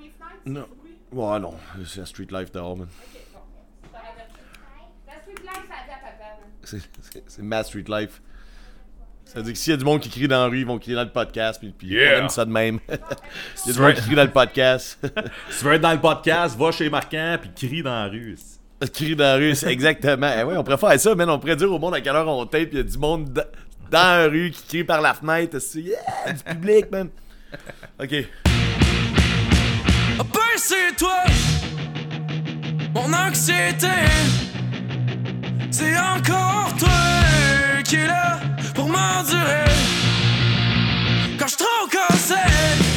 mes fenêtres? Non. Ouais, non. C'est la street life dehors, man. Ok, bon. Je t'arrête de- La street life, ça a dit à papa, man. C'est- C'est c'est ma street life. Ça veut dire que s'il y a du monde qui crie dans la rue, ils vont crier dans le podcast. Puis, puis Yeah. on aime ça de même. Il y a du monde qui crie dans le podcast. Si tu veux être dans le podcast, va chez Marquant puis crie dans la rue. crie dans la rue, c'est exactement. Eh ouais, on pourrait faire ça, man. On pourrait dire au monde à quelle heure on tape. Il y a du monde da- dans la rue qui crie par la fenêtre. C'est yeah, du public, man. Ok. C'est toi Mon anxiété. C'est encore toi qui est là pour m'endurer Quand je trop cassé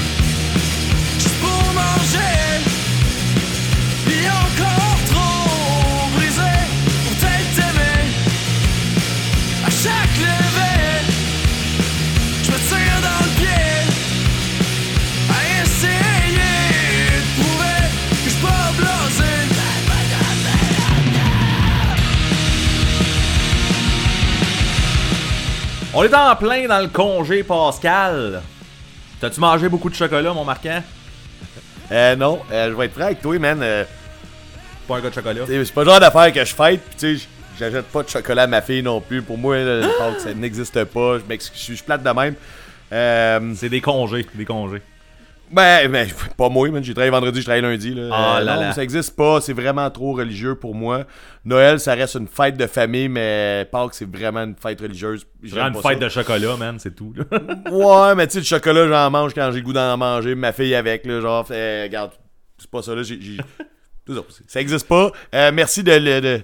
On est en plein dans le congé Pascal. T'as-tu mangé beaucoup de chocolat, mon Marquant? Euh, non, euh, je vais être franc avec toi, man. Euh, Pas un gars de chocolat. c'est pas le genre d'affaire que je fête. Pis, tu sais, j'achète pas de chocolat à ma fille non plus. Pour moi, là, le Pâques, ça n'existe pas. Je m'excuse, je suis plate de même. Euh, C'est des congés, des congés. Ben, ben, pas moi, man. J'ai travaillé vendredi, je travaille lundi. Là. Ah Euh, là non, là. ça existe pas. C'est vraiment trop religieux pour moi. Noël, ça reste une fête de famille, mais Pâques, c'est vraiment une fête religieuse. Vraiment une fête ça. de chocolat, man, c'est tout. là. Ouais, mais tu sais, le chocolat, j'en mange quand j'ai le goût d'en manger. Ma fille avec, là, genre, fait, regarde, c'est pas ça, là. j'ai- ça, Ça existe pas. Euh, merci de le, de,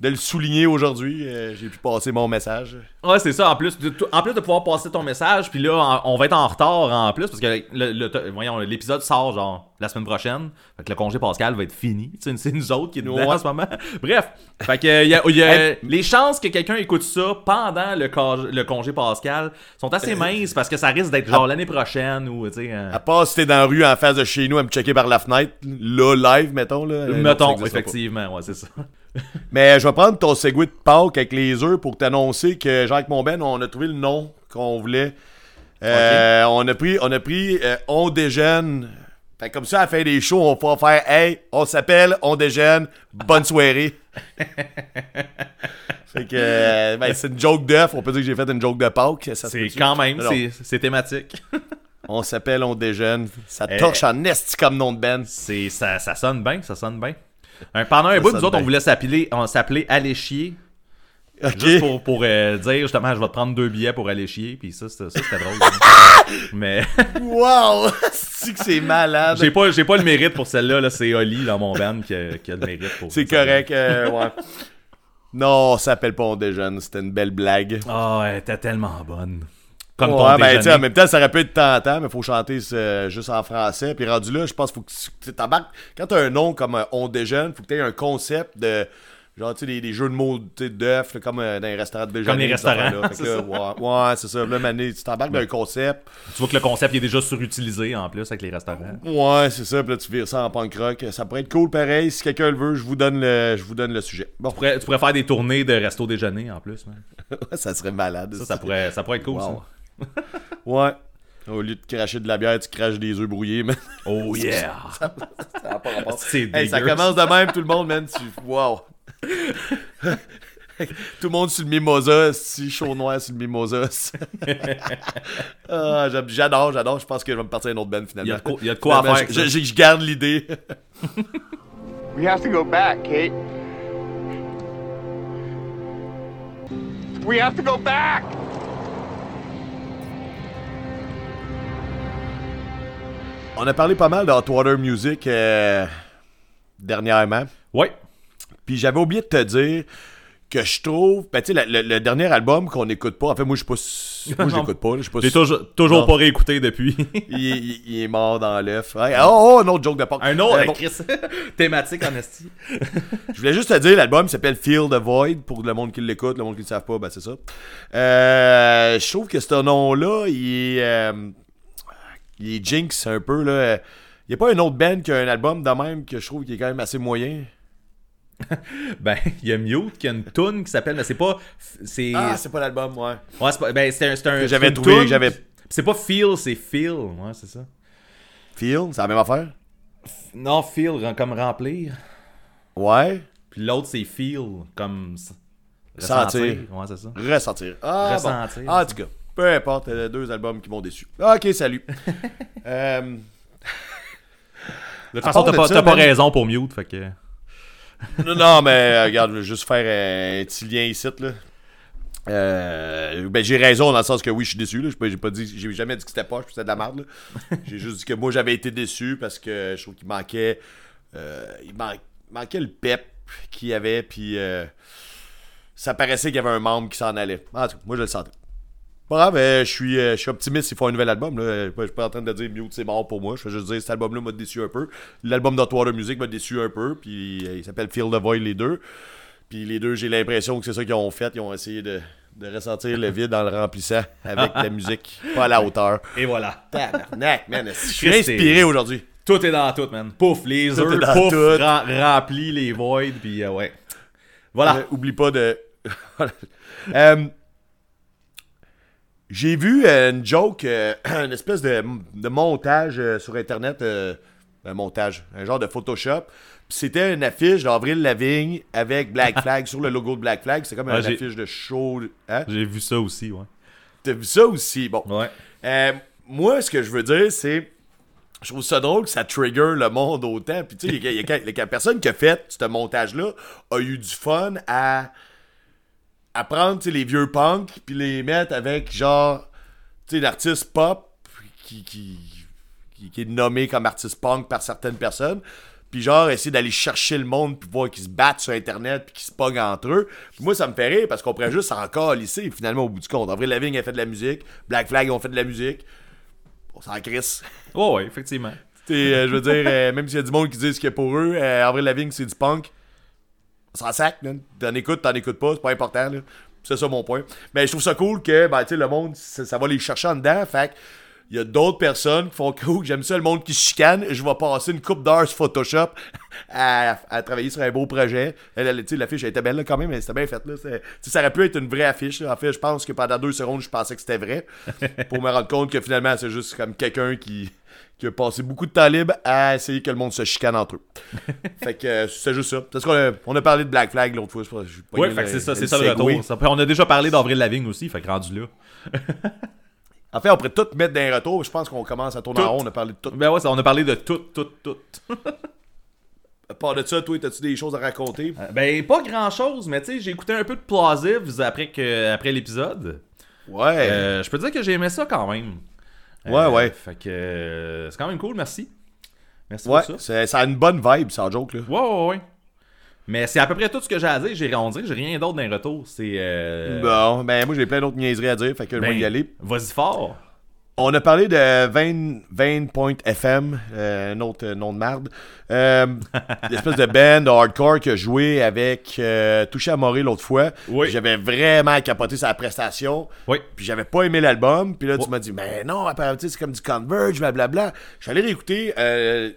de le souligner aujourd'hui. Euh, j'ai pu passer mon message. ouais, c'est ça. En plus, de, en plus de pouvoir passer ton message, puis là, on va être en retard en plus, parce que le- le- voyons, l'épisode sort genre la semaine prochaine. Fait que le congé Pascal va être fini. C'est nous autres qui dedans Ouais. en ce moment. Bref, fait que euh, y a- y a- Hey. les chances que quelqu'un écoute ça pendant le, cong- le congé Pascal sont assez minces parce que ça risque d'être genre l'année prochaine ou, tu sais. euh, À part si t'es dans la rue en face de chez nous à me checker par la fenêtre, là, live, mettons. Là, euh, Mettons, effectivement, ouais, c'est ça. Mais je vais prendre ton segway de Pâques avec les œufs pour t'annoncer que Jacques Monben, on a trouvé le nom qu'on voulait. Euh, On a pris, on a pris euh, On déjeune. Fait comme ça, à la fin des shows, on pouvoir faire Hey, on s'appelle, on déjeune, bonne soirée. fait que euh, ben, c'est une joke d'œuf. On peut dire que j'ai fait une joke de Pâques. C'est quand même, c'est- thématique. On s'appelle, on déjeune. Ça Eh. torche en esti comme nom de Ben. C'est ça, ça sonne bien, ça sonne bien. Un, pendant un bout, nous autres, on voulait s'appeler, on s'appelait Aller chier. Juste pour, pour euh, dire justement, je vais te prendre deux billets pour aller chier. Puis ça, c'était ça, c'était drôle. hein. Mais Wow! c'est que c'est malade? j'ai pas, j'ai pas le mérite pour celle-là. Là, c'est Oli dans mon band qui a, qui a le mérite pour C'est correct, euh, ouais. Non, ça s'appelle pas On déjeune, c'était une belle blague. Ah, ouais, t'es tellement bonne. Comme ouais, ton ben, tu en même temps, ça aurait pu être tentant, mais faut chanter euh, juste en français. Puis rendu là, je pense qu'il faut que tu t'embarques. Quand t'as un nom comme euh, On déjeune, faut que t'aies un concept de. Genre, tu sais, des, des jeux de mots tu d'œufs, comme euh, dans les restaurants de déjeuner. Comme les restaurants, Fait que là, ouais, ouais, c'est ça. Là, mané, tu t'embarques dans un concept. Tu vois que le concept il est déjà surutilisé en plus avec les restaurants. Ouais, c'est ça. Puis là, tu vires ça en punk rock. Ça pourrait être cool pareil. Si quelqu'un le veut, je vous donne le, je vous donne le sujet. Bon, Tu pourrais, tu pourrais faire des tournées de resto déjeuner en plus. man. ça serait malade. Ça, ça pourrait, ça pourrait être cool. Wow. Ça. Ouais. Au lieu de cracher de la bière, tu craches des œufs brouillés, man. Oh yeah! C'est Hey, ça dégueu. commence de même, tout le monde, man. Tu... Wow. tout le monde sur le mimosa, si chaud noir sur le mimosa. ah, j'adore, j'adore. Je pense que je vais me partir à une autre band Il y a finalement. il y a de quoi à faire. Ça. je- je garde l'idée. We have to go back, Kate. We have to go back! On a parlé pas mal de Hot Water Music euh, dernièrement. Ouais. Puis j'avais oublié de te dire que je trouve. Ben, tu sais, le, dernier album qu'on n'écoute pas. En fait, moi, je suis pas. Moi, l'écoute pas. Je su- toujours, toujours pas réécouté depuis. il, il- il est mort dans l'œuf. Ouais. Oh, oh, un autre joke de Pâques. Un autre, Euh, bon, Chris. Thématique en esti. je voulais juste te dire, l'album s'appelle Feel the Void. Pour le monde qui l'écoute, le monde qui le savent pas, ben c'est ça. Euh, je trouve que ce nom-là, il est. euh, il est jinx un peu. là. Il n'y a pas un autre band qui a un album de même que je trouve qui est quand même assez moyen? Ben, il y a Mute qui a une tune qui s'appelle, mais c'est pas. C'est. Ah, c'est pas l'album, ouais. ouais, c'est pas. Ben, c'est un. c'est un- Que j'avais trouvé, tune, que j'avais- C'est pas Feel, c'est Feel. Ouais, c'est ça. Feel, c'est la même affaire? Non, feel comme remplir. Ouais. Puis l'autre, c'est feel comme. s- Sentir. Ouais, c'est ça. Ressentir. Ah, Ressentir, bon. En tout cas, peu importe, euh, deux albums qui m'ont déçu. Ok, salut. Euh, De toute À façon, t'as pas, ça, pas raison pour mute, fait que. non, non, mais euh, regarde, je vais juste faire un petit lien ici, là. Euh, ben j'ai raison dans le sens que oui je suis déçu là. J'ai pas- j'ai pas dit j'ai jamais dit que c'était poche puis c'était de la merde là. j'ai juste dit que moi j'avais été déçu parce que je trouve qu'il manquait euh, il man- manquait le pep qu'il y avait puis euh, ça paraissait qu'il y avait un membre qui s'en allait. En tout cas, moi je le sentais. Pas grave, euh, je suis euh, je suis optimiste, il faut un nouvel album là. Je suis pas en train de dire Mute c'est mort pour moi, je vais juste dire cet album là m'a déçu un peu. L'album d'Hotwater Music m'a déçu un peu puis euh, il s'appelle Feel the Void les deux. Puis les deux, j'ai l'impression que c'est ça qu'ils ont fait. Ils ont essayé de, de ressentir le vide en le remplissant avec la musique pas à la hauteur. Et voilà. Tabarnak, man. Je suis inspiré aujourd'hui? Tout est dans tout, man. Pouf, les œufs, pouf, remplis les voids, puis euh, ouais. Voilà. Euh, oublie pas de. J'ai vu euh, une joke, euh, une espèce de, de montage euh, sur Internet. un montage, un genre de Photoshop. C'était une affiche d'Avril Lavigne avec Black Flag sur le logo de Black Flag. C'est comme Ah, une affiche de show. Hein? J'ai vu ça aussi, ouais. T'as vu ça aussi? Bon. Ouais. Euh, moi, ce que je veux dire, c'est. Je trouve ça drôle que ça trigger le monde autant. Puis, tu sais, il y a- il y, a- il y a personne qui a fait ce montage-là a eu du fun à, à prendre les vieux punks puis les mettre avec, genre, l'artiste pop qui, qui, qui, qui est nommé comme artiste punk par certaines personnes. Puis genre, essayer d'aller chercher le monde, puis voir qu'ils se battent sur Internet, puis qu'ils se pognent entre eux. Puis moi, ça me fait rire, parce qu'on pourrait juste encore lycée, finalement, au bout du compte. Vrai, Lavigne a fait de la musique, Black Flag ont fait de la musique. On s'en crisse. Ouais, ouais, effectivement. Euh, je veux dire, euh, même s'il y a du monde qui dit ce qu'il y a pour eux, euh, Avril Lavigne, c'est du punk. S'en sac. T'en écoutes, t'en écoutes pas, c'est pas important. C'est ça mon point. Mais je trouve ça cool que, ben, tu sais, le monde, ça, ça va les chercher en dedans. Fait que, il y a d'autres personnes qui font cool, j'aime ça, le monde qui se chicane. Je vais passer une coupe d'heures sur Photoshop à, à travailler sur un beau projet. L'affiche elle était belle, là, quand même, mais c'était bien faite, ça aurait pu être une vraie affiche, là. En fait, je pense que pendant deux secondes, je pensais que c'était vrai. pour me rendre compte que finalement, c'est juste comme quelqu'un qui qui a passé beaucoup de temps libre à essayer que le monde se chicane entre eux. fait que euh, c'est juste ça. Parce qu'on a, on a parlé de Black Flag l'autre fois. je sais pas, j'ai pas Ouais, fait que c'est ça, c'est le ça le retour. Ça- on a déjà parlé d'Avril Lavigne aussi, fait que rendu là. En fait, on pourrait tout mettre dans un retour. Je pense qu'on commence à tourner en rond. On a parlé de tout. Ben ouais, ça, on a parlé de tout, tout, tout. À part de ça, toi, t'as-tu des choses à raconter? Euh, Ben, pas grand chose, mais tu sais, j'ai écouté un peu de Plosives après, que, après l'épisode. Ouais. Euh, je peux dire que j'ai aimé ça quand même. Ouais, Euh, ouais. Fait que euh, c'est quand même cool, merci. Merci ouais, pour ça. ça a une bonne vibe, sans joke, là. Ouais, ouais, ouais. Mais c'est à peu près tout ce que j'ai à dire. J'ai, on dirait que j'ai rien d'autre dans les retours. C'est. Euh... Bon, ben moi j'ai plein d'autres niaiseries à dire, fait que je ben, vais y aller. Vas-y fort. On a parlé de 20, 20.fm, euh, un autre euh, nom de marde. Euh, L'espèce de band hardcore qui a joué avec euh, Touché à Morée l'autre fois. Oui. J'avais vraiment capoté sa prestation. Oui. Puis j'avais pas aimé l'album. Puis là, tu Oh. m'as dit, mais non, c'est comme du Converge, blablabla. Je suis allé réécouter.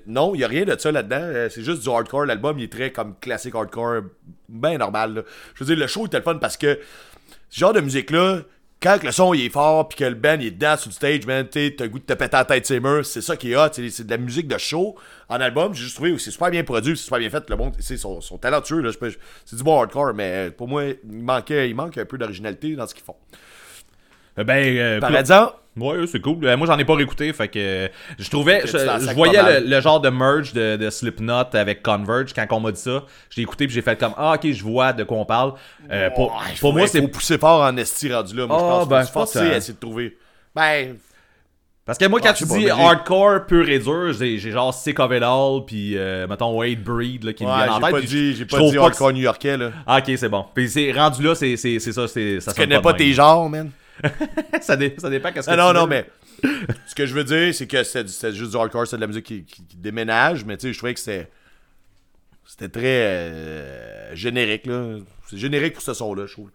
non, il y a rien de ça là-dedans. C'est juste du hardcore. L'album, il est très comme classique hardcore, ben normal. là. Je veux dire, le show était le fun parce que ce genre de musique-là, quand le son il est fort puis que le band il est dedans sur le stage, man, tu t'as le goût de te péter la tête ses murs, c'est ça qui est hot, c'est c'est de la musique de show en album. J'ai juste trouvé que c'est super bien produit, c'est super bien fait, le monde, c'est sont, sont talentueux, là, c'est du bon hardcore, mais pour moi, il manquait, il manque un peu d'originalité dans ce qu'ils font. Euh, Ben, euh, Par exemple, Ouais, c'est cool. Euh, moi, j'en ai pas réécouté, fait que euh, je trouvais, je, tu je voyais pas le, le genre de merge de, de Slipknot avec Converge quand on m'a dit ça. J'ai écouté puis j'ai fait comme ah ok, je vois de quoi on parle. Euh, pour, moi, c'est faut pousser fort en esti rendu là, moi je Ah, pense, ben, faut forcer pas à essayer de trouver. Ben, parce que moi quand Ah, tu je sais dis pas, hardcore pur et dur, j'ai genre Sick of It All puis euh, mettons Wade Breed là, qui me ouais, vient en j'ai tête. pas dit, je- j'ai je pas dit pas que hardcore new-yorkais, là. Ah, ok, c'est bon. Puis c'est rendu là, c'est ça, c'est ça. Tu connais pas tes genres, man? ça, dé- ça dépend qu'est-ce que tu non, non, mais ce que je veux dire, c'est que c'était juste du hardcore, c'est de la musique qui, qui- qui déménage, mais tu sais, je trouvais que c'était. C'était très euh, générique, là. C'est générique pour ce son-là, je trouve.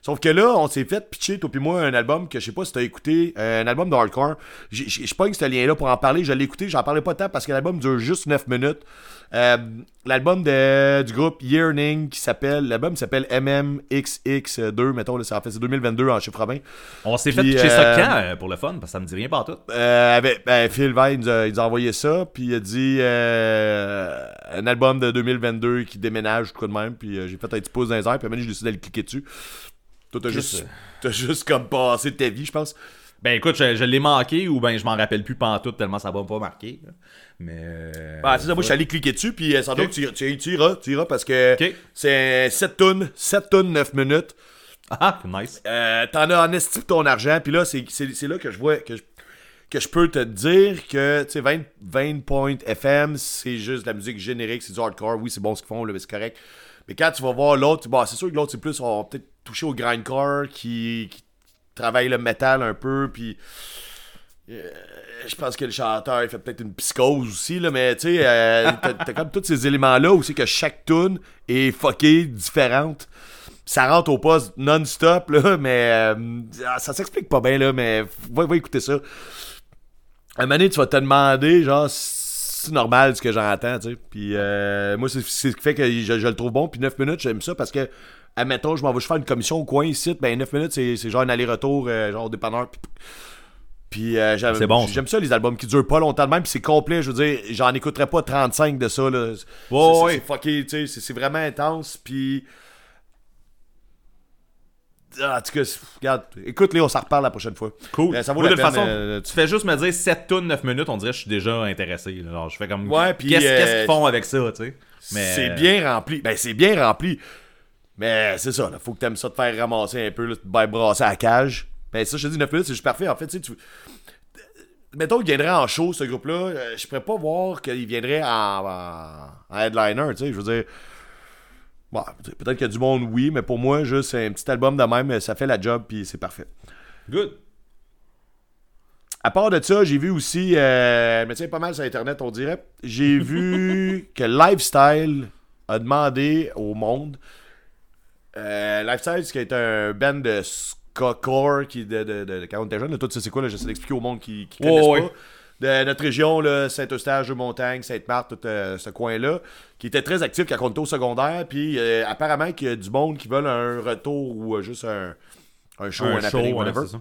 Sauf que là, on s'est fait pitcher, toi puis moi, un album que je sais pas si t'as écouté, euh, un album de hardcore. Je pogne ce lien-là pour en parler. Je l'ai écouté, j'en parlais pas tant parce que l'album dure juste 9 minutes. Euh, l'album de- du groupe Yearning qui s'appelle. L'album s'appelle MMXX2, mettons, là, c'est en fait c'est 2022 en chiffre robin. On s'est fait pitcher ça euh, quand euh, pour le fun, parce que ça me dit rien pas tout. Euh, avec, ben, Phil Vine il il nous a envoyé ça, puis il a dit euh, un album de 2022 qui déménage, tout de même, puis j'ai fait un petit pouce dans les airs, puis à un moment j'ai décidé d'aller cliquer dessus. Toi, t'as juste, t'as juste comme passé ta vie, je pense. Ben écoute, je, je l'ai manqué ou ben je m'en rappelle plus pantoute tellement ça va pas marquer. là. Mais. euh, Ah, c'est ça, moi, je suis allé cliquer dessus, puis euh, sans doute, tu, tu, tu iras, tu iras, parce que Ok. c'est 7 tonnes, 7 tonnes, 9 minutes. Ah, nice. Euh, T'en as en estime ton argent, puis là, c'est c'est- c'est là que je vois, que je, que je peux te dire que, tu sais, 20, 20 Point FM, c'est juste de la musique générique, c'est du hardcore. Oui, c'est bon ce qu'ils font, là, mais c'est correct. Mais quand tu vas voir l'autre, bon, c'est sûr que l'autre, c'est plus, on va peut-être toucher au grindcore qui, qui travaille le métal un peu, puis. euh, je pense que le chanteur il fait peut-être une psychose aussi, là, mais tu sais, euh, t'as comme tous ces éléments-là aussi que chaque tune est fuckée, différente. Ça rentre au poste non-stop, là, mais euh, ça s'explique pas bien, là, mais va, écouter ça. À un moment tu vas te demander, genre, c'est normal ce que j'entends, tu sais. Puis euh, moi, c'est c'est ce qui fait que je, je le trouve bon. Puis 9 minutes, j'aime ça parce que, admettons, je m'en vais juste faire une commission au coin ici. Ben 9 minutes, c'est genre un aller-retour, euh, genre au dépanneur. Puis, euh, j'aime C'est bon, ça. j'aime ça, les albums qui durent pas longtemps de même. Puis c'est complet, je veux dire, j'en écouterais pas 35 de ça, là. C'est- Ouais, c'est- ouais. C'est fucké, tu sais. c'est- C'est vraiment intense. Puis. Ah, en tout cas, regarde, écoute, Léo, on s'en reparle la prochaine fois. Cool. Euh, ça vaut Moi, la de peine, façon, euh, tu fais juste me dire 7 tonnes 9 minutes, on dirait que je suis déjà intéressé. là. Je fais comme. Ouais, puis, Qu'est-ce euh, qu'ils font avec ça, tu sais? Mais- C'est bien rempli. Ben, c'est bien rempli. Mais c'est ça, là. Faut que t'aimes ça te faire ramasser un peu, là, te brasser à la cage. Ben, ça, je te dis 9 minutes, c'est juste parfait. En fait, tu. Mettons qu'il viendrait en show, ce groupe-là. euh, je pourrais pas voir qu'il viendrait en, en- en headliner, tu sais. Je veux dire. Bon, peut-être qu'il y a du monde, oui, mais pour moi, juste un petit album de même, ça fait la job, puis c'est parfait. Good. À part de ça, j'ai vu aussi, euh, mais tiens, pas mal sur Internet, on dirait. J'ai vu que Lifestyle a demandé au monde. Euh, Lifestyle, qui est un band de core qui de, de, de, de quand on était jeune, là, tout ça c'est quoi, là, j'essaie d'expliquer au monde qui, qui Ouais, connaissent ouais. pas. De notre région, Saint-Eustache, Montagne, Sainte-Marthe, tout euh, ce coin-là, qui était très actif quand on était au secondaire. Puis euh, apparemment qu'il y a du monde qui veulent un retour ou euh, juste un, un show, un, un show, ouais, whatever. ça.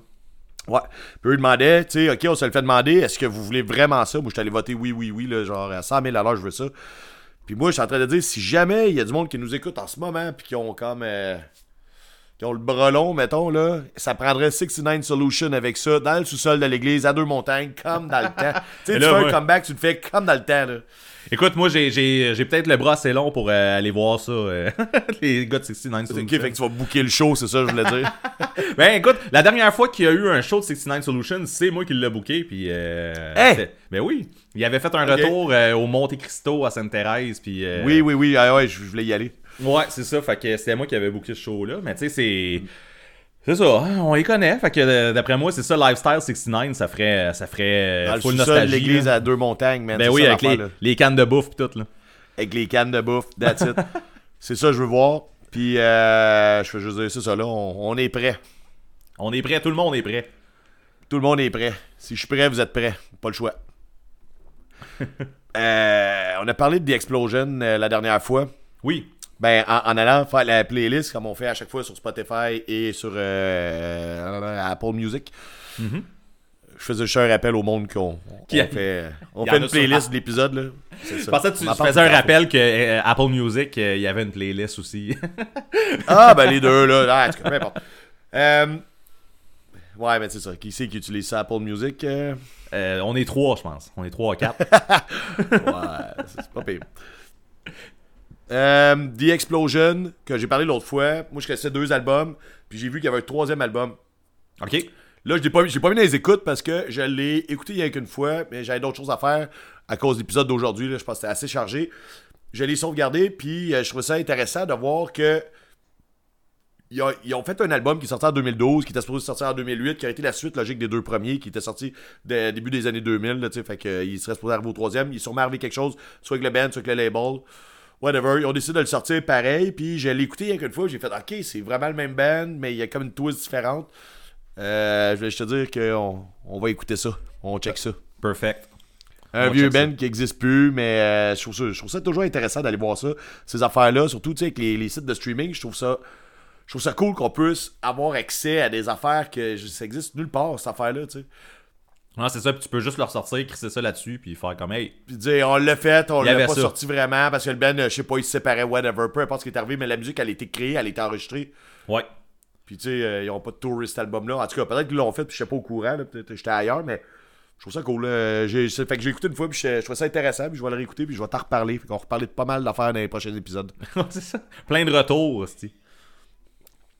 Ouais. Puis eux demandaient, tu sais, ok, on se le fait demander, est-ce que vous voulez vraiment ça? Moi, je suis allé voter oui, oui, oui, là, genre à 100 000 à l'heure, je veux ça. Puis moi, je suis en train de dire, si jamais il y a du monde qui nous écoute en ce moment, puis qui ont comme. euh, qui ont le bras long, mettons, là, ça prendrait 69 Solution avec ça, dans le sous-sol de l'église, à deux montagnes, comme dans le temps. Tu sais, tu fais un comeback, tu le fais comme dans le temps, là. Écoute, moi, j'ai, peut-être le bras assez long pour euh, aller voir ça. euh, les gars de 69 Ok, Solutions. fait que tu vas booker le show, c'est ça, que je voulais dire. Ben écoute, la dernière fois qu'il y a eu un show de 69 Solutions, c'est moi qui l'ai booké. Puis, euh, Hey! Ben oui. Il avait fait un Ok. retour euh, au Monte Cristo à Sainte-Thérèse. Puis, euh, Oui, oui, oui, ah ouais, je je voulais y aller. Ouais, c'est ça. Fait que c'était moi qui avais booké ce show-là. Mais tu sais, c'est. C'est ça, hein, on les connaît. Fait que euh, d'après moi, c'est ça, Lifestyle 69, ça ferait, ça ferait Dans euh, le nostalgie. l'église à deux montagnes, man. Ben oui, ça avec les, là. les cannes de bouffe pis tout, là. avec les cannes de bouffe, that's it. c'est ça que je veux voir. Puis, euh, je veux juste dire, c'est ça, là, on, on est prêt. On est prêt, tout le monde est prêt. Tout le monde est prêt. Si je suis prêt, vous êtes prêts. Pas le choix. Euh, on a parlé de The Explosion euh, la dernière fois. Oui. Ben, en, en allant faire la playlist, comme on fait à chaque fois sur Spotify et sur euh, Apple Music. Je faisais juste un rappel au monde qu'on on a- fait, on Il y fait une playlist de l'épisode. là. C'est ça. Je pensais que tu On faisais un rappel que euh, Apple Music, euh, il y avait une playlist aussi. Ah, ben les deux, là. Ah, en tout cas, peu importe. Euh, ouais, mais c'est ça. Qui c'est qui utilise ça, Apple Music? euh? Euh, on est trois, je pense. On est trois à quatre. Ouais, c'est pas pire. Euh, The Explosion, que j'ai parlé l'autre fois. Moi, je connaissais deux albums. Puis j'ai vu qu'il y avait un troisième album. OK. Là, je l'ai pas, pas mis dans les écoutes parce que je l'ai écouté il y a qu'une fois, mais j'avais d'autres choses à faire à cause de l'épisode d'aujourd'hui. Je pense que c'était assez chargé. Je l'ai sauvegardé, puis euh, je trouvais ça intéressant de voir que. Ils ont, ils ont fait un album qui est sorti en 2012, qui était supposé sortir en 2008, qui a été la suite logique des deux premiers, qui était sorti début des années 2000. Là, tu sais, fait que, euh, il serait supposé arriver au troisième. Il est sûrement arrivé quelque chose, soit avec le band, soit avec le label. Whatever. Ils ont décidé de le sortir pareil, puis je l'ai écouté il y a une fois, j'ai fait ok, c'est vraiment le même band, mais il y a comme une twist différente. Euh, je vais juste te dire qu'on on va écouter ça, on check ça. Perfect. Un On vieux ça. band qui n'existe plus, mais euh, je, trouve ça, je trouve ça toujours intéressant d'aller voir ça, ces affaires-là, surtout avec les, les sites de streaming, je trouve ça. Je trouve ça cool qu'on puisse avoir accès à des affaires que ça existe nulle part, cette affaire-là. Non, c'est ça, puis tu peux juste le ressortir, crisser ça là-dessus, puis faire comme, hey, Puis dire, on l'a fait, on l'a pas ça. sorti vraiment parce que le band, euh, je sais pas, il se séparait, whatever, peu importe ce qui est arrivé, mais la musique, elle a été créée, elle a été enregistrée. ouais. Puis tu sais, euh, ils ont pas de tour cet album-là. En tout cas, peut-être qu'ils l'ont fait, puis je sais pas au courant, là, peut-être que j'étais ailleurs, mais je trouve ça cool. là. J'ai, fait que j'ai écouté une fois, puis je, je trouve ça intéressant, puis je vais le réécouter, puis je vais t'en reparler. Fait qu'on va reparler de pas mal d'affaires dans les prochains épisodes. c'est ça. Plein de retours, hostie.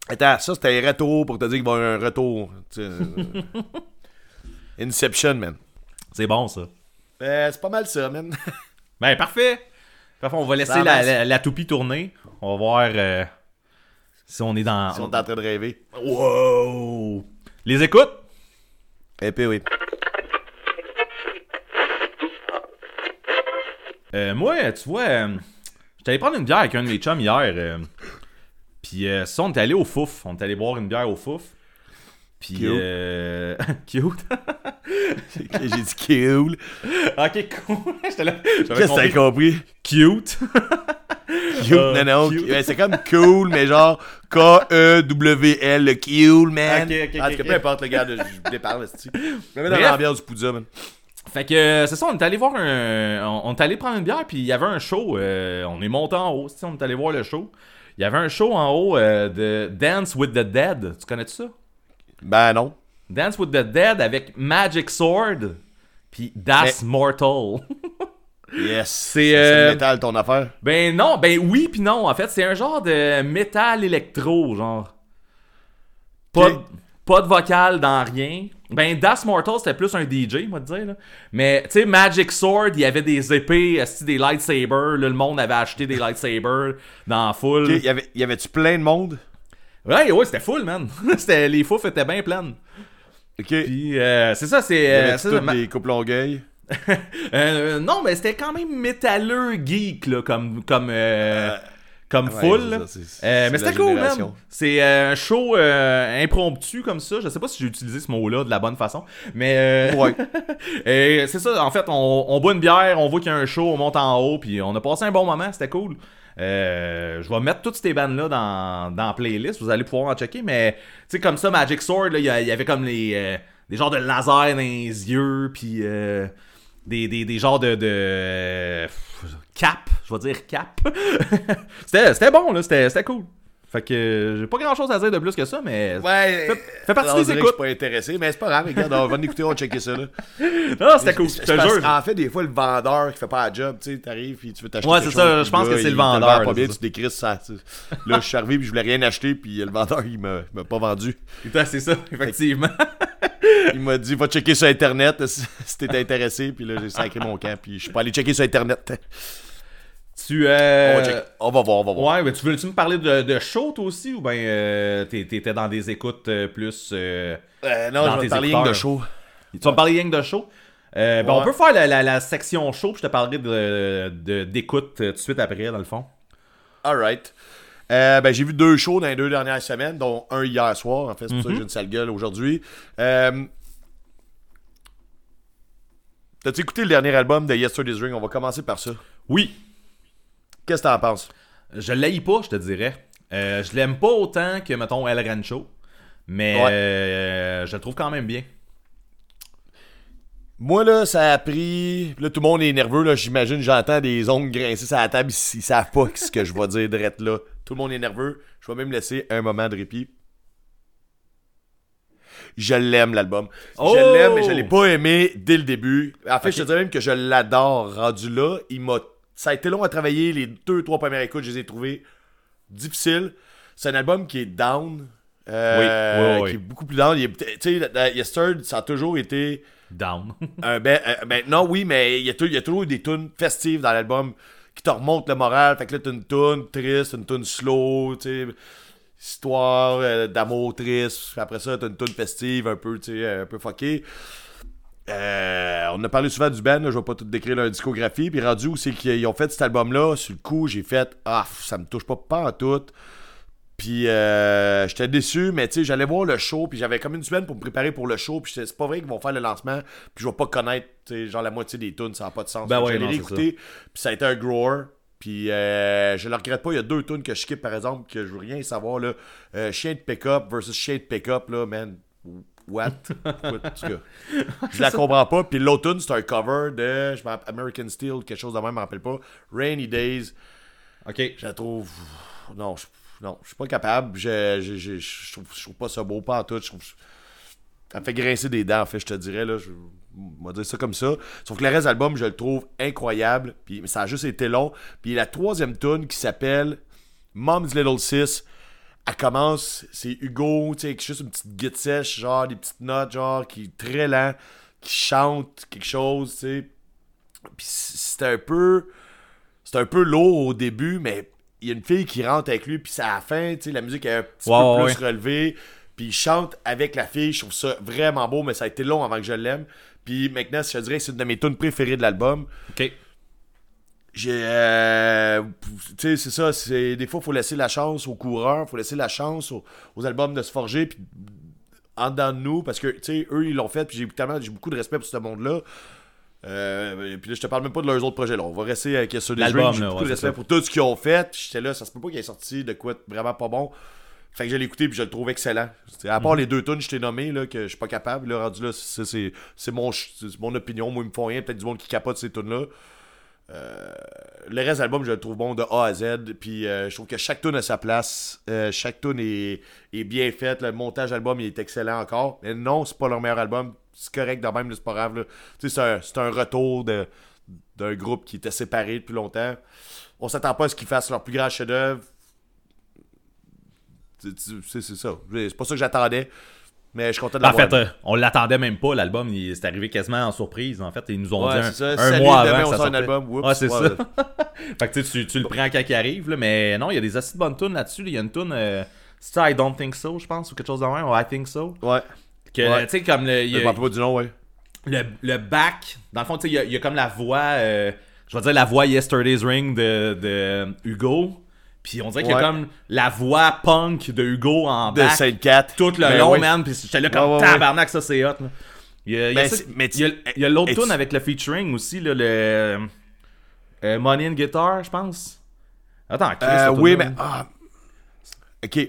Attends, ça c'était un retour pour te dire qu'il va y avoir un retour. Inception, man. C'est bon, ça. Euh, c'est pas mal ça, man. Ben, parfait. Parfait, on va laisser la, avance. la, la toupie tourner. On va voir euh, si on est dans... si on est en train de rêver. Wow! Les écoutes? Et puis oui. Euh, moi, tu vois, euh, j'étais allé prendre une bière avec un de mes chums hier. euh, Puis euh, ça, on est allé au Fouf. On est allé boire une bière au Fouf. Puis... Cute. euh, Cute. J'ai dit cool. ok, cool. J'étais là. Qu'est-ce que t'as compris. Cute. Cute, Euh, non, non. c'est comme cool, mais genre K-E-W-L, le cool, man. Ok, ok, en tout ok, cas, ok. peu importe, le gars, je déparle, c'est Je me mets dans l'ambiance du Poudza, man. Fait que euh, c'est ça, on est allé voir un. On, est allé prendre une bière, puis il y avait un show. euh, on est monté en haut, tu on est allé voir le show. Il y avait un show en haut euh, de Dance with the Dead. Tu connais ça? Ben non. Dance with the Dead avec Magic Sword, puis Das Mortal. Yes. C'est, euh, métal, ton affaire. ben non, ben oui, puis non. En fait, c'est un genre de métal électro, genre. Pas, Ok. pas de vocal dans rien. Ben, Das Mortal, c'était plus un DJ, moi, te dire. Là. Mais, tu sais, Magic Sword, il y avait des épées, des lightsabers. Là, le monde avait acheté des lightsabers dans la foule. Ok, y avait- y avait-tu plein de monde? Ouais, ouais, c'était full, man. c'était, les fouf étaient bien pleines. Ok. Puis, euh, c'est ça, c'est... Euh, ça, ma- des longueuil? Euh, non, mais c'était quand même métalleux geek, là, comme, comme, euh, comme ouais, full. mais c'était cool, man. C'est un show impromptu comme ça. Je sais pas si j'ai utilisé ce mot-là de la bonne façon. Mais euh, Ouais. et c'est ça, en fait, on, on boit une bière, on voit qu'il y a un show, on monte en haut, puis on a passé un bon moment, c'était cool. Euh, je vais mettre toutes ces bandes-là dans, dans la playlist, vous allez pouvoir en checker, mais tu sais, comme ça, Magic Sword, il y, avait comme les, euh, des genres de laser dans les yeux, puis euh, des, des, des genres de, de euh, cap, je vais dire cap. c'était, bon, là, c'était cool. Fait que euh, j'ai pas grand-chose à dire de plus que ça, mais... Ouais. Fait- fait partie des écoutes. Je suis pas intéressé, mais c'est pas grave. Regarde, on va l'écouter, on va checker ça, là. Non, c'était cool, je te jure. qu'en fait, des fois, le vendeur qui fait pas la job, tu sais, t'arrives puis tu veux t'acheter Ouais, c'est ça, chose, je pense que c'est le vendeur, vend pas bien, tu décris ça. Là, je suis arrivé puis je voulais rien acheter, puis le vendeur, il m'a pas vendu. Putain, c'est ça, effectivement. Il m'a dit, va checker sur Internet si si t'es intéressé, puis là, j'ai sacré mon camp, puis je suis pas allé checker sur Internet. Tu, euh... On, va checker. on va voir, on va voir. Ouais, mais tu veux-tu me parler de, de show, toi aussi, ou ben euh, t'étais dans des écoutes euh, plus... euh, Euh, non, dans je vais parler de show. Tu vas me parler rien de show? Euh, ben, Ouais. on peut faire la, la- la section show, puis je te parlerai de, de- d'écoute euh, tout de suite après, dans le fond. Alright. Euh, ben, j'ai vu deux shows dans les deux dernières semaines, dont un hier soir. En fait, c'est pour ça que j'ai une sale gueule aujourd'hui. Euh, T'as-tu écouté le dernier album de Yesterday's Ring? On va commencer par ça. Oui, Qu'est-ce que t'en penses? je l'haïs pas, je te dirais. Euh, je l'aime pas autant que, mettons, El Rancho, mais Ouais. euh, je le trouve quand même bien. Moi, là, ça a pris. Là, tout le monde est nerveux, là. J'imagine, j'entends des ongles grincer sur la table. Ils, savent pas ce que je vais dire drette là. Tout le monde est nerveux. Je vais même laisser un moment de répit. Je l'aime, l'album. Oh! Je l'aime, mais je l'ai pas aimé dès le début. En fait, je te dirais même que je l'adore rendu là. Il m'a. Ça a été long à travailler. Les deux, trois premières écoutes, je les ai trouvées difficiles. C'est un album qui est down. euh, Oui, oui, oui. Qui est beaucoup plus down. Tu sais, Yesterday, ça a toujours été. Down. Ben, euh, ben, non, oui, mais il y, a toujours eu des tunes festives dans l'album qui te remontent le moral. Fait que là, t'as une tune triste, une tune slow, tu sais, histoire euh, d'amour triste. Après ça, t'as une tune festive un peu, tu sais, un peu fuckée. Euh, on a parlé souvent du band, là, je vais pas tout décrire leur discographie. Puis rendu où c'est qu'ils ont fait cet album-là, sur le coup, j'ai fait Ah, ça me touche pas, pas en tout. Puis euh, j'étais déçu, mais tu sais, j'allais voir le show, puis j'avais comme une semaine pour me préparer pour le show, puis c'est pas vrai qu'ils vont faire le lancement, puis je vais pas connaître, genre la moitié des tunes, ça n'a pas de sens. Ben ouais, j'allais l'écouter, puis ça a été un grower. Puis euh, je le regrette pas, il y a deux tunes que je skip par exemple, que je veux rien savoir là. Euh, Chien de pick-up versus Chien de pick-up, là, man. What? Pourquoi, en tout cas, je la comprends pas. Puis l'autre tune, c'est un cover de je American Steel, quelque chose de même, je me rappelle pas. Rainy Days. Ok. Je la trouve. Non, je, non, je suis pas capable. Je, je, je, je trouve, je trouve pas ça beau, pas en tout. Je trouve. Ça me fait grincer des dents, en fait, je te dirais. Là, je on va dire ça comme ça. Sauf que le reste de l'album, je le trouve incroyable. Puis ça a juste été long. Puis la troisième tune qui s'appelle Mom's Little Sis. Elle commence, c'est Hugo, tu sais, avec juste une petite guitare sèche, genre des petites notes, genre, qui est très lent, qui chante quelque chose, tu sais. Puis c'était un peu. C'était un peu lourd au début, mais il y a une fille qui rentre avec lui, puis c'est à la fin, tu sais, la musique est un petit peu ouais, plus relevée. Puis il chante avec la fille, je trouve ça vraiment beau, mais ça a été long avant que je l'aime. Puis maintenant, je te dirais que c'est une de mes tunes préférées de l'album. Ok. J'ai. euh, tu sais, c'est ça. C'est, des fois, il faut laisser la chance aux coureurs, il faut laisser la chance aux, aux albums de se forger, puis en dedans de nous, parce que, tu sais, eux, ils l'ont fait, puis j'ai tellement j'ai beaucoup de respect pour ce monde-là. Euh, puis là, je te parle même pas de leurs autres projets. Là. On va rester avec sur des J'ai là, beaucoup ouais, de respect ça. pour tout ce qu'ils ont fait. J'étais là, ça se peut pas qu'il ait sorti de quoi vraiment pas bon. Fait que je l'ai écouté puis je le trouve excellent. À part Mhm. les deux tunes que je t'ai nommé là, que je suis pas capable, là, rendu là, c'est, c'est, c'est mon, mon opinion. Moi, ils me font rien. Peut-être du monde qui capote ces tunes-là. Euh, le reste de l'album, je le trouve bon de A à Z. Puis euh, je trouve que chaque tune a sa place. Euh, chaque tune est, est bien faite. Le montage d'album il est excellent encore. Mais non, c'est pas leur meilleur album. C'est correct de même, c'est pas grave. c'est un, un retour d'un groupe qui était séparé depuis longtemps. On s'attend pas à ce qu'ils fassent leur plus grand chef-d'œuvre. C'est ça. C'est pas ça que j'attendais. Mais je suis content de En fait, euh, on l'attendait même pas, l'album. il- C'est arrivé quasiment en surprise. En fait, ils nous ont Ouais, dit un, ça. un Salut, mois demain, avant. on sort un album. Oups. Ouais, c'est Ouais, ça. fait que tu, tu, le prends quand il arrive, là, mais non, il y a des assez de bonnes tunes là-dessus. Il y a une tune, euh, c'est ça, I Don't Think So, je pense, ou quelque chose de même, ou I Think So. Ouais. Que, tu sais, comme le, Je m'en pas du nom, ouais. le, le back, dans le fond, tu sais, il y a- il y, a comme la voix, euh, je vais dire la voix Yesterday's Ring de, de Hugo. Puis on dirait qu'il y a comme la voix punk de Hugo en De back. Sainte-Cat. tout le Ben long, man. Puis j'étais là comme tabarnak, ça c'est hot. là. Il y a, Ben, l'autre tune tu- avec le featuring aussi, là, le euh, Money and Guitar, je pense. Attends, Chris, Euh, oui, mais. ah, ok.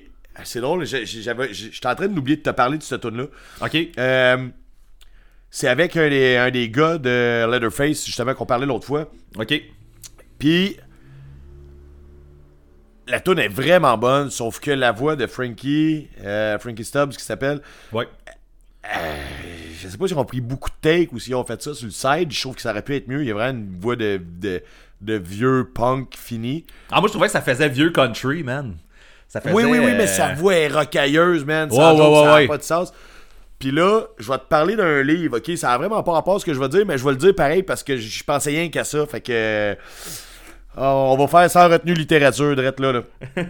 C'est drôle. J'étais en train de l'oublier de te parler de cette tune là Ok. Euh, c'est avec un des, un des gars de Leatherface, justement, qu'on parlait l'autre fois. Ok. Puis. La tune est vraiment bonne, sauf que la voix de Frankie, euh, Frankie Stubbs, qui s'appelle, Ouais. je sais pas s'ils ont pris beaucoup de takes ou s'ils ont fait ça sur le side. Je trouve que ça aurait pu être mieux. Il y a vraiment une voix de, de, de vieux punk fini. Ah, moi je trouvais que ça faisait vieux country, man. Ça faisait, Oui, oui, oui, mais euh, sa voix est rocailleuse, man. Ouais, ça a ouais. pas de sens. Puis là, je vais te parler d'un livre, ok? Ça a vraiment pas rapport à ce que je vais dire, mais je vais le dire pareil parce que je pensais rien qu'à ça. Fait que. Euh, on va faire sans retenue littérature, drette là. là.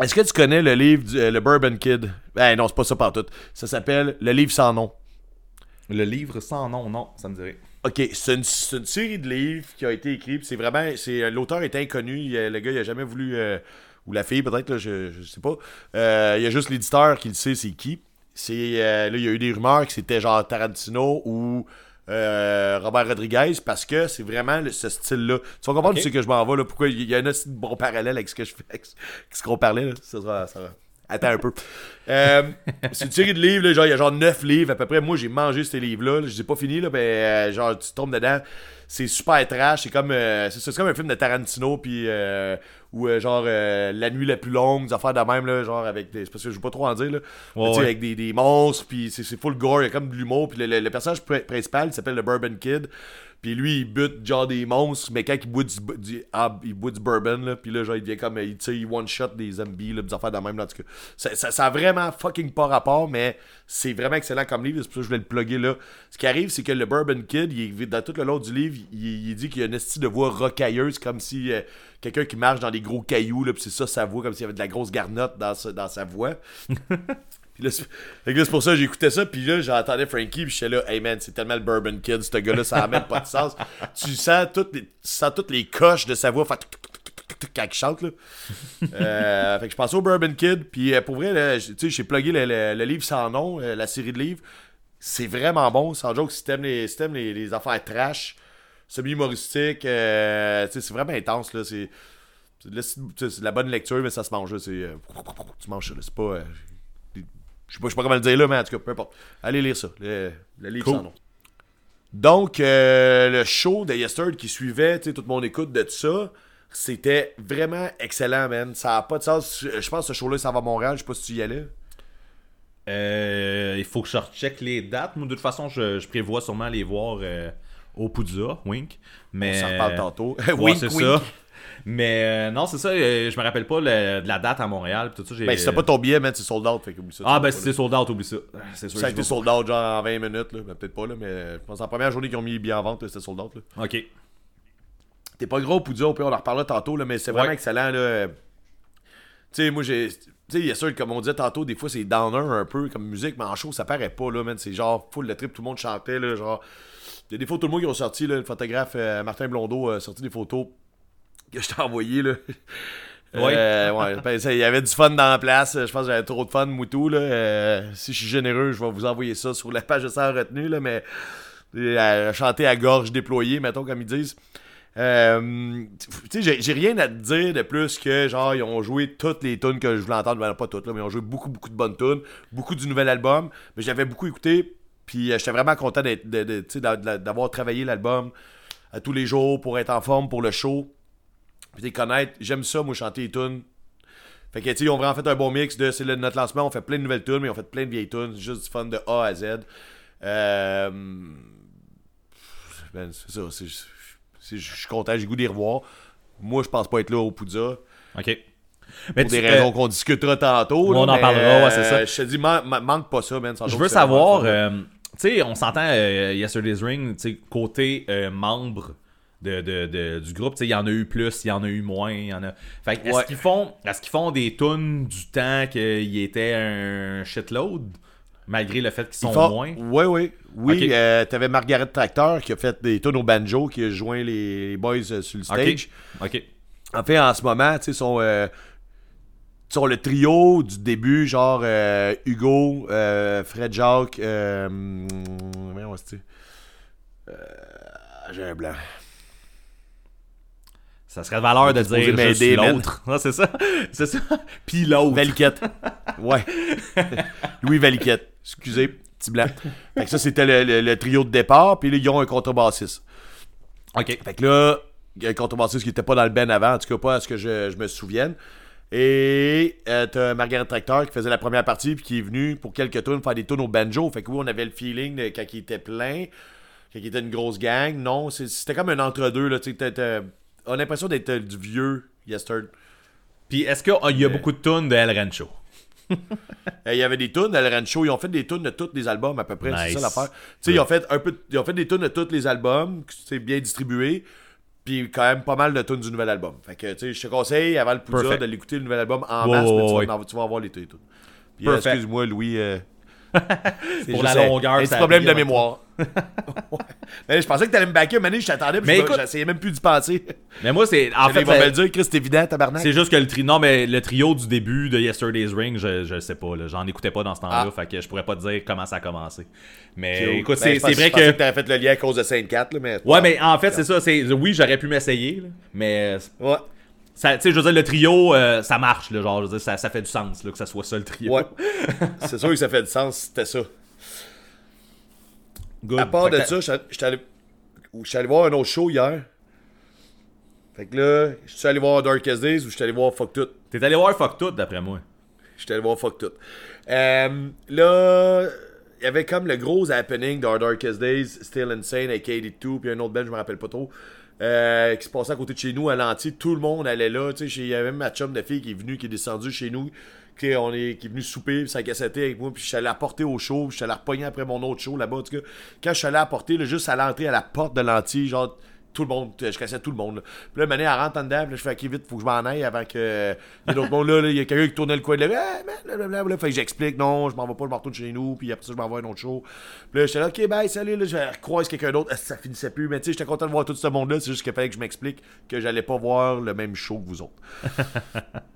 Est-ce que tu connais le livre du, euh, Le Bourbon Kid? Ben non, c'est pas ça partout. Ça s'appelle Le livre sans nom. Le livre sans nom, non, ça me dirait. Ok, c'est une, une série de livres qui a été écrite. C'est vraiment. c'est L'auteur est inconnu. il le gars, il a jamais voulu. euh, ou la fille, peut-être, là, je, je sais pas. Euh, il y a juste l'éditeur qui le sait, c'est qui. C'est, euh, là, il y a eu des rumeurs que c'était genre Tarantino ou euh, Robert Rodriguez parce que c'est vraiment le- ce style-là. Tu vas comprendre Ok. où c'est que je m'en vais, là, pourquoi il y a un bon parallèle avec ce que je fais, avec ce qu'on parlait. Là. Ça sera- ça va- Attends un peu. Euh, c'est une série de livres, là, genre, il y a genre 9 livres à peu près. Moi, j'ai mangé ces livres-là. là. Je les ai pas finis, là, mais euh, genre, tu tombes dedans. C'est super trash. C'est comme, euh, c'est, comme un film de Tarantino, puis ou euh, genre euh, La nuit la plus longue, des affaires de même, là, genre avec des. Parce que je veux pas trop en dire, là. Mais ouais. avec des, des monstres, puis c'est, c'est full gore, il y a comme de l'humour. Puis le, le- le personnage pr- principal, il s'appelle le Bourbon Kid. Puis lui, il bute genre des monstres, mais quand il boit du, du- ah, il boit du bourbon, là, puis là, genre, il devient comme, il, il one-shot des zombies, là, des affaires de même, là, en tout cas. Ça, ça, ça a vraiment fucking pas rapport, mais c'est vraiment excellent comme livre, c'est pour ça que je voulais le plugger là. Ce qui arrive, c'est que le Bourbon Kid, il dans tout le long du livre, il, il dit qu'il y a une style de voix rocailleuse, comme si, euh, quelqu'un qui marche dans des gros cailloux, là, puis c'est ça sa voix, comme s'il y avait de la grosse garnotte dans dans sa voix. Puis là, c'est pour ça que j'écoutais ça, puis là, j'entendais Frankie, puis j'étais là, hey man, c'est tellement le Bourbon Kid, ce gars-là, ça n'a même pas de sens. Tu sens toutes les, tu sens toutes les coches de sa voix faire quand il chante, là. Euh, fait que je pensais au Bourbon Kid, puis euh, pour vrai, j'ai plugué le, le- le livre sans nom, euh, la série de livres. C'est vraiment bon, sans joke, si t'aimes les, si t'aimes les, les affaires trash, semi-humoristique, euh, c'est vraiment intense, là, c'est... C'est de, la, bonne lecture, mais ça se mange, là, c'est... tu manges ça, là, c'est pas... euh, je sais pas, je sais pas comment le dire là, mais en tout cas, peu importe. Allez lire ça, le, le livre Cool. sans nom. Donc, euh, le show de Yesterday qui suivait, tu sais, tout le monde écoute de tout ça, c'était vraiment excellent, man. Ça a pas de sens. Je pense que ce show-là, ça va à Montréal, je sais pas si tu y allais. Euh, il faut que je recheck les dates. Moi, de toute façon, je, je prévois sûrement les voir euh, au Poudza, wink. Mais... On s'en reparle tantôt. Ouais, Wink, c'est wink. ça. Mais euh, non, c'est ça. euh, je me rappelle pas le- de la date à Montréal. Tout ça, j'ai- Ben, si t'as pas ton billet, man, c'est sold out, fait ça. Ah, ben si c'est sold out, oublie ça. C'est sûr. Ça a que été je sold out genre en 20 minutes, là. Ben, peut-être pas, là, mais je pense que la première journée qu'ils ont mis les billets en vente, là, c'était sold out, là. pas. Ok. T'es pas gros, Poudja, au pire, on en reparlera tantôt, là, mais c'est vraiment Ouais. excellent, là. Tu sais, moi, j'ai. Tu sais, il y a sûr, comme on disait tantôt, des fois, c'est downer un peu comme musique, mais en show, ça paraît pas, là, man. C'est genre full de trip, tout le monde chantait, là, genre. Il y a des photos de moi qui ont sorti, là. Le photographe euh, Martin Blondeau a sorti des photos que je t'ai envoyées, là. Ouais. Euh, ouais, ben, il y avait du fun dans la place. Je pense que j'avais trop de fun, Moutou. Là. Euh, si je suis généreux, je vais vous envoyer ça sur la page de Sans retenue. Là, mais euh, chanter à gorge déployée, mettons, comme ils disent. Euh, tu sais, j'ai- rien à te dire de plus que genre ils ont joué toutes les tunes que je voulais entendre, ben, pas toutes là, mais ils ont joué beaucoup beaucoup de bonnes tunes, beaucoup du nouvel album, mais j'avais beaucoup écouté, puis j'étais vraiment content d'avoir travaillé l'album à tous les jours pour être en forme pour le show, puis les connaître, j'aime ça moi chanter les tunes. Fait que tu sais, ils ont vraiment fait un bon mix de c'est notre lancement, on fait plein de nouvelles tunes, mais on fait plein de vieilles tunes, c'est juste du fun de A à Z. Euh, ben, c'est ça, c'est- je suis content, j'ai goût d'y revoir. Moi, je pense pas être là au Poudza. Ok. Mais Pour des raisons euh, qu'on discutera tantôt. on là, en mais, parlera, ouais, c'est ça. euh, Je te dis, man- man- manque pas ça, man. Je veux savoir, tu sais, on s'entend Yesterday's Ring, tu sais, côté membre de, de- de- du groupe, il y en a eu plus, il y en a eu moins, y en a. Fait que est-ce Ouais. qu'ils font, qu'ils font des tunes du temps qu'il était un shitload, malgré le fait qu'ils sont font- moins? Oui, oui. Oui, euh, t'avais Margaret Tracteur qui a fait des tunes au banjo, qui a joint les boys euh, sur le stage. Ok. En fait, en ce moment, tu sais, sont, euh, sont le trio du début, genre euh, Hugo, euh, Fred Jacques, euh, voyons, c'est euh, J'ai un blanc. Ça serait de valeur de dire m'aider, l'autre. Ah, c'est ça. C'est ça. Puis l'autre. Valiquette. ouais. Louis Valiquette. Excusez, petit blanc. Fait que ça, c'était le, le- le trio de départ. Puis là, ils ont un contrebassiste. Ok. Fait que là, il y a un contrebassiste qui était pas dans le ben avant, en tout cas pas à ce que je, je me souvienne. Et euh, t'as Margaret Tracteur qui faisait la première partie puis qui est venu pour quelques tunes faire des tunes au banjo. Fait que oui, on avait le feeling de, quand il était plein, quand il était une grosse gang. Non, c'était comme un entre-deux. là, tu sais, a l'impression d'être euh, du vieux Yesterday. Puis est-ce qu'il y a beaucoup de tunes de El Rancho? Euh, Il y avait des tunes à Rancho. Ils ont fait des tunes de tous les albums à peu près. C'est ça l'affaire. Tu sais, ils ont fait un peu. Ils ont fait des tunes de tous les albums. C'est bien distribué. Puis quand même pas mal de tunes du nouvel album. Fait que tu sais, je te conseille avant le Perfect. de l'écouter le nouvel album en Ouais, masse. ouais, mais tu, ouais. vas, en- tu vas avoir les tunes. et tout. Puis euh, excuse-moi, Louis. euh, Pour la un- longueur, Un petit ça problème de mémoire. Ouais. Mais je pensais que t'allais me backer, mais je t'attendais. Mais écoute- j'essayais même plus d'y penser. Mais moi, c'est. En fait, va me le dire, Chris, c'est évident, tabarnak. C'est juste que le trio. Non, mais le trio du début de Yesterday's Ring, je, je sais pas. J'en écoutais pas dans ce temps-là. Ah. Fait que je pourrais pas te dire comment ça a commencé. Mais écoute, Ben, c'est c'est vrai je pensais que. que t'avais fait le lien à cause de Sainte-Cat, là, mais. Ouais, mais en fait, c'est ça. c'est Oui, j'aurais pu m'essayer. Mais. Ouais. Ça- Tu sais, je veux dire, le trio, euh, ça marche. Là, genre, je veux dire, ça, ça fait du sens là, que ça soit ça le trio. Ouais. c'est sûr que ça fait du sens, c'était ça. Good. À part Fait de ça, j'étais- allé, allé voir un autre show hier. Fait que là, je suis allé voir Darkest Days ou je suis allé voir Fuck Tout. T'es allé voir Fuck Tout, d'après moi. J'étais allé voir Fuck Tout. Euh, là, il y avait comme le gros happening dans Darkest Days, Still Insane avec KD2, puis un autre band, je me rappelle pas trop, euh, qui se passait à côté de chez nous à l'anti. Tout le monde allait là. Il y avait même ma chum de fille qui est venue, qui est descendue chez nous, qui, on est, qui est venu souper, ça cassettait avec moi, puis je suis allé la porter au show, je suis allé après mon autre show là-bas. En tout cas, quand je suis allé la porter, là, juste à l'entrée, à la porte de l'anti, genre, tout le monde, je connaissais tout le monde. Là. Puis là, Mané, elle rentre en dedans, puis là, je fais, ok, vite, faut que je m'en aille avant que. A d'autres monde là, il y a quelqu'un qui tournait le coin de blablabla. Fait que j'explique, non, je m'en vais pas, je m'en retourne chez nous, puis après ça, je m'envoie à un autre show. Puis là, j'étais là, ok, bye, salut, là, je recroise quelqu'un d'autre. Ça finissait plus, mais tu sais, j'étais content de voir tout ce monde-là, c'est juste qu'il fallait que je m'explique que j'allais pas voir le même show que vous autres.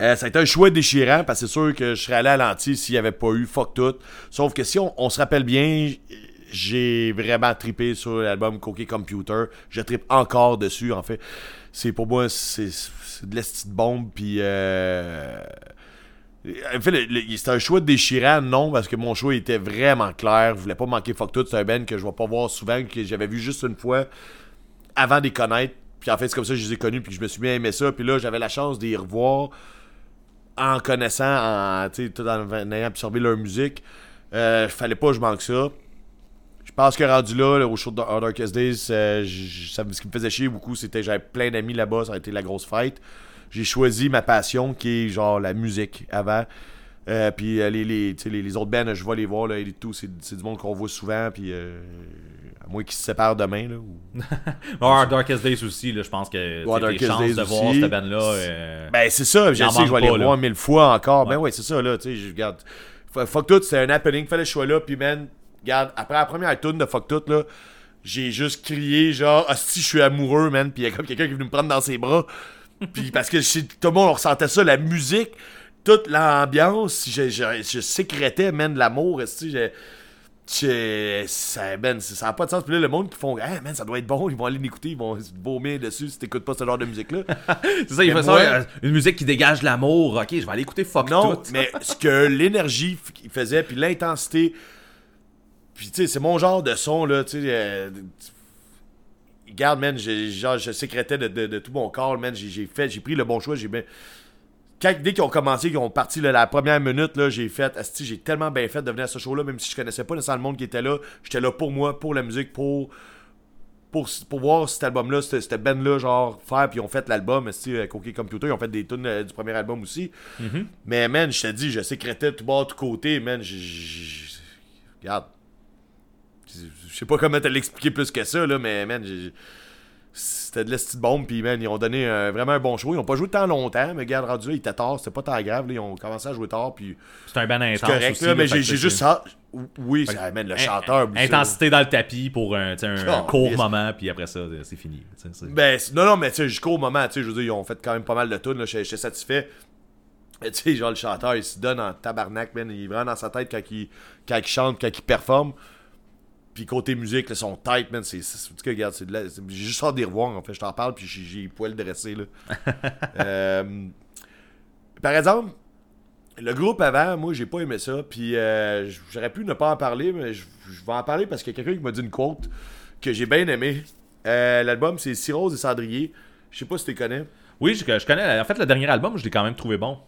Euh, ça a été un choix déchirant parce que c'est sûr que je serais allé à l'anti s'il n'y avait pas eu fuck tout. Sauf que si on, on se rappelle bien, j'ai vraiment trippé sur l'album Cookie Computer. Je trippe encore dessus, en fait. C'est pour moi, c'est de la petite bombe. Puis. Euh... En fait, c'était un choix déchirant, non, parce que mon choix était vraiment clair. Je voulais pas manquer fuck tout. C'est un band que je vais pas voir souvent, que j'avais vu juste une fois avant de les connaître. Puis en fait, c'est comme ça que je les ai connus, puis je me suis bien aimé ça. Puis là, j'avais la chance d'y revoir en connaissant, en, tout en ayant absorbé leur musique. Euh, fallait pas que je manque ça. Je pense que rendu là, là, au show de Darkest Days, euh, ça, ce qui me faisait chier beaucoup, c'était que j'avais plein d'amis là-bas, ça a été la grosse fête. J'ai choisi ma passion qui est genre la musique avant. Euh, puis euh, les, les, les, les autres bands, je vais les voir là, et tout, c'est du monde qu'on voit souvent. Puis euh, à moins qu'ils se séparent demain. Là, ou- Darkest Days aussi, je pense que Ouais, Darkest chances Days de voir cette band-là. Ben, c'est ça, je sais, je vais les là. voir mille fois encore. Ben Ouais. c'est ça, là, tu sais, je regarde. Fuck tout, c'était un happening, fallait que je sois là, puis man, regarde, après la première tune de Fuck tout, là, j'ai juste crié, genre, ah, si je suis amoureux, man, puis il y a comme quelqu'un qui est venu me prendre dans ses bras. Puis parce que tout le monde, on ressentait ça, la musique, toute l'ambiance, je, je, je sécrétais, man, de l'amour, ça, man, ça n'a pas de sens. Puis là, le monde qui font, ah, man, ça doit être bon, ils vont aller l'écouter, ils vont se vomir dessus si t'écoutes pas ce genre de musique-là. C'est ça, il Mais fait moi- ça. euh, Une musique qui dégage l'amour. Ok, je vais aller écouter Fuck Non, Tout. mais ce que l'énergie qu'il faisait, puis l'intensité, puis tu sais, c'est mon genre de son, là, tu sais. euh, Regarde, man, j'ai- genre, je sécrétais de, de- de tout mon corps, man. J'ai fait, j'ai pris le bon choix, j'ai bien. Quand, dès qu'ils ont commencé, qu'ils ont parti là, la première minute, là, j'ai fait, asti, j'ai tellement bien fait de venir à ce show-là, même si je connaissais pas nécessairement le monde qui était là. J'étais là pour moi, pour la musique, pour pour, pour voir cet album-là, cette, band-là, genre, faire, puis ils ont fait l'album, avec OK Computer, ils ont fait des tunes euh, du premier album aussi. Mais, man, je te dis, je sécrétais tout bord, tout côté, man, j- j- j- regarde. Je je sais pas comment te l'expliquer plus que ça, là, mais, man, j'ai- c'était de la petite bombe, puis, man, ils ont donné un- vraiment un bon show. Ils ont pas joué tant longtemps, mais, regarde, rendu là, il était tard, c'était pas tant grave, là, ils ont commencé à jouer tard, puis C'est un band intense. correct, aussi, là, mais fait j'ai juste ça. Oui, ça amène le chanteur. Intensité dans le tapis pour un, Oh, court yes. moment, puis après ça, c'est fini. Ben, non, non, mais tu sais, jusqu'au moment, tu sais, je veux dire, ils ont fait quand même pas mal de tunes, là, j'étais j'étais satisfait. Tu sais, genre, le chanteur, il se donne en tabarnak, man, il est vraiment dans sa tête quand il, quand il chante, quand il performe. Puis côté musique, là, son tête, man, c'est. En regarde, c'est de la- c'est- J'ai juste hâte d'y revoir, en fait, je t'en parle, puis j'ai- poils dressés, là. Euh, par exemple, le groupe avant, moi, j'ai pas aimé ça, puis euh, j'aurais pu ne pas en parler, mais je vais en parler parce qu'il y a quelqu'un qui m'a dit une quote que j'ai bien aimé. Euh, L'album, c'est Cirrhose et Cendrier. Je sais pas si tu connais. Oui, je, je connais. En fait, le dernier album, je l'ai quand même trouvé bon.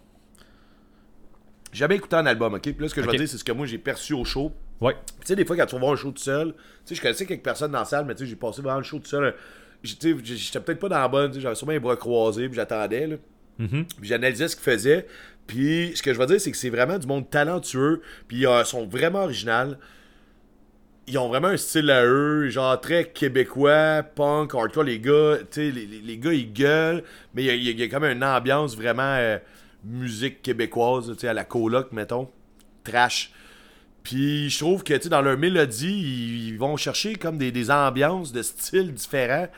J'ai jamais écouté un album, ok? Puis là, ce que je vais dire, c'est ce que moi j'ai perçu au show. Ouais. Tu sais, des fois, quand tu vas voir un show tout seul, tu sais, je connaissais quelques personnes dans la salle, mais tu sais, j'ai passé vraiment le show tout seul. euh, j'ai- tu sais, J'étais peut-être pas dans la bonne, tu sais, j'avais sûrement les bras croisés, puis j'attendais, là. Mhm. Puis j'analysais ce qu'ils faisaient. Puis ce que je veux dire, c'est que c'est vraiment du monde talentueux. Puis ils sont vraiment originales. Ils ont vraiment un style à eux, genre très québécois, punk, hardcore. Les gars, tu sais, les, les- gars, ils gueulent. Mais il y y y a quand même une ambiance vraiment euh, musique québécoise, à la coloc, mettons. Trash. Puis je trouve que, dans leur mélodie, ils, vont chercher comme des, ambiances de styles différents.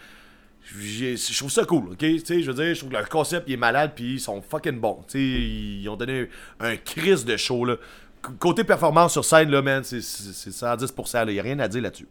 Je trouve ça cool, ok? Tu sais, je veux dire, je trouve que leur concept est malade, puis ils sont fucking bons. Tu sais, ils ont donné un crise de show, là. Côté performance sur scène, là, man, c'est c'est- c'est 110%, là. Il a rien à dire là-dessus.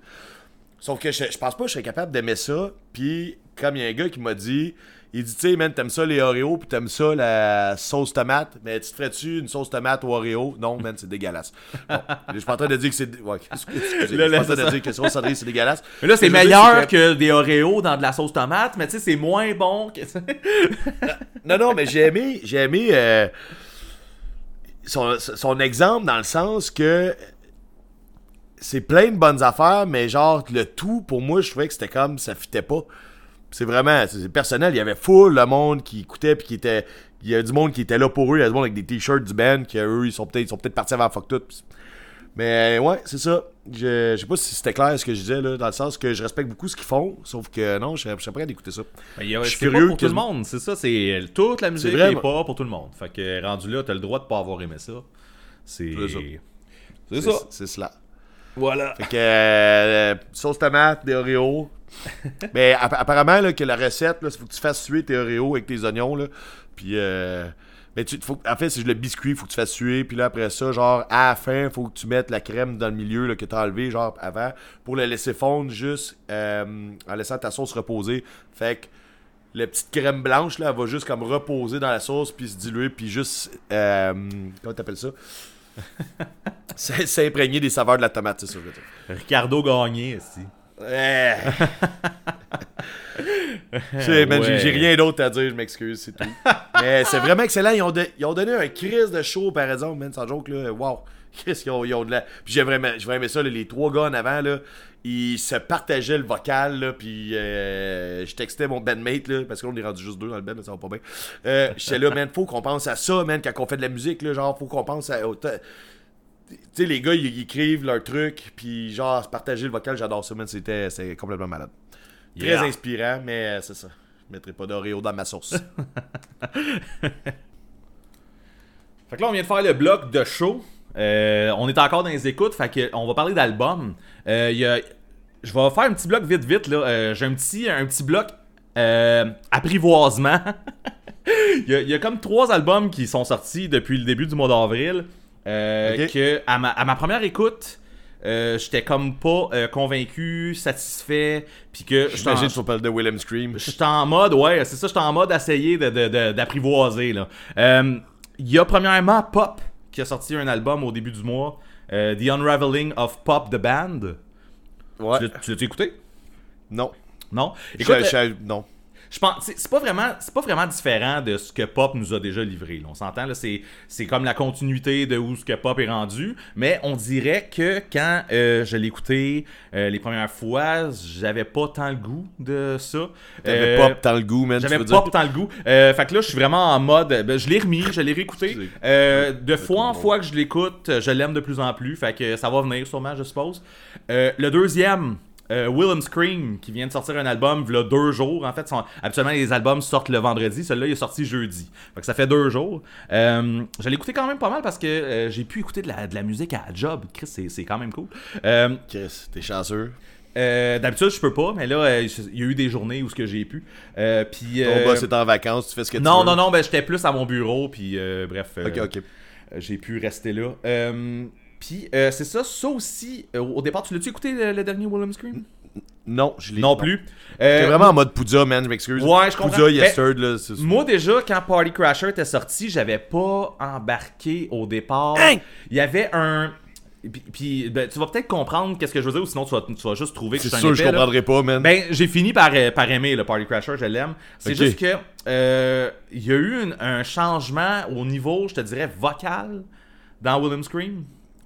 Sauf que je, je pense pas que je serais capable d'aimer ça. Puis, comme il y a un gars qui m'a dit, il dit, tu sais, man, t'aimes ça les Oreos, puis t'aimes ça la sauce tomate, mais tu te ferais-tu une sauce tomate ou Oreo? Non, man, c'est dégueulasse. Bon, je suis pas en train de dire que c'est. Ouais, excusez, excusez, Là, je suis en train de dire que sauce cendrier, c'est dégueulasse. Mais là, c'est meilleur dire, que des Oreos dans de la sauce tomate, mais tu sais, c'est moins bon que. Non, non, mais j'ai aimé, j'ai aimé euh, son, son exemple dans le sens que c'est plein de bonnes affaires, mais genre le tout, pour moi, je trouvais que c'était comme ça fitait pas. C'est vraiment, c'est personnel. Il y avait full le monde qui écoutait puis qui était. Il y a du monde qui était là pour eux. Il y a du monde avec des t-shirts du band qui eux, ils sont peut-être sont peut-être partis avant fuck tout. Mais ouais, c'est ça. Je, je sais pas si c'était clair ce que je disais, là, dans le sens que je respecte beaucoup ce qu'ils font, sauf que non, je je serais prêt d'écouter ça. Mais y a- Je suis pas curieux pour tout le monde, c'est ça, c'est toute la musique vrai, est moi. pas pour tout le monde. Fait que rendu là, t'as le droit de pas avoir aimé ça. C'est C'est ça. C'est ça. C'est cela. Voilà. Fait que euh, sauce tomate, des Oreos. Mais app- apparemment là, que la recette, il faut que tu fasses suer tes Oreos avec tes oignons. Là. Puis, euh, mais tu, faut, en fait, c'est le biscuit, faut que tu fasses suer. Puis là, après ça, genre, à la fin, faut que tu mettes la crème dans le milieu là, que tu as enlevé, genre, avant, pour le laisser fondre juste euh, en laissant ta sauce reposer. Fait que la petite crème blanche, là, elle va juste comme reposer dans la sauce, puis se diluer, puis juste. Euh, comment t'appelles ça? C'est- S'imprégner des saveurs de la tomate, c'est dire. Ricardo Gagné. Eh. J'ai- Ouais. j'ai rien d'autre à dire, je m'excuse, c'est tout. Mais c'est vraiment excellent. Ils ont, de- ils ont donné un crise de show, par exemple, man, sans joke, là. Wow. Chris, ils ont, ils ont de la. Puis j'ai vraiment, aimé ça, là, les trois gars en avant, là. Ils se partageaient le vocal, là. Puis euh, je textais mon bandmate, là, parce qu'on est rendu juste deux dans le band, là, ça va pas bien. Euh, J'étais là, man, faut qu'on pense à ça, man, quand on fait de la musique, là. Genre, faut qu'on pense à. tu sais, les gars, ils, écrivent leur truc, puis genre, se partager le vocal, j'adore ça, man. C'était complètement malade. Très inspirant, mais euh, c'est ça. Je mettrai pas d'Oreo dans ma sauce. Fait que là, on vient de faire le bloc de show. Euh, on est encore dans les écoutes, fait que on va parler d'albums. Euh, y a- je vais faire un petit bloc vite vite là. Euh, J'ai un petit, un petit bloc apprivoisement. il, y a, il y a comme trois albums qui sont sortis depuis le début du mois d'avril. Que à ma, à ma première écoute, euh, j'étais comme pas euh, convaincu, satisfait, puis que J'imagine que tu vas parler de Willem Scream. J'étais en mode, ouais, c'est ça, j'étais en mode essayer de- de- de- d'apprivoiser. Euh, Il y a premièrement Pop, qui a sorti un album au début du mois, euh, The Unraveling of Pop the Band. Ouais. Tu l'as- écouté? Non. Non? Écoute, je- euh, non. Je pense, c'est pas vraiment, c'est pas vraiment différent de ce que Pop nous a déjà livré. là. On s'entend là, c'est, c'est comme la continuité de où ce que Pop est rendu. Mais on dirait que quand euh, je l'ai écouté euh, les premières fois, j'avais pas tant le goût de ça. T'avais Euh, pas tant le goût, man. J'avais pas dire? tant le goût. Euh, fait que là, je suis vraiment en mode. ben, je l'ai remis, je l'ai réécouté. De fois en fois que je l'écoute, je l'aime de plus en plus. Fait que ça va venir sûrement, je suppose. Le deuxième. Euh, Willem Scream qui vient de sortir un album il y a deux jours en fait habituellement les albums sortent le vendredi celui-là il est sorti jeudi fait que ça fait deux jours euh, je écouté quand même pas mal parce que euh, j'ai pu écouter de la, de la musique à job Chris c'est, c'est quand même cool euh, Chris, t'es chanceux. euh, d'habitude je peux pas mais là euh, il y a eu des journées où ce que j'ai pu euh, puis Ton boss est en vacances, tu fais ce que tu non, veux. non, non, ben j'étais plus à mon bureau, puis bref, Ok, ok. j'ai pu rester là. Puis euh, c'est ça, ça aussi, euh, au départ, tu l'as-tu écouté le, le dernier Willem Scream? Non, je l'ai Non plus. T'es Euh, vraiment en mode Poudja, man, je m'excuse. Ouais, je comprends. Poudja, Mais- Yesterd, là. c'est- Moi déjà, quand Party Crasher était sorti, j'avais pas embarqué au départ. Hein? Il y avait un... Puis, puis, ben, tu vas peut-être comprendre qu'est-ce que je veux dire, ou sinon tu vas, tu vas juste trouver que C'est je suis sûr, un je épais, là. comprendrais pas, man. Ben, j'ai fini par, euh, par aimer le Party Crasher, je l'aime. C'est Ok. juste que euh, il y a eu une- un changement au niveau, je te dirais, vocal dans Willem Scream.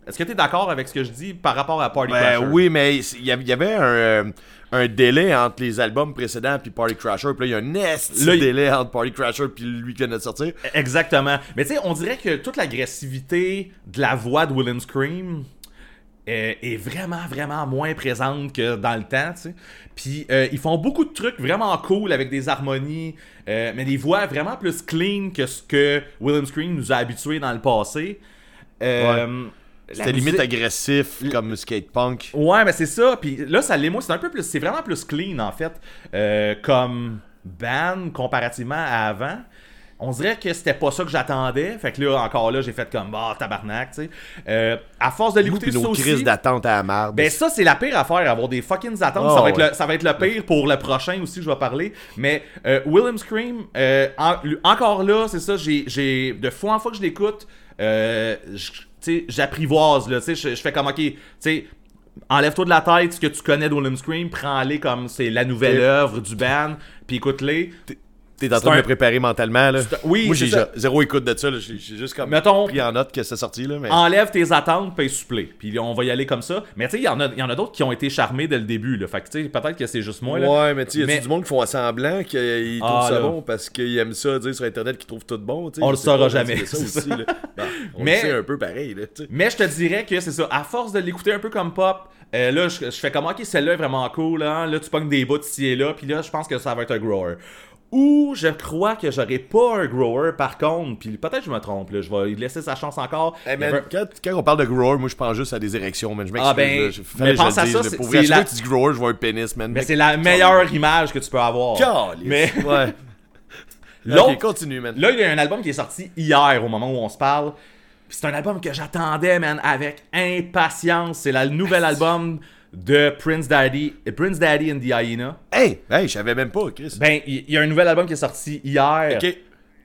Est-ce que tu es d'accord avec ce que je dis par rapport à Party Ben Crasher? oui, mais il y avait- un, euh, un délai entre les albums précédents puis Party Crasher. Puis là, il y a un esti il- délai entre Party Crasher puis lui qui vient de sortir. Exactement. Mais tu sais, on dirait que toute l'agressivité de la voix de Willem Scream euh, est vraiment, vraiment moins présente que dans le temps, tu sais. Puis euh, ils font beaucoup de trucs vraiment cool avec des harmonies, euh, mais des voix vraiment plus clean que ce que Willem Scream nous a habitués dans le passé. Euh, la C'était limite musique- agressif comme skate punk. Ouais, mais c'est ça. Puis là, ça l'est, moi, c'est un peu plus. C'est vraiment plus clean, en fait. euh, comme band, comparativement à avant. On dirait que c'était pas ça que j'attendais. Fait que là, encore là, j'ai fait comme, bah, tabarnak, tu sais. Euh, à force de l'écouter, nos aussi. crises d'attente à la marde. Ben ça, c'est la pire affaire, avoir des fucking attentes. Oh, ça, va être le, ça va être le pire pour le prochain aussi, je vais parler. Mais euh, Willem Scream, euh, en- encore là, c'est ça, j'ai, j'ai de fois en fois que je l'écoute, euh, je- j'apprivoise, là, tu sais, je, fais comme, ok, tu sais, enlève-toi de la tête ce que tu connais de Willem Scream, prends-les comme c'est la nouvelle œuvre du band, puis écoute-les. T'es en train de me préparer mentalement, là. Oui, Moi, j'ai ça. zéro écoute de ça. J'ai juste comme Mettons- pris en note que c'est sorti, là. Mais... Enlève tes attentes, paye supplé. Puis on va y aller comme ça. Mais tu sais, il y en a, il y en a d'autres qui ont été charmés dès le début. Là. Fait que tu sais, peut-être que c'est juste moi. Là. Ouais, mais tu sais, y a Mais- du monde qui font semblant qu'ils Ah, trouvent ça là. bon parce qu'ils aiment ça, dire sur Internet qu'ils trouvent tout bon. On le saura jamais, c'est ça aussi, ça. là. Bon, on Mais- le sait un peu pareil, là. Mais je te dirais que c'est ça. À force de l'écouter un peu comme pop, euh, là, je, je fais comme, ok, celle-là est vraiment cool. Hein? Là, tu pognes des bouts ici et là. Puis là, je pense que ça va être un grower. Ou je crois que j'aurai pas un grower par contre. Puis peut-être je me trompe. Là. Je vais lui laisser sa chance encore. Hey, man, quand, quand on parle de grower, moi je pense juste à des érections, man. Je m'excuse. Ah, ben, là. Je- mais je pense le à dise, ça, c'est- Pour vrai, la- que tu dis grower, je vois un pénis, man. Mais c'est la meilleure image que tu peux avoir. Calice. Mais- Ouais. L'autre- continue, man. Là, il y a un album qui est sorti hier au moment où on se parle. C'est un album que j'attendais, man, avec impatience. C'est le nouvel album de Prince Daddy, Prince Daddy and the Hyena. Hey, hey, je savais même pas, Chris. Ben, il y a un nouvel album qui est sorti hier. ok.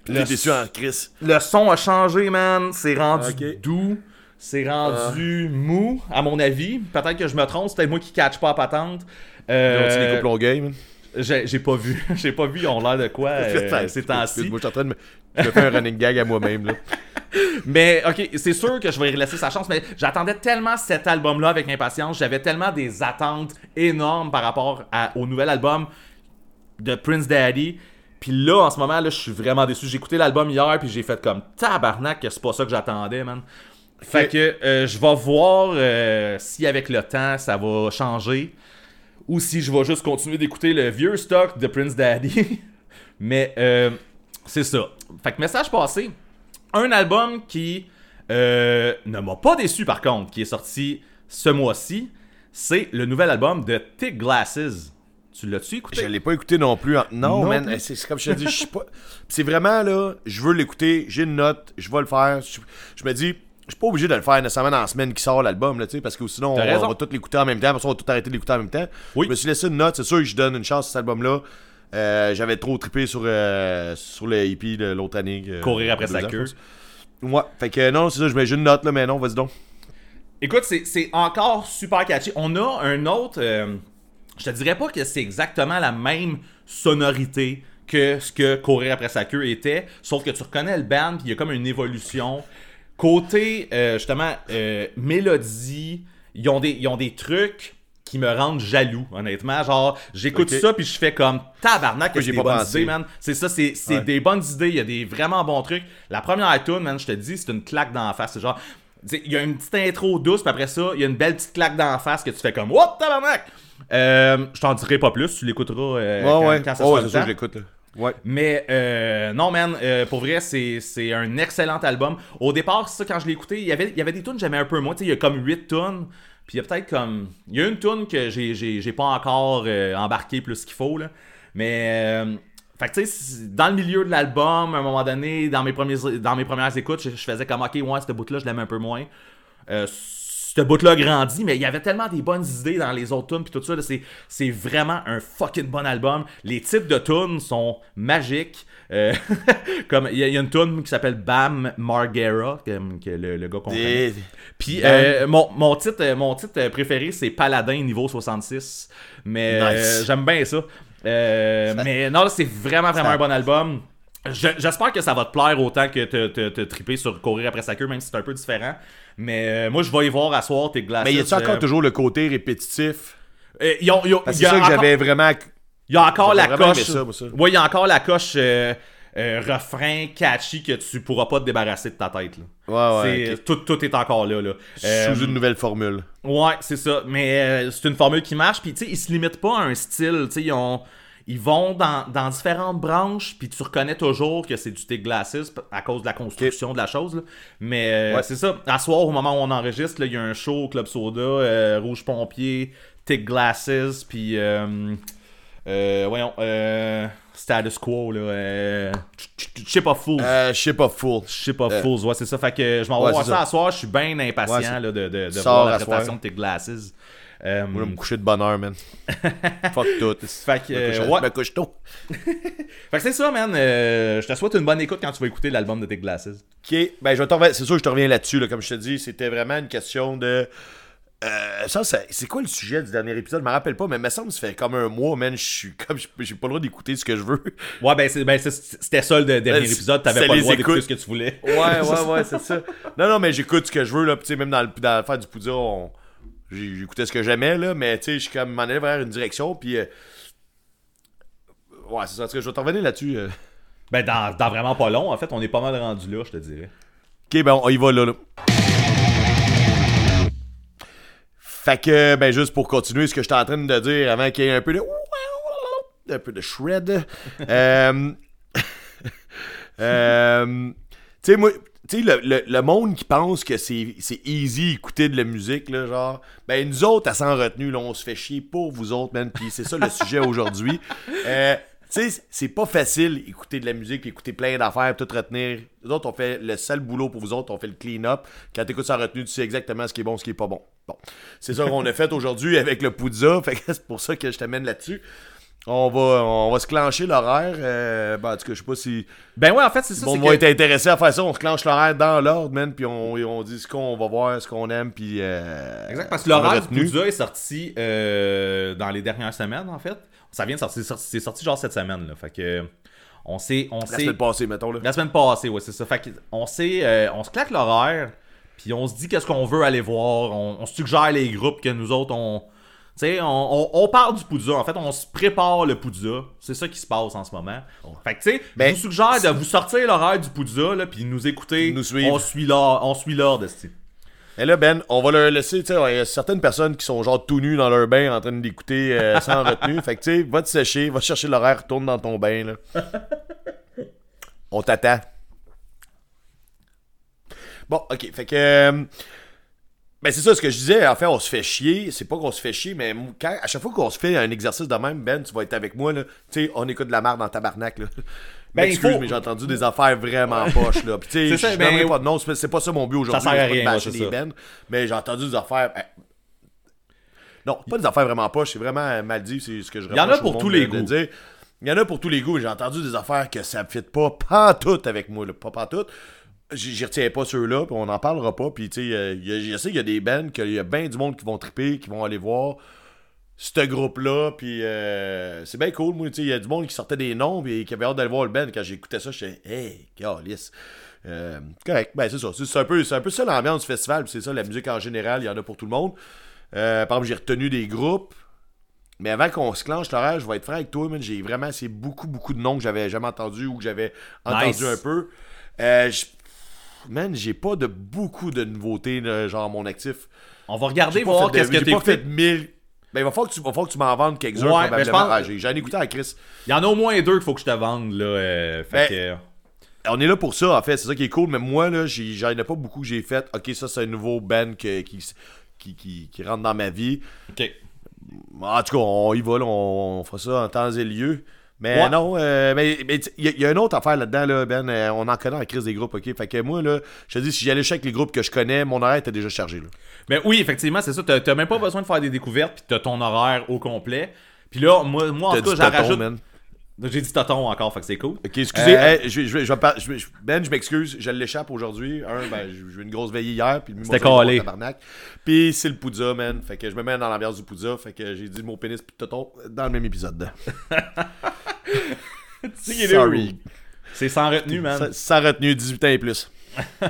Le- déçu en Chris. Le son a changé, man. C'est rendu doux. C'est rendu mou, à mon avis. Peut-être que je me trompe. C'est peut-être moi qui catch pas la patente. Euh, Ils ont des couples man. J'ai pas vu. J'ai pas vu. Ils ont l'air de quoi euh, ces temps-ci. Moi, je suis en train de me. Je fais un running gag à moi-même, là. Mais ok, c'est sûr que je vais y laisser sa chance, mais j'attendais tellement cet album-là avec impatience, j'avais tellement des attentes énormes par rapport à- au nouvel album de Prince Daddy. Puis là, en ce moment, là, je suis vraiment déçu. J'ai écouté l'album hier, puis j'ai fait comme tabarnak que c'est pas ça que j'attendais, man. Fait que euh, je vais voir euh, si avec le temps ça va changer ou si je vais juste continuer d'écouter le vieux stock de Prince Daddy. Mais euh, c'est ça. Fait que message passé. Un album qui euh, ne m'a pas déçu par contre, qui est sorti ce mois-ci, c'est le nouvel album de Thick Glasses. Tu l'as-tu écouté? Je l'ai pas écouté non plus. en- Non, Non man, c'est c'est comme je te dis, je suis pas. C'est vraiment là, je veux l'écouter, j'ai une note, je vais le faire. Je, je me dis, je suis pas obligé de le faire nécessairement dans la semaine qui sort l'album, là, tu sais, parce que sinon on, on va tout l'écouter en même temps, parce qu'on va tout arrêter de l'écouter en même temps. Oui. Je me suis laissé une note, c'est sûr que je donne une chance à cet album-là. Euh, J'avais trop trippé sur, euh, sur le hippie de l'autre année. que- Courir après sa ans, queue. Ouais, fait que non, c'est ça, je mets j'ai une note là, mais non, vas-y donc. Écoute, c'est c'est encore super catchy. On a un autre. euh, je te dirais pas que c'est exactement la même sonorité que ce que Courir après sa queue était, sauf que tu reconnais le band, puis il y a comme une évolution. Côté, euh, justement, euh, mélodie, ils ont, des, ils ont des trucs qui me rendent jaloux, honnêtement. Genre, j'écoute ça, puis je fais comme tabarnak, que Moi, c'est j'y ai des pas bonnes pensé? idées, man. C'est ça, c'est Ouais. des bonnes idées, il y a des vraiment bons trucs. La première tune, man, je te dis, c'est une claque dans la face. C'est genre, il y a une petite intro douce, puis après ça, il y a une belle petite claque dans la face que tu fais comme, What tabarnak! Euh, je t'en dirai pas plus, tu l'écouteras euh, Ouais, quand, ouais, quand ça Ouais, sera le sûr, temps. je l'écoute. Ouais. Mais euh, non, man, euh, pour vrai, c'est un excellent album. Au départ, ça, quand je l'ai écouté, il y avait, il y avait des tunes que j'aimais un peu moins. Il y a comme 8 tunes. Puis il y a peut-être comme. Il y a une tune que j'ai- pas encore euh, embarqué plus qu'il faut, là. Mais. fait que tu sais, dans le milieu de l'album, à un moment donné, dans mes, premiers, dans mes premières écoutes, je, je faisais comme, ok, ouais, cette bout-là, je l'aime un peu moins. Euh, ce bout-là a grandi, mais il y avait tellement des bonnes idées dans les autres tunes puis tout ça. là, C'est, c'est vraiment un fucking bon album. Les titres de tunes sont magiques. Euh, comme il y, a- il y a une tune qui s'appelle Bam Margera, que, que le, le gars qu'on Puis euh, mon, mon titre, mon titre préféré, c'est Paladin niveau 66. Mais Nice. euh, j'aime bien ça. Mais non, là, c'est vraiment, vraiment un bon album. Je- J'espère que ça va te plaire autant que te, te, te triper sur courir après sa queue, même si c'est un peu différent. Mais euh, moi, je vais y voir à soir tes glaces. Mais y a-tu encore toujours le côté répétitif? Euh, Parce que c'est a ça que encore- j'avais vraiment. Il y a encore la coche. ça, ça. Ouais, il y a encore la coche euh, euh, refrain catchy que tu pourras pas te débarrasser de ta tête. là. Ouais, ouais. Tout, tout est encore là. là. Euh, Sous une nouvelle formule. Ouais, c'est ça. Mais euh, c'est une formule qui marche. Puis, tu sais, ils se limitent pas à un style. Tu sais, ils, ont- ils vont dans, dans différentes branches. Puis, tu reconnais toujours que c'est du Thick Glasses à cause de la construction de la chose. là. Mais euh, Ouais. c'est ça. À soir, au moment où on enregistre, il y a un show au Club Soda, euh, Rouge Pompier, Thick Glasses. Puis, euh, euh, voyons, Status Quo. là. je sais pas, full. Je sais pas, Euh, Fools, ouais, c'est ça. Fait que je m'en vais voir ça à soir. Je suis bien impatient Ouais, c'est- là, de, de, voir la prestation de tes glasses. Euh, Moi, je me coucher de bonne heure, man. Fuck tout. Fait que, Je me couche- euh, ouais. je me couche tôt. fait que c'est ça, man. Euh, je te souhaite une bonne écoute quand tu vas écouter l'album de tes glasses. Ok, ben je vais c'est sûr que je te reviens là-dessus, là, comme je te dis, c'était vraiment une question de Euh, ça, ça- c'est quoi le sujet du dernier épisode? Je me rappelle pas, mais il me semble que ça fait comme un mois, man. Je suis comme. J'ai pas le droit d'écouter ce que je veux. Ouais, ben, ben, c'était ça le dernier Ben, épisode. T'avais pas le droit d'écouter ce que tu voulais. Ouais, ouais, ouais, c'est ça. Non, non, mais j'écoute ce que je veux, là. Tu sais, même dans, le, dans du Poudja, on- j'écoutais ce que j'aimais, là. Mais, tu sais, je suis comme m'en allais vers une direction. Puis, euh, ouais, c'est ça. Cas, je vais te revenir là-dessus. euh. Ben, dans, dans vraiment pas long, en fait, on est pas mal rendu là, je te dirais. Ok, ben on y va là, là. Fait que, ben juste pour continuer ce que j'étais en train de dire avant qu'il y ait un peu de... Un peu de shred. euh... euh... Tu sais, moi... Tu sais, le, le, le monde qui pense que c'est c'est easy écouter de la musique, là, genre, ben nous autres, à sans retenue, là, on se fait chier pour vous autres, man, puis c'est ça le sujet aujourd'hui. Euh, tu sais, c'est pas facile écouter de la musique, puis écouter plein d'affaires, tout retenir. Nous autres, on fait le sale boulot pour vous autres, on fait le clean-up. Quand t'écoutes sans retenue, tu sais exactement ce qui est bon, ce qui est pas bon. Bon, c'est ça qu'on a fait aujourd'hui avec le Poudza, fait que c'est pour ça que je t'amène là-dessus. On va, on va se clencher l'horaire. Euh, ben, en tout cas, je sais pas si... Ben ouais, en fait, c'est ça. Bon, on va que- être intéressé à faire ça. On se clenche l'horaire dans l'ordre, man. Puis on, on dit ce qu'on va voir, ce qu'on aime. Puis. euh, Exact, parce que l'horaire du. Poudja est sorti euh, dans les dernières semaines, en fait. Ça vient de sortir, c'est sorti, genre cette semaine, là. Fait que, on s'est... On La semaine passée, mettons. Là. La semaine passée, ouais, c'est ça. Fait que on s'est, euh, on se claque l'horaire, puis on se dit qu'est-ce qu'on veut aller voir. On, on suggère les groupes que nous autres, on, tu sais, on, on, on parle du Poudja. En fait, on se prépare le Poudja. C'est ça qui se passe en ce moment. Fait que, tu sais, Ben, je vous suggère de vous sortir l'horaire du Poudja, là, puis nous écouter. Nous suivre. On suit l'or- on suit l'ordre. Et là, Ben, on va leur laisser. Tu sais, il y a certaines personnes qui sont genre tout nus dans leur bain en train d'écouter euh, sans retenue. Fait que, tu sais, va te sécher, va chercher l'horaire, retourne dans ton bain. Là. on t'attend. Bon, ok. Fait que. euh, Ben, c'est ça ce que je disais. En fait, on se fait chier. C'est pas qu'on se fait chier, mais quand, à chaque fois qu'on se fait un exercice de même, Ben, tu vas être avec moi. là. Tu sais, on écoute de la merde dans tabarnak. Là. Ben, Ben, faut- mais j'ai entendu des affaires vraiment poches. Là. Puis, tu sais, je ben, pas de nom. C'est pas ça mon but aujourd'hui. Ça sert à rien, des bands, mais j'ai entendu des affaires. ben, Non, pas des affaires vraiment poches, c'est vraiment mal dit, c'est ce que je Il y en a pour tous les goûts. dire. Il y en a pour tous les goûts, j'ai entendu des affaires que ça ne fit pas pantoute avec moi, là, pas pantoute. J'y retiens pas ceux-là, puis on n'en parlera pas, puis tu sais, euh, je sais qu'il y a des bands, qu'il y a bien du monde qui vont triper, qui vont aller voir ce groupe-là, puis euh, c'est bien cool, moi, tu sais, il y a du monde qui sortait des noms, et qui avait hâte d'aller voir le band, quand j'écoutais ça, j'étais « Hey, calice! Euh, correct, ben c'est ça, c'est un, peu, c'est un peu ça l'ambiance du festival, puis c'est ça, la musique en général, il y en a pour tout le monde. Euh, par exemple, j'ai retenu des groupes, mais avant qu'on se clenche l'horaire, je vais être franc avec toi, j'ai vraiment, c'est beaucoup, beaucoup de noms que j'avais jamais entendus ou que j'avais entendu Nice. un peu. Euh, je- man, j'ai pas de beaucoup de nouveautés, là, genre mon actif. On va regarder, voir qu'est-ce que j'ai t'as pas fait mille. Ben, il va falloir que tu, va que tu m'en vendes quelques-uns, Ouais, ben, Ah, J'en ai écouté à Chris. Il y en a au moins deux qu'il faut que je te vende, là. euh, fait Ben, que... On est là pour ça, en fait. C'est ça qui est cool. Mais moi, là, j'en ai pas beaucoup que j'ai fait. Ok, ça, c'est un nouveau band que- qui, qui, qui, qui rentre dans ma vie. OK. En tout cas, on y va, là, on, on fera ça en temps et lieu. Mais Ouais. non, euh, mais il y, a- il y a une autre affaire là-dedans, là, Ben. euh, on en connaît en crise des groupes, ok? Fait que moi, là, je te dis, si j'allais avec les groupes que je connais, mon horaire était déjà chargé, là. Mais oui, effectivement, c'est ça. T'as t'as même pas besoin de faire des découvertes, puis t'as ton horaire au complet. Puis là, moi, moi en tout cas, j'en rajoute. man. J'ai dit tonton encore, fait que c'est cool. Ok, excusez, Euh, hey, je, je, je Ben, je m'excuse, je l'échappe aujourd'hui. Un, ben, j'ai eu une grosse veillée hier, puis le C'était calé. Puis c'est le Poudza, man. Fait que je me mets dans l'ambiance du Poudza, fait que j'ai dit mon pénis puis tonton dans le même épisode. Sorry. C'est sans retenue, man. Sans, sans retenue, 18 ans et plus.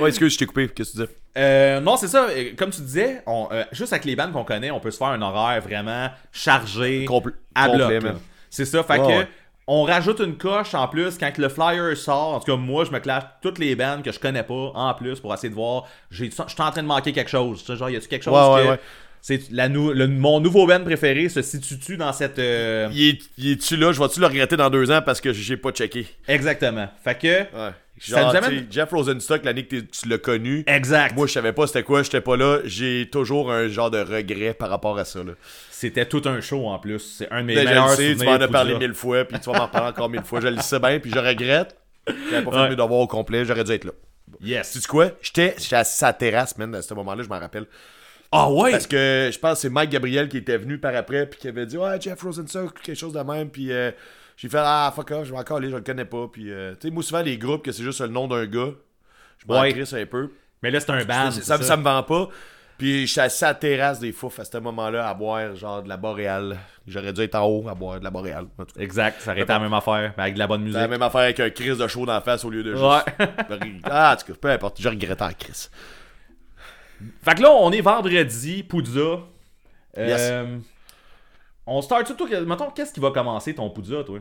ouais, excuse, je t'ai coupé. Qu'est-ce que tu dis? Euh, non, c'est ça. euh, Comme tu disais, on, euh, juste avec les bandes qu'on connaît, on peut se faire un horaire vraiment chargé Compl- à bloc. complet. C'est ça. Fait que on rajoute une coche en plus quand le flyer sort. En tout cas, moi, je me clash toutes les bandes que je connais pas en plus pour essayer de voir. Je suis en train de manquer quelque chose. Genre, y a-tu quelque chose Ouais, ouais, que. ouais. C'est la nou- le- mon nouveau band préféré se situe-tu dans cette. euh, Il est- il est-tu là? Je vais-tu le regretter dans deux ans parce que j'ai pas checké? Exactement. Fait que. Ouais. Ça Genre, nous amène- tu sais, Jeff Rosenstock, l'année que tu l'as connu. Exact. Moi, je savais pas c'était quoi, j'étais pas là. J'ai toujours un genre de regret par rapport à ça. C'était tout un show en plus. C'est un de mes Ben, meilleurs le sais, tu m'en as parlé mille fois, puis tu vas m'en reparler encore mille fois. Je le sais bien, puis je regrette. J'avais pas fait Ouais. mes devoirs au complet, j'aurais dû être là. Yes. Tu quoi? J'étais j'étais assis à la terrasse, man, à ce moment-là, je m'en rappelle. Ah ouais! Parce que je pense que c'est Mike Gabriel qui était venu par après, puis qui avait dit Ouais, Jeff Rosenstock, quelque chose de même, puis euh, j'ai fait Ah, fuck off, je vais encore aller, je le connais pas. Puis, euh, tu sais, moi, souvent, les groupes, que c'est juste le nom d'un gars, je m'en Ouais. crisse un peu. Mais là, c'est un band. ça, c'est ça, ça me vend pas. Puis j'étais assis à la terrasse des fouf à ce moment-là à boire genre de la boréale. J'aurais dû être en haut à boire de la boréale. Exact, ça aurait été la même affaire, mais avec de la bonne musique. la même affaire avec un crise de chaud dans la face au lieu de juste. Ouais. ah, en tout cas, peu importe, je regrettais en crise. Fait que là, on est vendredi, Poudza. Euh, Yes. On start surtout. Mettons, qu'est-ce qui va commencer ton Poudza, toi?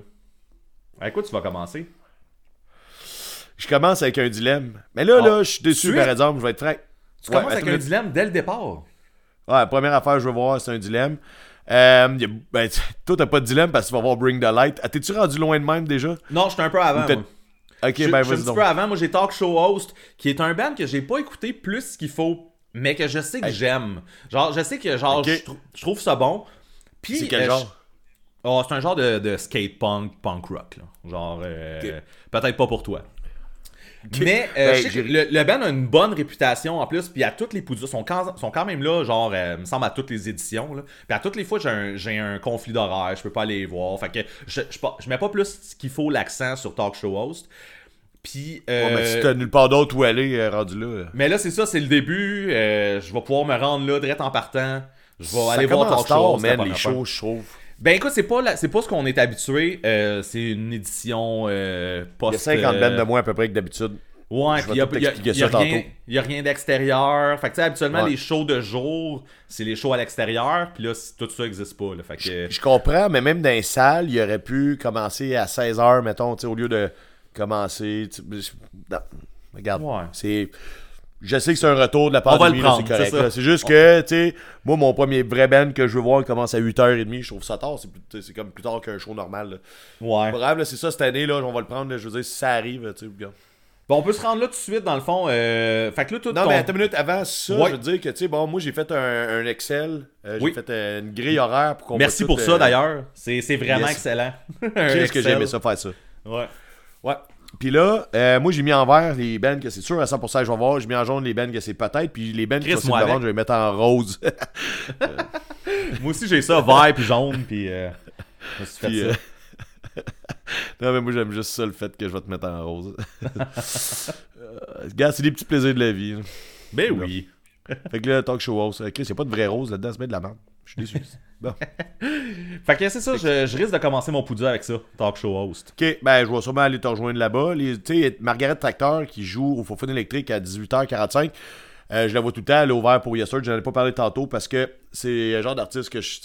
Avec quoi tu vas commencer? Je commence avec un dilemme. Mais là, là, Oh, je suis déçu, par exemple, je vais être franc. Tu Ouais, commences avec un dilemme dès le départ. Ouais, la première affaire que je veux voir, c'est un dilemme. Euh, a- ben, toi, t'as pas de dilemme parce que tu vas voir Bring the Light. Ah, T'es-tu rendu loin de même déjà? Non, j'étais un peu avant. Ok, Je- ben je suis un petit peu avant. Moi, j'ai Talk Show Host, qui est un band que j'ai pas écouté plus qu'il faut, mais que je sais que j'aime. Genre, je sais que genre, je, trou- je trouve ça bon. Puis, C'est quel euh, genre? je- Oh, c'est un genre de, de skate punk, punk rock. Là. Genre, euh, peut-être pas pour toi. Mais euh, Ben, je sais que j'ai- le, le band a une bonne réputation en plus, puis à toutes les poudres sont quand, sont quand même là, genre, euh, me semble à toutes les éditions. Là. Puis à toutes les fois, j'ai un, un conflit d'horaire, je peux pas aller les voir. Fait que je, je, je mets pas plus qu'il faut l'accent sur Talk Show Host. Puis. Ouais, mais euh, si t'as nulle part d'autre où aller, euh, rendu là. euh. mais là, c'est ça, c'est le début. euh, je vais pouvoir me rendre là, direct en partant. Je vais Ça aller voir tard, Show man, les shows, je trouve. Ben écoute, c'est pas, la- c'est pas ce qu'on est habitué. euh, c'est une édition euh, post. Il y a 50 euh, bandes de moins à peu près que d'habitude. Ouais, puis il y a, rien, d'extérieur. Fait que tu sais, habituellement, Ouais. les shows de jour, c'est les shows à l'extérieur. Puis là, tout ça existe pas. Là, fait que. Je comprends, mais même dans les salles, il aurait pu commencer à 16h, mettons, au lieu de commencer. tu- non. Regarde, Ouais. c'est. Je sais que c'est un retour de la pandémie, c'est correct. c'est juste que, tu sais, moi, mon premier vrai band que je veux voir commence à 8h30, je trouve ça tard. C'est comme plus tard qu'un show normal. là. Ouais. Bref, c'est ça cette année, là, on va le prendre. là, je veux dire, si ça arrive, tu sais. Bon, on peut se rendre là tout de suite, dans le fond. euh, Fait que là, tout Non, ton- mais attends une minute avant ça, Ouais. je veux dire que, tu sais, bon, moi, j'ai fait un, un Excel, euh, j'ai Oui. fait euh, une grille horaire pour qu'on Merci pour tout, ça, d'ailleurs. C'est c'est vraiment yes. excellent. Qu'est-ce que j'ai aimé ça faire ça? Ouais. Ouais. Puis là, euh, moi j'ai mis en vert les bands que c'est sûr à 100% que je vais voir. J'ai mis en jaune les bands que c'est peut-être. Puis les bands qui sont vendre, je vais les mettre en rose. Moi aussi, j'ai ça, vert puis jaune. Puis. euh, Puis, ça. euh, non, mais moi j'aime juste ça le fait que je vais te mettre en rose. euh, regarde, c'est des petits plaisirs de la vie. Ben oui. Fait que là, talk show rose. Chris, y a pas de vraie rose là-dedans, c'est bien de la merde. Je suis déçu. bon. Fait que c'est ça, je, je risque de commencer mon poudre avec ça, talk show host. Ok, ben je vais sûrement aller te rejoindre là-bas. Tu sais, Margaret Tracteur qui joue au Faux électrique à 18h45. euh, je la vois tout le temps, elle est ouverte pour Yes Sir. Je n'en ai pas parlé tantôt parce que c'est un genre d'artiste que je-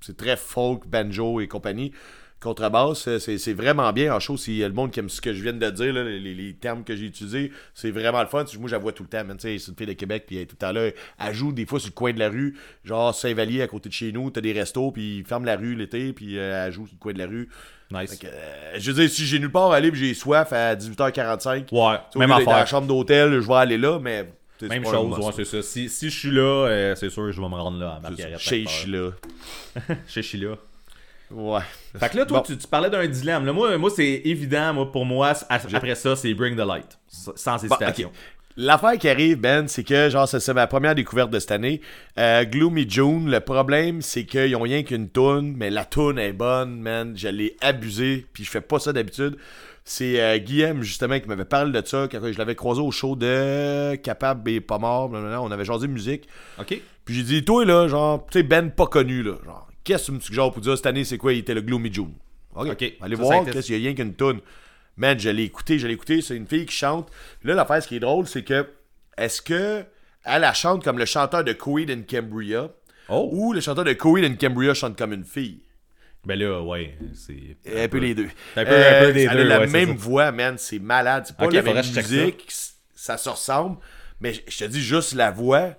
c'est très folk, banjo et compagnie. Contrebasse, c'est c'est vraiment bien en show. Si le monde qui aime ce que je viens de dire, là, les, les termes que j'ai utilisés, c'est vraiment le fun. Moi, je la vois tout le temps. C'est une fille de Québec, puis elle est tout le temps là. Elle joue des fois sur le coin de la rue, genre Saint-Vallier à côté de chez nous. T'as des restos, puis ils ferment la rue l'été, puis euh, elle joue sur le coin de la rue. Nice. Que, euh, je veux dire, si j'ai nulle part à aller pis j'ai soif à 18h45, Ouais, même d'être dans la affaire. chambre d'hôtel, je vais aller là, mais. Même chose, ouais, c'est ça. Si, si je suis là, euh, c'est sûr, je vais me rendre là à Margaret. Chez. Sheila. Chez Sheila. Ouais. Fait que là, toi, Bon. tu, tu parlais d'un dilemme. Là, moi, moi c'est évident, moi, pour moi, après ça, c'est Bring the Light. Sans Bon, hésitation. L'affaire qui arrive, Ben, c'est que, genre, c'est ma première découverte de cette année. Euh, Gloomy June, le problème, c'est qu'ils ont rien qu'une toune, mais la toune est bonne, man. Je l'ai abusé, puis je fais pas ça d'habitude. C'est euh, Guillaume, justement, qui m'avait parlé de ça quand je l'avais croisé au show de Capable et pas mort. blablabla. On avait jasé musique. OK? Puis j'ai dit, toi, là, genre, tu sais, Ben pas connu, là. Genre, qu'est-ce que tu me suggères pour dire cette année, c'est quoi? Il était le Gloomy June. Ok. Allez Ça, voir, qu'est-ce qu'il y a rien qu'une toune. Man, je l'ai écouté, je l'ai écouté. C'est une fille qui chante. Là, l'affaire, ce qui est drôle, c'est que, est-ce que elle, elle chante comme le chanteur de Coed and Cambria? Oh! ou le chanteur de Coed and Cambria chante comme une fille? Ben là, ouais, c'est... Un peu les deux. Un peu- un peu des elle deux, a la ouais, même voix, man. C'est malade. C'est pas Ok, la même que je check ça. musique. Ça se ressemble. Mais je te dis juste la voix.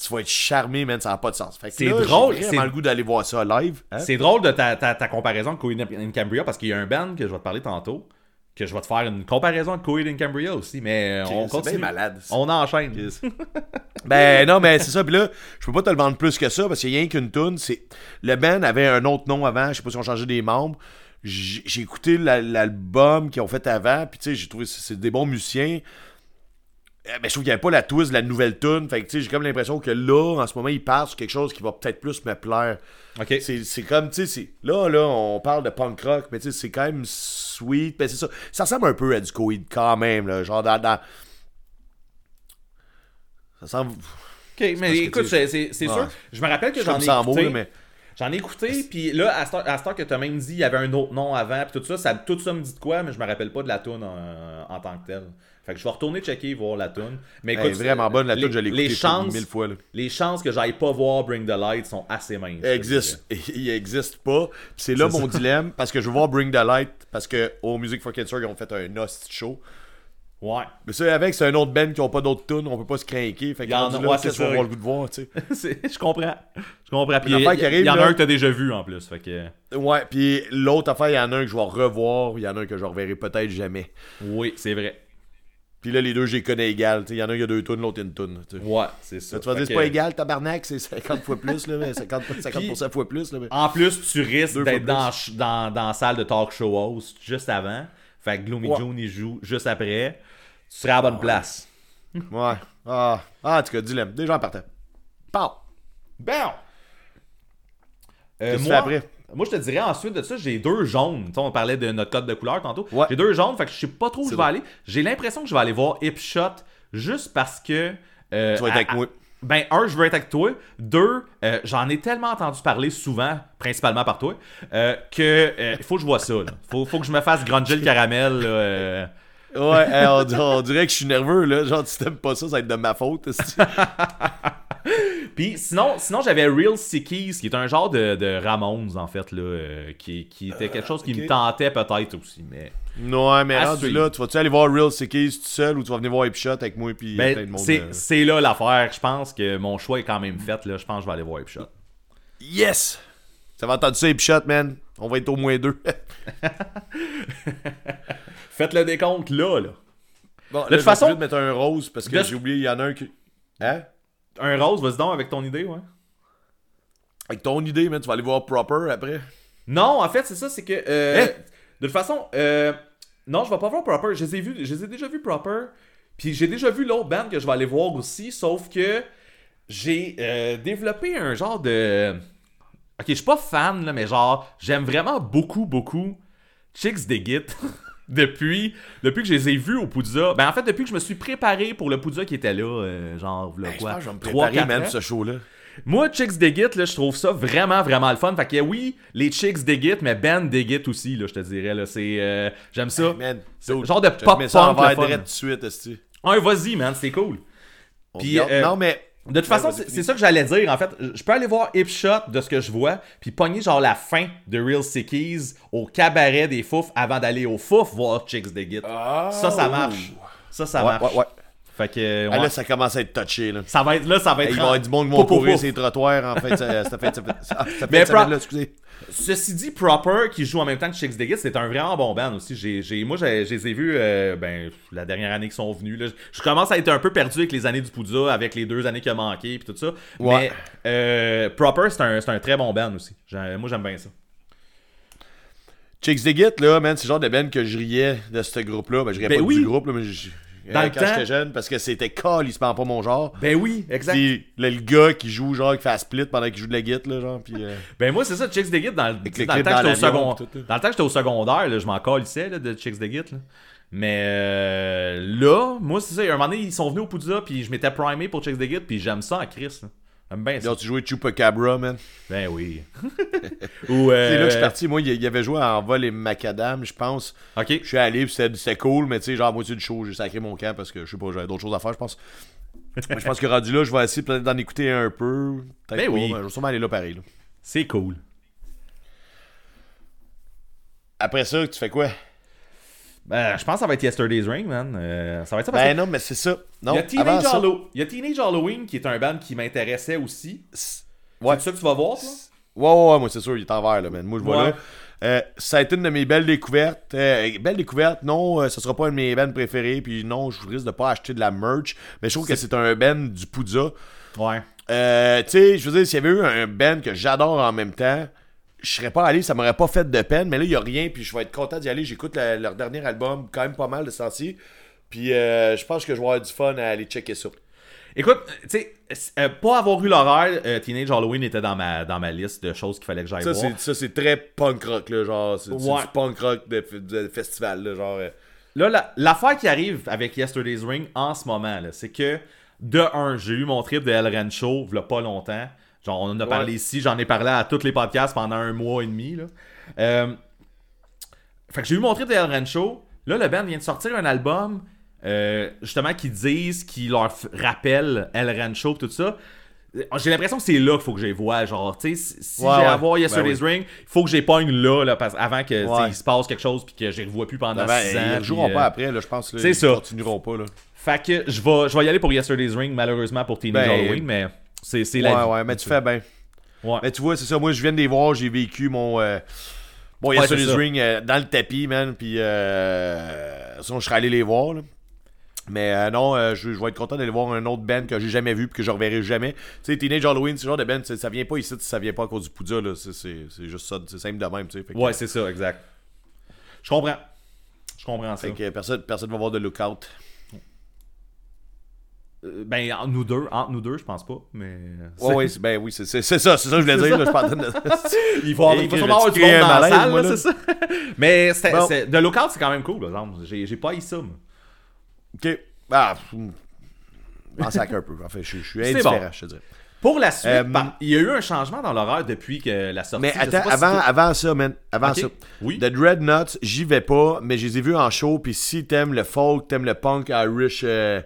Tu vas être charmé, man. Ça n'a pas de sens. C'est drôle, J'ai c'est- vraiment le goût d'aller voir ça live. hein. C'est drôle de ta, ta, ta comparaison de Coed and Cambria parce qu'il y a un band que je vais te parler tantôt, que je vais te faire une comparaison de and Cambria aussi, mais euh, on continue. malade. On enchaîne. Ben non, mais c'est ça. Puis là, je peux pas te le vendre plus que ça parce qu'il y a rien qu'une tune. C'est le band avait un autre nom avant. Je sais pas si on changé des membres. J'ai écouté la- l'album qu'ils ont fait avant. Puis tu sais, j'ai trouvé que c'est des bons musiciens. Euh, Mais je trouve qu'il n'y avait pas la twist de la nouvelle tune. Fait que tu sais, j'ai comme l'impression que là, en ce moment, ils partent sur quelque chose qui va peut-être plus me plaire. C'est comme, tu sais, là, là, on parle de punk rock, mais tu sais, c'est quand même sweet. Ben, c'est ça. Ça ressemble un peu à du Coed quand même, là. Genre dans. dans- Ça semble. Ok, mais écoute, tu c'est ouais. sûr. Je me rappelle que j'en ai sans écouté. mais. J'en ai écouté, puis là, à ce que t'as même dit, il y avait un autre nom avant, puis tout ça, ça, tout ça me dit de quoi, mais je me rappelle pas de la tune en, en tant que telle. Fait que je vais retourner checker, voir la tune. Mais écoute, est vraiment bonne, la tune, je l'ai les écoutée chances, mille fois. Là. les chances que j'aille pas voir Bring the Light sont assez minces. Il existe. Il existe pas. C'est là mon dilemme. Parce que je veux voir Bring the Light. Parce que au Music for Cancer, ils ont fait un host show. Ouais. Mais ça, avec, c'est un autre band qui ont pas d'autres tunes. On peut pas se craquer. Fait que Il y en a- ouais, c'est ça. avoir le goût de voir, tu sais? Je comprends. Je comprends. Puis il y, arrive, y en a un que t'as déjà vu en plus. Fait que. Ouais, puis l'autre affaire, il y en a un que je vais revoir. Il y en a un que je reverrai peut-être jamais. Oui, c'est vrai. Puis là, les deux, je les connais égal. Il y en a un qui a deux tunes, l'autre une sais. Ouais, c'est ça. Là, tu vas dire, c'est pas égal, tabarnak, c'est 50 fois plus, là, mais 50, 50% fois plus. Là, mais... En plus, tu risques d'être dans, dans, dans la salle de talk show host juste avant. Fait que Gloomy Ouais. June, il joue juste après. Tu serais à la bonne place. Ouais. Ah, ah, en tout cas, dilemme. Déjà en partant. Pow! Bon! Euh, moi, après? Moi, je te dirais ensuite de ça, j'ai deux jaunes. Tu sais, on parlait de notre code de couleur tantôt. Ouais. J'ai deux jaunes, fait que je sais pas trop où je vais aller. J'ai l'impression que je vais aller voir Hipshot juste parce que. euh, Tu vas être à- avec moi. Ben, un, je veux être avec toi. Deux, euh, j'en ai tellement entendu parler souvent, principalement par toi, euh, que euh, il faut que je vois ça. Là. Faut, faut que je me fasse granger le caramel. là, euh. Ouais, hey, on, dir- on dirait que je suis nerveux, là. Genre, si t'aimes pas ça, ça va être de ma faute. Puis sinon, sinon j'avais Real Sickies, qui est un genre de, de Ramones, en fait, là, euh, qui, qui était quelque chose qui me tentait peut-être aussi. Mais Ouais, mais là, tu vas-tu aller voir Real Sickies tout seul ou tu vas venir voir Hipshot avec moi et puis ben, c'est euh, c'est là l'affaire. Je pense que mon choix est quand même fait. Là. Je pense que je vais aller voir Hipshot. Yes! Ça va entendre ça, Hipshot, man? On va être au moins deux. Faites le décompte là. là. Bon, toute façon- Je vais mettre un rose parce que De- j'ai oublié, il y en a un qui. Hein? Un rose, vas-y donc avec ton idée, ouais. Avec ton idée, man, tu vas aller voir Proper après. Non, en fait, c'est ça, c'est que. euh, Hein? De toute façon, euh, non, je vais pas voir Proper. Je les ai, vus, je les ai déjà vus Proper. Puis j'ai déjà vu l'autre band que je vais aller voir aussi, sauf que j'ai euh, développé un genre de. Ok, je suis pas fan, là, mais genre, j'aime vraiment beaucoup, beaucoup Chicks Dig It. depuis, depuis que je les ai vus au Poudza. Ben, en fait, depuis que je me suis préparé pour le Poudza qui était là, euh, genre, v'là Ben, je quoi, pense que je vais me préparer, ans. pour ce show-là. Moi, Chicks Dig It, là, je trouve ça vraiment, vraiment le fun. Fait que oui, les Chicks Dig It, mais Ben Dig It aussi, là, je te dirais. Là, c'est, euh, j'aime ça. Man, genre de je te pop mets ça en le fun. de suite, esti. Ouais, vas-y, man, c'est cool. Euh, Non, mais. De toute façon, Ouais, vas-y, c'est ça que j'allais dire. En fait, je peux aller voir Hipshot de ce que je vois, puis pogner genre la fin de Real Sickies au cabaret des Fouf avant d'aller au Fouf voir Chicks Dig It. ça, ça marche. Ça, ça Ouais, marche. ouais, ouais. Fait que, Ah, ouais. là, ça commence à être touché, là. ça va être là, ça va être. il va y avoir du monde qui vont courir ces trottoirs, en fait. Ça, ça fait ça fait ça fait Mais cette pro- semaine-là, excusez. Ceci dit, Proper, qui joue en même temps que Chicks Dig It, c'est un vraiment bon band aussi. Moi, je les ai vus euh, ben, la dernière année qu'ils sont venus. là. Je commence à être un peu perdu avec les années du Poudza, avec les deux années qui ont manqué, puis tout ça. Ouais. Mais euh, Proper, c'est un, un très bon band aussi. Moi, j'aime bien ça. Chicks Dig It, là, man, c'est le genre de band que je riais de ce groupe-là. Ben, je riais Ben pas oui. du groupe, là, mais je- Dans le quand temps. j'étais jeune, parce que c'était calissement pas mon genre. Ben oui, exact. Puis le gars qui joue, genre, qui fait la split pendant qu'il joue de la guitare, là, genre, puis... euh, Ben moi, c'est ça, Chicks Dig It, dans, le- temps que j'étais au l'avion, second- puis tout, là. dans le temps que j'étais au secondaire, là, je m'en calissais là, de Chicks Dig It. là. Mais euh, là, moi, c'est ça, un moment donné, ils sont venus au Poudza, puis je m'étais primé pour Chicks Dig It, puis j'aime ça en Chris. là. J'aime bien ça. Tu jouais Chupacabra, man? Ben oui. Ou, euh, C'est là que je suis parti. Moi, il il avait joué en vol et macadam, je pense. Ok. Je suis allé, c'était cool, mais tu sais, genre, à moitié du show, j'ai sacré mon camp parce que, je sais pas, j'avais d'autres choses à faire, je pense. Je pense que rendu là, je vais essayer peut-être d'en écouter un peu. Ben pas, oui. je vais sûrement aller là pareil. là. C'est cool. Après ça, tu fais quoi? Ben, je pense que ça va être Yesterday's Ring, man. Euh, ça va être ça parce Ben que non, mais c'est ça. Non, il, y a Teenage ça, Hallow- il y a Teenage Halloween qui est un band qui m'intéressait aussi. Ouais. C'est ça que tu vas voir, toi? Ouais, ouais, ouais, moi, c'est sûr, il est en vert, là, man. Moi, je vois Ouais. là. Euh, ça a été une de mes belles découvertes. Euh, belle découverte, non, euh, ça sera pas une de mes bands préférées, puis non, je risque de pas acheter de la merch, mais je trouve que c'est un band du Poudza. Ouais. Euh, tu sais, je veux dire, s'il y avait eu un band que j'adore en même temps, je serais pas allé, ça m'aurait pas fait de peine, mais là, il y a rien, puis je vais être content d'y aller. J'écoute leur dernier album, quand même pas mal de temps-ci, puis euh, je pense que je vais avoir du fun à aller checker ça. Écoute, tu sais, euh, pas avoir eu l'horaire, euh, Teenage Halloween était dans ma, dans ma liste de choses qu'il fallait que j'aille voir. ça, c'est très punk rock, là, genre, c'est, Ouais. du punk rock de, de festival, là, genre. euh. Là, la- l'affaire qui arrive avec Yesterday's Ring en ce moment, c'est que de un, j'ai eu mon trip de El Rancho, il pas longtemps. Genre, on en a parlé ici, j'en ai parlé à tous les podcasts pendant un mois et demi. Là. Euh, fait que j'ai eu mon trip de El Rancho. Là, le band vient de sortir un album, euh, justement, qui disent, qui leur rappelle El Rancho tout ça. Euh, J'ai l'impression que c'est là qu'il faut que je les vois. Genre, tu sais, si Ouais, j'ai ouais. à voir Yesterday's Ben Ring, il faut que je les pogne là, là parce- avant que Ouais. il se passe quelque chose puis que je les revois plus pendant Ben, 6 ans. ils ne joueront euh, pas après, là, je pense. là, c'est ils ça. continueront pas. Là. Fait que je vais, je vais y aller pour Yesterday's Ring, malheureusement pour Teenage Ben, Halloween, mais c'est Ouais, la vie. ouais, mais tu fais bien. Ouais. Mais tu vois, c'est ça. Moi, je viens de les voir. J'ai vécu mon. Euh... Bon, Ouais, Yesterday's c'est ça. Ring euh, dans le tapis, man. Puis, euh... sinon, je serais allé les voir. Là. Mais euh, non, euh, je, je vais être content d'aller voir un autre band que j'ai jamais vu puis que je reverrai jamais. Tu sais, Teenage Halloween, ce genre de band, ça vient pas ici, ça vient pas à cause du Poudja. là. C'est- juste ça. C'est simple de même. tu sais. Ouais, c'est ça, exact. Je comprends. Je comprends ça. fait que personne, personne va voir de lookout. Euh, Ben, entre nous deux, entre nous deux, je pense pas, mais... Ouais, ouais, c'est- ben oui, c'est c'est- c'est ça. C'est ça que je voulais dire. là, je en Il sûrement je avoir du monde dans la salle, moi, là, c'est ça. Mais c'était, Bon. c'est- de local, c'est quand même cool, par exemple. J'ai, j'ai pas eu ça, moi. Ok. Ah, m'en sac un peu. Enfin, je, je suis C'est indifférent, bon. je te dirais. Pour la suite, Euh, par- il y a eu un changement dans l'horaire depuis que la sortie. Mais Je sais attends, pas avant, avant ça, man. Avant ça. Oui. The Dreadnoughts, j'y vais pas, mais je les ai vus en show. Puis si t'aimes le folk, t'aimes le punk Irish. euh,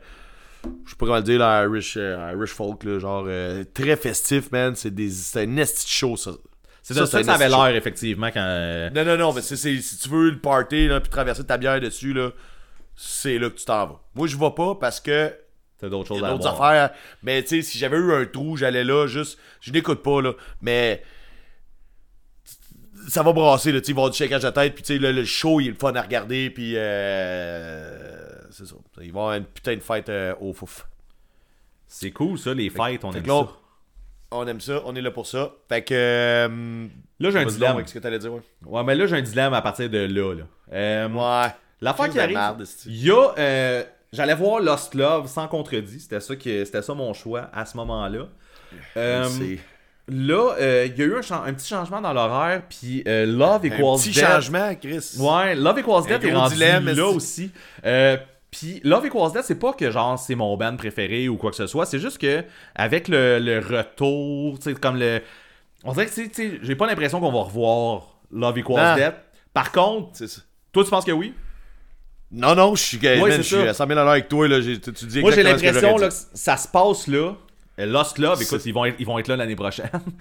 je sais pas comment le dire, là, Irish, euh, Irish folk, là, genre euh, très festif, man. C'est des- c'est un esti show, ça. C'est ça, ça, ça avait l'air, effectivement, quand... euh. Non, non, non, mais c'est- si tu veux le party, là, puis traverser ta bière dessus, là, c'est là que tu t'en vas. Moi, je vais pas parce que T'as d'autres choses y a à d'autres voir. affaires. Mais tu sais, si j'avais eu un trou, j'allais là, juste. Je n'écoute pas, là. Mais. Ça va brasser, là. Tu sais, il va y avoir du shakeage de tête. Puis tu sais, le, le show, il est le fun à regarder. Puis. Euh... C'est ça. Il va y avoir une putain de fête euh, au fouf. C'est cool, ça, les fêtes, on Fait aime ça. on aime ça. On est là pour ça. Fait que. euh, Là, j'ai un vas-y donc dilemme. avec ce que t'allais dire, ouais. Ouais, mais là, j'ai un dilemme à partir de là, là. Euh, Ouais. L'affaire qui arrive, il y a... euh, J'allais voir Lost Love sans contredit. C'était ça, que, c'était ça mon choix à ce moment-là. Euh, là, euh, il y a eu un, chan- un petit changement dans l'horaire, puis euh, Love un Equals petit Death. changement, Chris. Ouais, Love Equals Death est gros rendu dilemme, là est-ce- aussi. Euh, puis Love Equals Death, c'est pas que genre c'est mon band préféré ou quoi que ce soit, c'est juste que avec le, le retour, tu sais, comme le. On dirait que tu j'ai pas l'impression qu'on va revoir Love Equals Non. Death. Par contre, toi tu penses que oui? Non, non, je suis, Ouais, man, je suis à 100 000 à l'heure avec toi. Là. Tu, tu dis Moi j'ai que l'impression que ça se passe là. Lost Love, écoute, ils vont, être, ils vont être là l'année prochaine.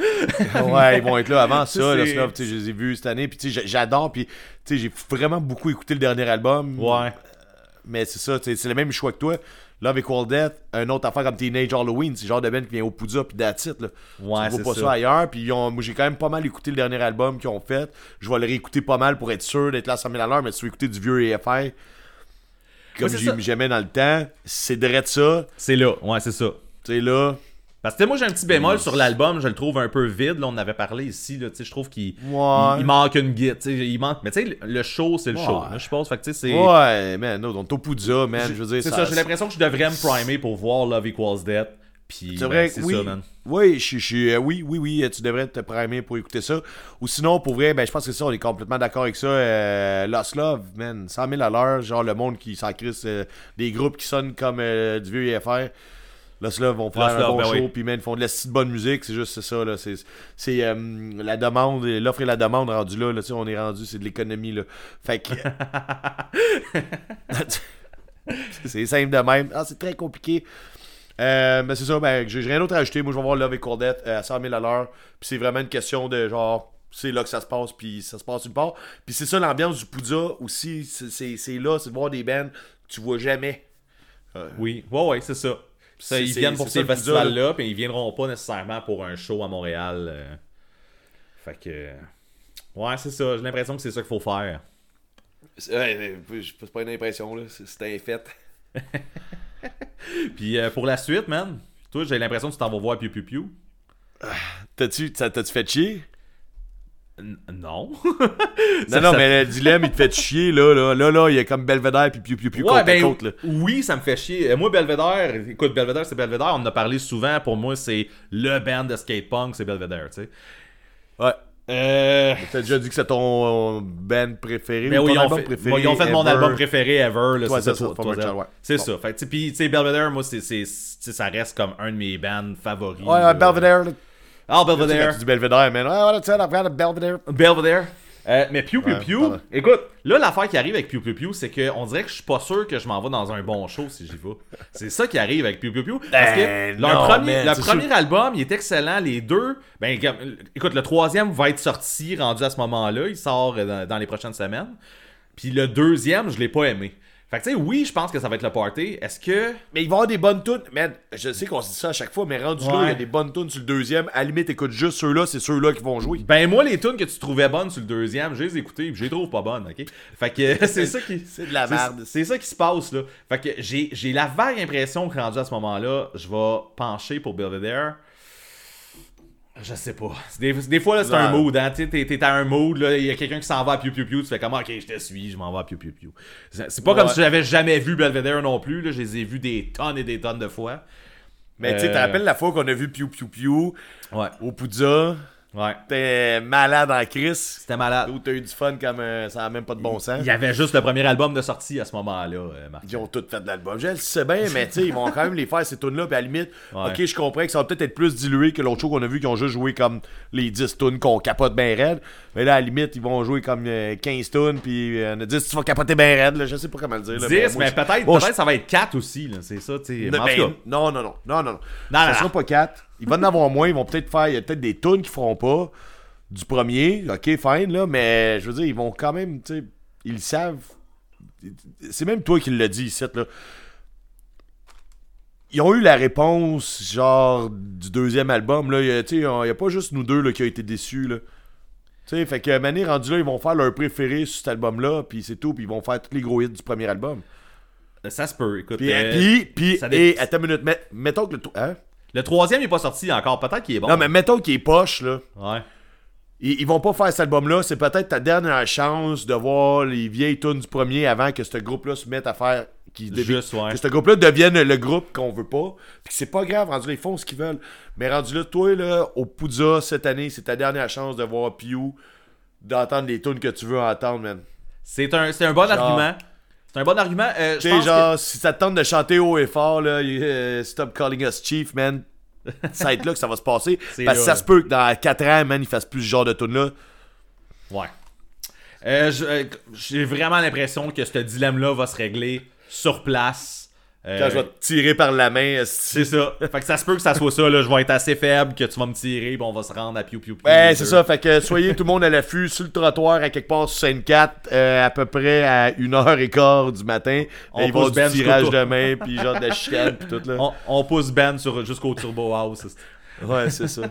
ouais, ils vont être là avant ça. Tu sais, je les ai vus cette année. Puis tu sais, j'a- j'adore. Puis tu sais, j'ai vraiment beaucoup écouté le dernier album. ouais. Mais c'est ça, c'est le même choix que toi. Love Equal Death, un autre affaire comme Teenage Halloween, c'est le genre de band qui vient au Poudja puis that's it, là. Ouais, tu c'est vois pas ça. ça, ailleurs. Puis ont- moi j'ai quand même pas mal écouté le dernier album qu'ils ont fait. Je vais le réécouter pas mal pour être sûr d'être là à 100 000 à l'heure. Mais si tu veux écouter du vieux EFI, comme Ouais, c'est j'ai ça. jamais dans le temps, c'est direct ça. C'est là, ouais, c'est ça. Sais, là. Parce que moi j'ai un petit bémol sur l'album, je le trouve un peu vide. Là, on en avait parlé ici. Là, je trouve qu'il Ouais. il, il manque une guide. Il manque... Mais tu sais, le- show, c'est le Ouais. show. je pense. Fait que c'est. Ouais, man, no, on Poudja, man. Je veux dire, C'est ça, j'ai l'impression que je devrais me primer pour voir Love Equals Death. Puis C'est ben, vrai, c'est oui. ça, man. Oui, je, je, euh, oui, oui, oui, tu devrais te primer pour écouter ça. Ou sinon, pour vrai, ben, je pense que ça, on est complètement d'accord avec ça. Euh, Lost Love, man, 100 000 à l'heure, genre le monde qui s'en crisse, euh, des groupes qui sonnent comme euh, du vieux IFR. Lost Love vont faire un bon ben show, oui. puis man, ils font de la petite bonne musique, c'est juste c'est ça, là. C'est, c'est euh, la demande, l'offre et la demande rendu là, là, tu sais, on est rendu, c'est de l'économie, là. Fait que. c'est simple de même. Ah, c'est très compliqué. Euh, mais c'est ça, ben, j'ai rien d'autre à ajouter. Moi, je vais voir Love et Cordette euh, à 100 000 à l'heure. Puis c'est vraiment une question de genre, c'est là que ça se passe, puis ça se passe une part. Puis c'est ça l'ambiance du Poudja aussi. c'est- C'est c'est là, c'est de voir des bands que tu vois jamais. Oui, ouais, ouais, c'est ça. Ça, ils viennent pour ces festivals-là, puis ils viendront pas nécessairement pour un show à Montréal. euh. Fait que. Ouais, c'est ça. J'ai l'impression que c'est ça qu'il faut faire. C'est ouais, c'est pas une impression, là. C'est c'est un fait. Puis euh, pour la suite, man, toi, j'ai l'impression que tu t'en vas voir Piu Piu Piu. T'as-tu ça- t'as-tu fait chier? Non. Non, non, mais le dilemme, il te fait chier, là. Là, là, là il y a comme Belvedere, puis piu piu piu à ben, côte, là. oui, ça me fait chier. Euh, Moi, Belvedere, écoute, Belvedere, c'est Belvedere. On en a parlé souvent. Pour moi, c'est le band de skate punk, c'est Belvedere, tu sais. Ouais. Euh. T'as déjà dit que c'est ton band préféré Mais ou oui, ton ils ont album fait, préféré bon, ils ont fait mon album préféré ever. c'est ça. C'est Bon. ça. Fait que, tu sais, puis, tu sais, Belvedere, moi, c'est, ça reste comme un de mes bands favoris. Ouais, Belvedere. Ah, sais, Belvedere. tu dis Belvedere, man. Ouais, ouais, tu sais, on regarde Belvedere. Belvedere. Euh, mais Pew Pew Ouais, Pew, pardon. écoute, là l'affaire qui arrive avec Pew Pew Pew, c'est que on dirait que je suis pas sûr que je m'en vais dans un bon show si j'y vais. C'est ça qui arrive avec Pew Pew Pew. Parce Ben que leur non, premier, man, leur c'est premier sûr. album, il est excellent. Les deux, ben écoute, le troisième va être sorti rendu à ce moment-là. Il sort euh, dans, dans les prochaines semaines. Puis le deuxième, je l'ai pas aimé. Fait que tu sais, oui, je pense que ça va être le party. Est-ce que. Mais il va y avoir des bonnes tunes. Man, je sais qu'on se dit ça à chaque fois, mais rendu là, il y a des bonnes tunes sur le deuxième. À la limite, écoute juste ceux-là, c'est ceux-là qui vont jouer. Ben moi, les tunes que tu trouvais bonnes sur le deuxième, je les ai écoutées, je les trouve pas bonnes, ok? Fait que c'est ça qui. C'est de la merde. C'est ça qui se passe là. Fait que j'ai j'ai la vague impression que rendu à ce moment-là, je vais pencher pour Belvedere. Je sais pas. Des, des fois, là, c'est un mood, hein. T'es- t'es à un mood, là, il y a quelqu'un qui s'en va à Pew Pew Pew, tu fais comme, ok, je te suis, je m'en vais à Pew Pew Pew. C'est pas comme si j'avais jamais vu Belvedere non plus, là. Je les ai vus des tonnes et des tonnes de fois. Mais tu sais, Euh. te rappelles la fois qu'on a vu Pew Pew Pew Ouais. au Poudza? Ouais. T'es malade en crise. C'était malade. Où t'as eu du fun comme euh, ça a même pas de bon sens. Il y avait juste le premier album de sortie à ce moment-là, euh, Marc. Ils ont tout fait de l'album. Je le sais bien, mais tu sais, ils vont quand même les faire ces tunes là puis à la limite, Ouais. ok, je comprends que ça va peut-être être plus dilué que l'autre show qu'on a vu qui ont juste joué comme les 10 tunes qu'on capote bien raide. Mais là, à la limite, ils vont jouer comme euh, 15 tunes, puis euh, on a 10, tu vas capoter bien raide, là. Je sais pas comment le dire. Là, 10, mais, moi, peut-être Bon, peut-être ça va être 4 aussi, là, c'est ça, tu sais. Non, ben, non, non, non, non, non, non. Non, ça non, sera non. pas 4. Il va en avoir moins. Ils vont peut-être faire. Il y a peut-être des tunes qu'ils feront pas du premier. Ok, fine, là. Mais je veux dire, ils vont quand même. Tu sais, ils le savent. C'est même toi qui l'as dit ici, là. Ils ont eu la réponse, genre, du deuxième album, là. Il y a, a pas juste nous deux, là, qui a été déçus, là. Tu sais, fait que Mané rendu là, ils vont faire leur préféré sur cet album-là, puis c'est tout, puis ils vont faire tous les gros hits du premier album. ça se peut, écoute. Puis, euh, puis, puis, ça et, attends une minute, met- mettons que le. Hein? Le troisième n'est pas sorti encore, peut-être qu'il est bon. Non, mais mettons qu'il est poche, là. Ouais. Ils, ils vont pas faire cet album-là. C'est peut-être ta dernière chance de voir les vieilles tunes du premier avant que ce groupe-là se mette à faire. qu'ils devi- Juste, ouais. Que ce groupe-là devienne le groupe qu'on veut pas. Puis c'est pas grave, rendu là, ils font ce qu'ils veulent. Mais rendu là, toi, là, au Poudza, cette année, c'est ta dernière chance de voir Pew, d'entendre les tunes que tu veux entendre, man. C'est un, c'est un bon Genre- argument. C'est un bon argument. Euh, Tu sais, genre, si ça te tente de chanter haut et fort, là, euh, Stop Calling Us Chief, man. ça va être là que ça va se passer. Parce que ça se peut que dans 4 ans, man, ils fassent plus ce genre de tunes-là. que... Ouais. Euh, J'ai vraiment l'impression que ce dilemme-là va se régler sur place. Euh, Quand je vais te tirer par la main, C'est ça. Fait que ça se peut que ça soit ça. Là. Je vais être assez faible que tu vas me tirer. Puis on va se rendre à Pew Pew Pew. Ouais, c'est ça. Fait que soyez tout le monde à l'affût sur le trottoir à quelque part sur Sainte-Cat euh, à peu près à 1h15 du matin. On On il va y avoir pousse Ben du tirage de main, puis genre de la chicane, puis tout là. On, on pousse Ben jusqu'au Turbo House. Ouais, c'est ça.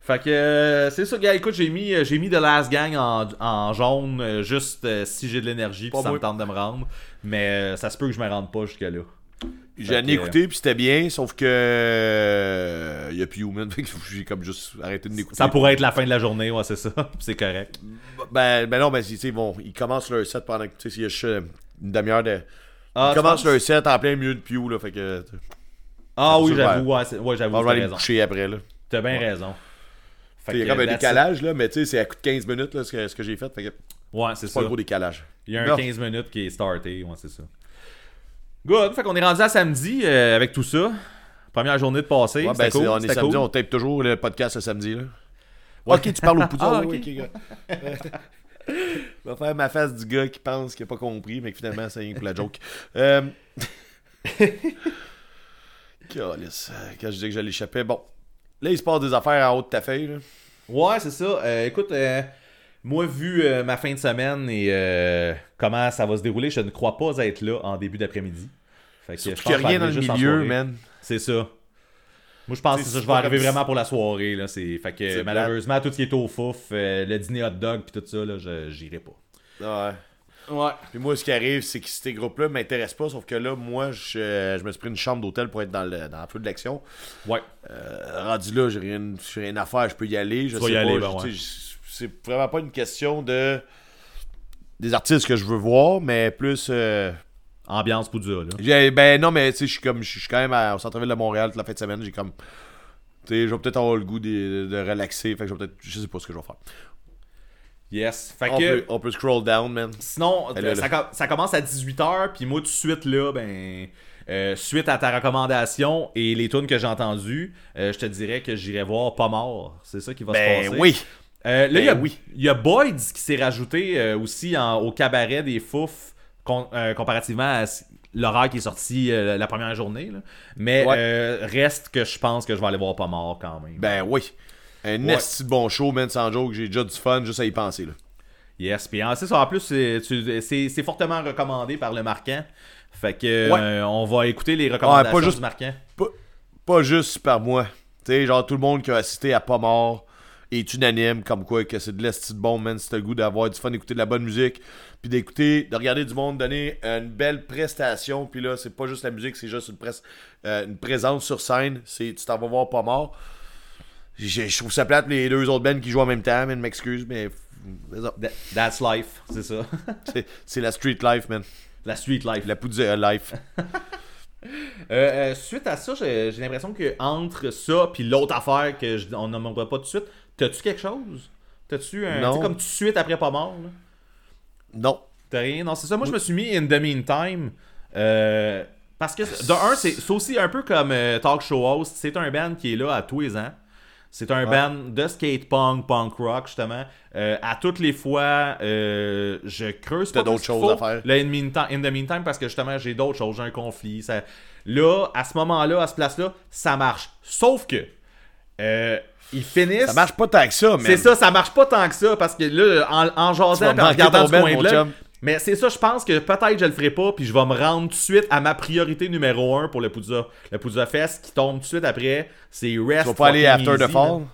Fait que euh, c'est ça, gars. Écoute, j'ai mis, j'ai mis The Last Gang en, en jaune, euh, juste euh, si j'ai de l'énergie, puis ça me tente de me rendre. Mais euh, ça se peut que je me rende pas jusque-là. J'ai ai écouté, puis c'était bien, sauf que. euh, Il y a plus Human, j'ai comme juste arrêté de l'écouter. Ça pourrait être la fin de la journée, ouais, c'est ça. c'est correct. Ben, ben non, ben, tu sais, bon, ils commencent leur set pendant que. Tu sais, euh, une demi-heure de. Ah, ils commencent leur set en plein milieu de Pew, là, fait que. Ah oui, j'avoue, ouais, ouais, j'avoue, On va aller coucher après, là. T'as bien raison. Il y a comme un décalage, là, mais tu sais, c'est à coup de 15 minutes, là, ce que, ce que j'ai fait, fait que. Ouais, c'est C'est ça. pas un gros décalage. Il y a un Non. 15 minutes qui est starté, ouais, c'est ça. Good, fait qu'on est rendu à samedi euh, avec tout ça. Première journée de passé. Ouais, ben, cool, on est samedi, cool. on tape toujours le podcast le samedi, là. Ok, tu parles au poudre. Ah, ouais, ok. ok, gars. Je vais faire ma face du gars qui pense qu'il a pas compris, mais que finalement, c'est rien pour la joke. Euh... Quand je dis que je l'échappais, bon. Là, il se passe des affaires en haut de ta feuille. Ouais, c'est ça. Euh, écoute, euh, moi, vu euh, ma fin de semaine et euh, comment ça va se dérouler, je ne crois pas être là en début d'après-midi. Fait que je Surtout pense qu'il n'y a rien dans le milieu, man. C'est ça. Moi, je pense que ça. Je vais arriver vraiment pour la soirée. Là. C'est... Fait que malheureusement, tout ce qui est au fouf, euh, le dîner hot dog puis tout ça, là, je, j'irai pas. Ouais. Ouais. Puis moi, ce qui arrive, c'est que ces groupes-là m'intéressent pas, sauf que là, moi, je, je me suis pris une chambre d'hôtel pour être dans le, dans le feu de l'action. Ouais. Euh, rendu là, j'ai rien, rien à faire, je peux y aller. Je Tu sais y pas, aller, je- ben ouais. C'est vraiment pas une question de des artistes que je veux voir, mais plus. euh, Ambiance Poudja, là. ben non, mais tu sais, je suis comme, je suis quand même à- au centre-ville de Montréal toute la fin de semaine. J'ai comme, Tu sais, je vais peut-être avoir le goût de, de relaxer. Fait que je vais peut-être. Je sais pas ce que je vais faire. Yes. Fait On, que, peut, on peut scroll down, man. sinon, ça, com- ça commence à 18h, puis moi, tout de suite, là, ben. euh, suite à ta recommandation et les tunes que j'ai entendues, euh, je te dirais que j'irai voir Pas mort. C'est ça qui va se Ben passer. oui. Euh, là, il y a, Ben oui. il y a Boyds qui s'est rajouté euh, aussi en- au cabaret des Fouf com- euh, comparativement à l'horaire qui est sorti la première journée. là. Mais Ouais. reste que je pense que je vais aller voir pas mort quand même. Ben oui. Un Ouais. esti de bon show, man, sans joke. J'ai déjà du fun juste à y penser, là. Yes, puis en, en plus, c'est, fortement recommandé par le marquant. Fait que Ouais. on va écouter les recommandations pas juste- du marquant. Pas, pas juste par moi. Tu sais, genre tout le monde qui a assisté à Pas Mort est unanime, comme quoi que c'est de l'esti de bon, man. C'est le goût d'avoir du fun, d'écouter de la bonne musique, puis d'écouter, de regarder du monde donner une belle prestation. Puis là, c'est pas juste la musique, c'est juste une, euh, une présence sur scène. C'est, tu t'en vas voir Pas Mort. Je trouve ça plate les deux autres bands qui jouent en même temps, man. M'excuse, mais That's life, c'est ça. c'est, la street life, man. la street life. La poudre euh, life. Euh, euh, suite à ça, j'ai, j'ai l'impression que entre ça puis l'autre affaire que je, on nommera pas tout de suite, t'as-tu quelque chose? T'as-tu un. Tu comme tout de suite après pas mort, là? Non. T'as rien? Non, c'est ça. Moi, je me suis mis in the meantime. euh, parce que, de un, c'est aussi un peu comme euh, Talk Show Host. C'est un band qui est là à tous les ans. C'est un Ouais. band de skate punk, punk rock, justement. Euh, à toutes les fois, euh, je creuse T'as pas d'autres choses à faire. là, in, meantime- in the meantime, parce que justement, j'ai d'autres choses. J'ai un conflit. Ça... Là, à ce moment-là, à ce place-là, ça marche. Sauf que, euh, ils finissent. Ça marche pas tant que ça, man. C'est ça, ça marche pas tant que ça parce que là, en, en jasant, en regardant band, coin chum. mais c'est ça, je pense que peut-être je le ferai pas, puis je vais me rendre tout de suite à ma priorité numéro 1 pour le Poudza. Le Poudza Fest qui tombe tout de suite après, c'est Rest. Tu vas pas aller after the fall? man.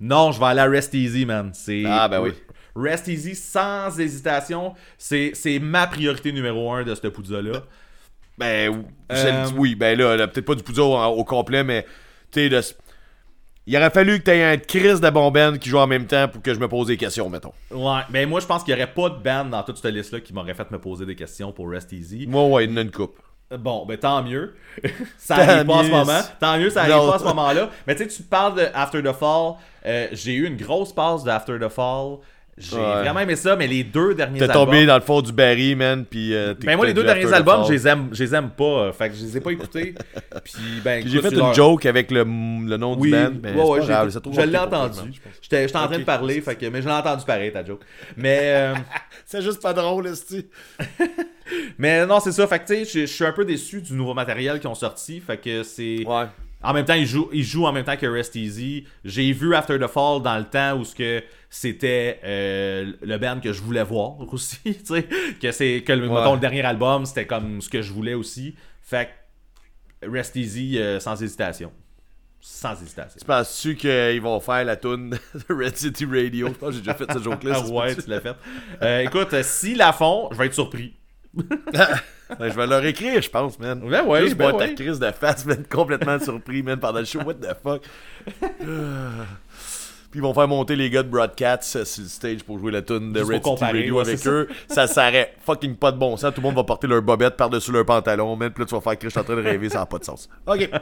Non, je vais aller à Rest Easy, man. Ah, ben oui. Rest Easy sans hésitation, c'est ma priorité numéro 1 de ce Poudza-là. Ben Euh, oui, ben là, là, peut-être pas du poudre au, au complet, mais tu sais, de- il aurait fallu que t'aies un crise de bon band qui joue en même temps pour que je me pose des questions, mettons. Ouais, ben moi je pense qu'il y aurait pas de band dans toute cette liste-là qui m'aurait fait me poser des questions pour Rest Easy. Moi, ouais, il y en a une coupe. Bon, ben tant mieux. ça arrive pas en ce moment. Tant mieux, ça arrive Non. pas à ce moment-là. Mais tu sais, tu parles de After the Fall. Euh, j'ai eu une grosse passe de After the Fall. J'ai Ouais. vraiment aimé ça, mais les deux derniers T'es albums. tombé dans le fond du baril, man, pis... euh, Ben moi, les deux derniers albums, je les aime, je les aime pas. euh, fait que je les ai pas écoutés. Puis ben, Puis J'ai fait une leur- joke avec le, le nom Oui, du band, mais ouais, ouais, grave, je l'ai entendu. J'étais en train de parler, fait que, mais je l'ai entendu pareil, ta joke. Mais, euh, C'est juste pas drôle, esti. mais non, c'est ça. Fait que tu sais, je- je suis un peu déçu du nouveau matériel qu'ils ont sorti. Fait que c'est. Ouais. En même temps, il joue, il joue en même temps que Rest Easy. J'ai vu After the Fall dans le temps où ce que c'était euh, le band que je voulais voir aussi, tu sais, que c'est que le, Ouais. mettons, le dernier album, c'était comme ce que je voulais aussi. Fait que Rest Easy euh, sans hésitation. Sans hésitation. Tu penses-tu qu'ils vont faire la tune de Red City Radio? Je pense que j'ai déjà fait ce joke-là. Ouais, tu l'as fait. Euh, écoute, euh, s'ils la font, je vais être surpris. Ben, je vais leur écrire, je pense, man. Ben ouais, Juste ben ouais. ta crise de face, man, complètement surpris, man, pendant le show. What the fuck? Puis ils vont faire monter les gars de Broadcast euh, sur le stage pour jouer la tune de Juste Red City Radio ouais, avec eux. Ça s'arrête fucking pas de bon sens. Tout le monde va porter leur bobette par-dessus leur pantalon, man. Puis là, tu vas faire que je suis en train de rêver, ça n'a pas de sens. Ok.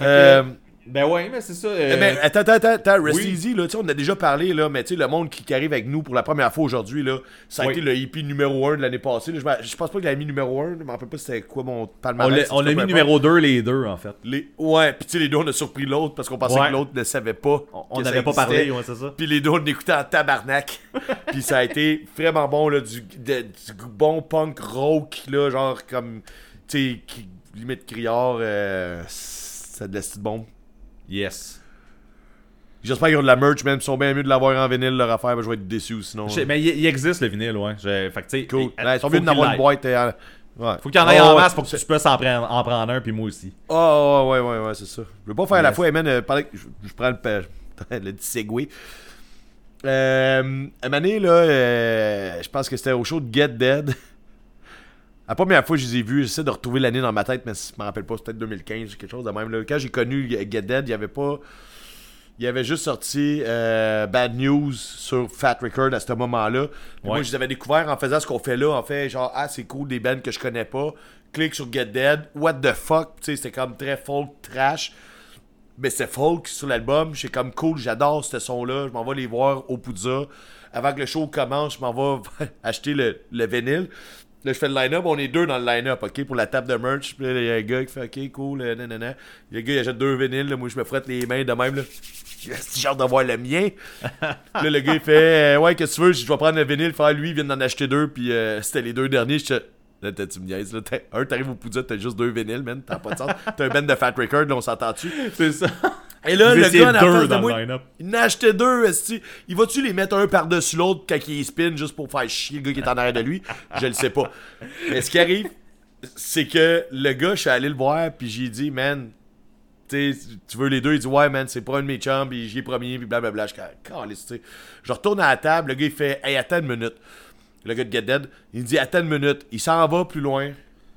Euh, Ben ouais, mais c'est ça. euh, eh ben, attends, attends, attends, attends, Rest oui. Easy, là, tu sais, on a déjà parlé, là, mais tu sais, le monde qui, qui arrive avec nous pour la première fois aujourd'hui, là, ça a Oui. été le hippie numéro 1 de l'année passée. là. Je, je pense pas qu'il a mis numéro 1, je me rappelle pas c'était quoi mon on palmarès. l'a- on a peu mis numéro 2 les deux, en fait. Les... Ouais, pis tu sais, les deux, on a surpris l'autre parce qu'on pensait Ouais. que l'autre ne savait pas. On- n'avait pas parlé, ouais, c'est ça. Puis les deux, on écoutait en tabarnak. Puis ça a été vraiment bon, là, du, de- du bon punk rock, là, genre comme, tu sais, qui- limite criard, euh, ça de la petite bombe. Yes. J'espère qu'ils ont de la merch, même. Ils sont bien mieux de l'avoir en vinyle, leur affaire. mais je vais être déçu sinon. Je mais il, il existe le vinyle, ouais. Je- fait que, tu sais, Cool. il- Ouais, ils sont faut mieux qu'il une boîte. euh, ouais. Faut qu'il y en ait Oh, en ouais. masse pour que tu puisses en prendre, en prendre un, puis moi aussi. Oh, ouais, ouais, ouais, c'est ça. Je veux pas faire à la Yes. fois, man. euh, pendant que je, je prends le, pa- le petit segway. Euh, là, euh, je pense que c'était au show de Get Dead. La première fois que je les ai vus, j'essaie de retrouver l'année dans ma tête, mais je me rappelle pas, c'était peut-être 2015 quelque chose de même. Là. Quand j'ai connu Get Dead, il y avait pas. Il avait juste sorti euh, Bad News sur Fat Record à ce moment-là. Moi, je les avais découverts en faisant ce qu'on fait là. En fait, genre, ah, c'est cool, des bands que je connais pas, clique sur Get Dead. What the fuck? Tu sais, c'était comme très folk trash. Mais c'est folk sur l'album. J'ai comme cool, j'adore ce son-là. Je m'en vais les voir au Poudza. Avant que le show commence, je m'en vais acheter le, le vinyle. Là, je fais le line-up. On est deux dans le line-up, OK, pour la table de merch. Puis là, il y a un gars qui fait OK, cool, euh, nanana. Le gars, il achète deux vinyles. là. Moi, je me frotte les mains de même. Là. J'ai hâte de voir le mien. Là, le gars, il fait euh, Ouais, qu'est-ce que tu veux Je vais prendre le vinyle. Faire lui, il vient d'en acheter deux. Puis euh, c'était les deux derniers. Je Là, t'as- tu me niaises, là. Un, t'arrives au Poudza, t'as juste deux vinyles, man. T'as pas de sens. T'as un band de Fat Record, là, on s'entend-tu? C'est ça. Et là, le gars, en deux face de dans moi, le line-up. il en a acheté deux, esti. Il va-tu les mettre un par-dessus l'autre quand il spin juste pour faire chier le gars qui est en arrière de lui? Je le sais pas. Mais ce qui arrive, c'est que le gars, je suis allé le voir, puis j'ai dit, man, tu veux les deux? Il dit, ouais, man, c'est pas un de mes chums, puis j'y ai promis, puis blablabla. Je suis. Je retourne à la table, le gars, il fait, hey, attends une minute. Le gars de Get Dead, il dit, attends une minute. Il s'en va plus loin.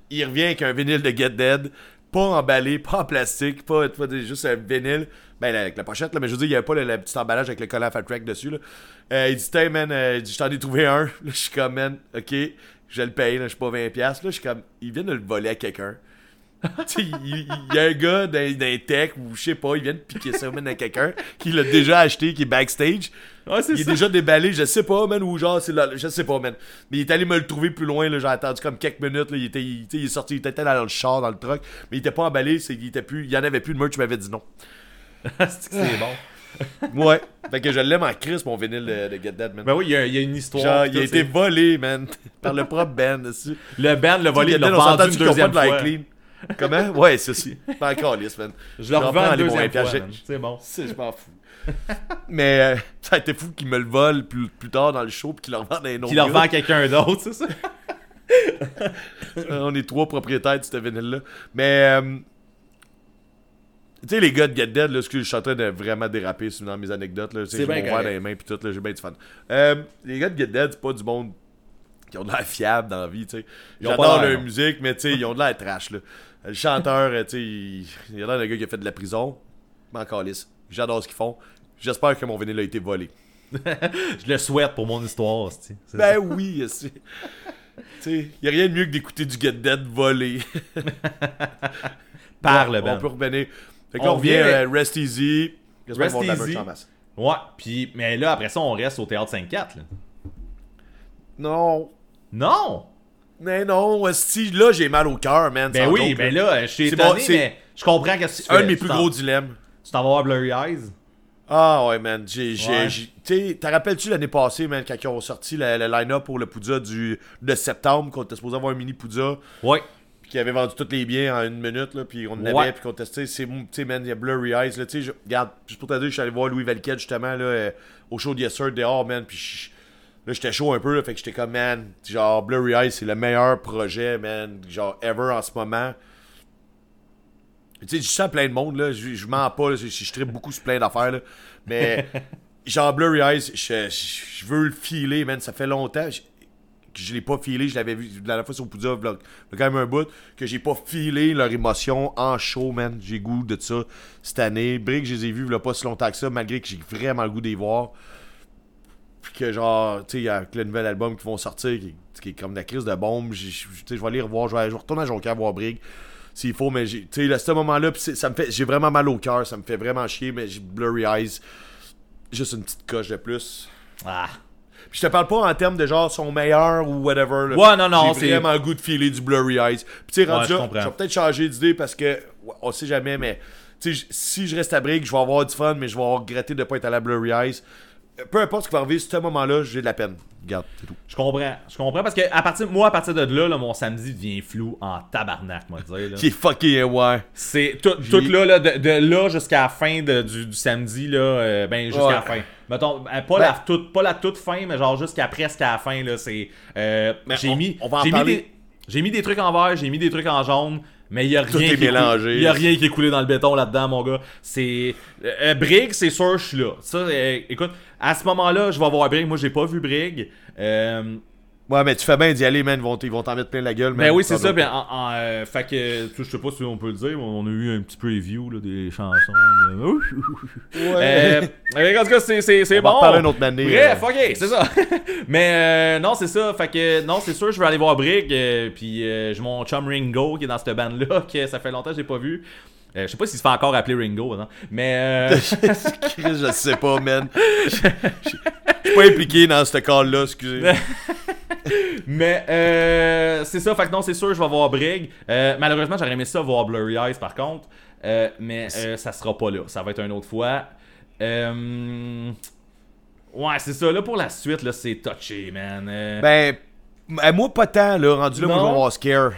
Il revient avec un vinyle de Get Dead, pas emballé, pas en plastique, pas, juste un vinyle. Ben, avec la pochette, là, mais je veux dire, il n'y avait pas le, petit emballage avec le collant Fat Track dessus. Là. Euh, il dit, hey man, euh, je t'en ai trouvé un. Là, je suis comme, man, ok, je le paye, là, je suis pas 20$. Là, je suis comme, il vient de le voler à quelqu'un. Tu il, il- il y a un gars d'un d'un tech ou je sais pas, il vient de piquer ça man, à quelqu'un qui l'a déjà acheté, qui est backstage. Ouais, c'est Il est déjà déballé, je sais pas, man, ou genre, c'est là, je sais pas, man. Mais il est allé me le trouver plus loin, là, j'ai attendu comme quelques minutes, là, il était, il, tu il est sorti, il était dans le char, dans le truck, mais il était pas emballé, c'est qu'il était plus, il y en avait plus de merch, il m'avait dit non. C'est bon. Ouais. fait que je l'aime en crise, mon vinyle de, de Get Dead, man. Ben oui, il y, a- il y a une histoire. genre, il a été volé, man, par le propre band, dessus. Le band l'a volé, il l'a vendu une deuxième fois. Comment? Ouais, c'est ça. Pas encore lisse, man. Je le J'en revends prends une les bons. C'est bon. Je m'en fous. Mais euh, ça a été fou qu'il me le vole plus, plus tard dans le show puis qu'il le revende à un autre Qu'il le gars. revend à quelqu'un d'autre, c'est ça? Euh, on est trois propriétaires de ce vinyle-là. Mais, euh, tu sais, les gars de Get Dead, là, excuse, je suis en train de vraiment déraper dans mes anecdotes. Là, C'est bien mon dans les mains puis tout, là, j'ai bien du fun. Euh, les gars de Get Dead, c'est pas du monde qui ont de l'air fiable dans la vie, tu sais. J'adore leur musique, mais tu sais, ils ont de l'air trash, là. Le chanteur, euh, tu sais, il, il a l'air d'un gars qui a fait de la prison. Mais encore lisse. J'adore ce qu'ils font. J'espère que mon vinyle a été volé. Je le souhaite pour mon histoire, c'est Ben oui, c'est. Tu sais, y a rien de mieux que d'écouter du Get Dead volé. par Bon, le On band. peut revenir. Fait On qu'on revient revient euh, Rest Easy. Rest Easy. Ouais, puis mais là après ça on reste au théâtre 5-4 là. Non. Non? Mais non, esti, là j'ai mal au cœur, man. Ben oui, joke, ben là. je suis C'est étonné, bon, mais je comprends que C'est un de mes plus gros dilemmes. Tu t'en vas voir Blurry Eyes. Ah ouais, man. J'ai, j'ai, Ouais. j'ai- t'as rappelles-tu l'année passée, man, quand ils ont sorti le, le line-up pour le Poudza du, de septembre, qu'on était supposé avoir un mini Poudza, Ouais. puis qui avait vendu tous les biens en une minute, là, puis on en avait, Ouais. puis qu'on testait. C'est, tu sais, man, il y a Blurry Eyes, là, tu sais, je- regarde, juste pour te dire, je suis allé voir Louis Valquette, justement, là, euh, au show de Yes Sir, dehors, man, puis là, j'étais chaud un peu, là, fait que j'étais comme, man, genre, Blurry Eyes, c'est le meilleur projet, man, genre, ever en ce moment. Tu sais, je sens plein de monde, là. Je, je mens pas, là. Je, tripe beaucoup sur plein d'affaires, là. Mais, genre, Blurry Eyes, je, je, veux le filer, man. Ça fait longtemps que je l'ai pas filé. Je l'avais vu la dernière fois sur Poudza, v'là- v'là quand même un bout, que j'ai pas filé leur émotion en show, man. J'ai goût de ça cette année. Brick, je les ai vus, il pas si longtemps que ça, malgré que j'ai vraiment le goût les voir. Puis que, genre, tu sais, avec le nouvel album qui vont sortir, qui, qui est comme la crise de bombe, je tu sais, je vais aller revoir, je vais, retourner à Jonquière voir Brig s'il faut, mais tu sais, à ce moment-là, pis ça me fait, j'ai vraiment mal au cœur, ça me fait vraiment chier, mais j'ai Blurry Eyes, juste une petite coche de plus. Ah. Puis je te parle pas en termes de genre son meilleur ou whatever. là. Ouais, non, non, J'ai c'est- vraiment le goût de filer du Blurry Eyes. Puis tu sais, rendu Ouais, je là, comprends. je vais peut-être changer d'idée parce que, on sait jamais, mais tu sais, si je reste à Brig, je vais avoir du fun, mais je vais regretté de pas être à la Blurry Eyes. Peu importe ce qui va arriver, ce moment-là, j'ai de la peine. Regarde, c'est tout. Je comprends. Je comprends parce que à partir, moi, à partir de là, là, mon samedi devient flou en tabarnak, moi dire. là. Qui est fucké, ouais. C'est tout, là, là, de, de là jusqu'à la fin de- du, du samedi, là, euh, ben jusqu'à Ouais. la fin. Mettons, euh, pas, Ben- la toute, pas la toute fin, mais genre jusqu'à presque à la fin, là, c'est... euh, Mais j'ai mis, on va en j'ai mis parler. des, j'ai mis des trucs en vert, j'ai mis des trucs en jaune, mais il y a rien qui mélangé. coulé- y a rien qui est coulé dans le béton là-dedans, mon gars. C'est... Euh, euh, Brig, c'est sûr, je suis là. Ça, euh, écoute, à ce moment-là, je vais voir Brig. Moi, j'ai pas vu Brig. Euh, Ouais, mais tu fais bien d'y aller, man. Ils vont t- ils vont t'en mettre plein la gueule, man. Ben oui, c'est ça. Puis en, en, euh, fait que, je sais pas si on peut le dire, mais on a eu un petit preview là, des chansons. là. Euh, euh, en tout cas, c'est, c'est On va bon. reparler une autre année, Bref, euh. ok, c'est ça. mais euh, non, c'est ça. Fait que, non, c'est sûr, je vais aller voir Brig. puis j'ai mon chum Ringo qui est dans cette bande-là, que ça fait longtemps que j'ai pas vu. Euh, je sais pas s'il se fait encore appeler Ringo, non? mais euh, Chris, je sais pas, man. Je suis pas impliqué dans ce call-là, excusez. Mais euh, c'est ça, fait que non, c'est sûr, je vais voir Brig. Euh, malheureusement, j'aurais aimé ça voir Blurry Eyes par contre. Mais ça sera pas là. Ça va être une autre fois. Euh, ouais, c'est ça. Là, pour la suite, là, c'est touché, man. Ben, moi, pas tant, là. Rendu là, moi, je vais voir Scare.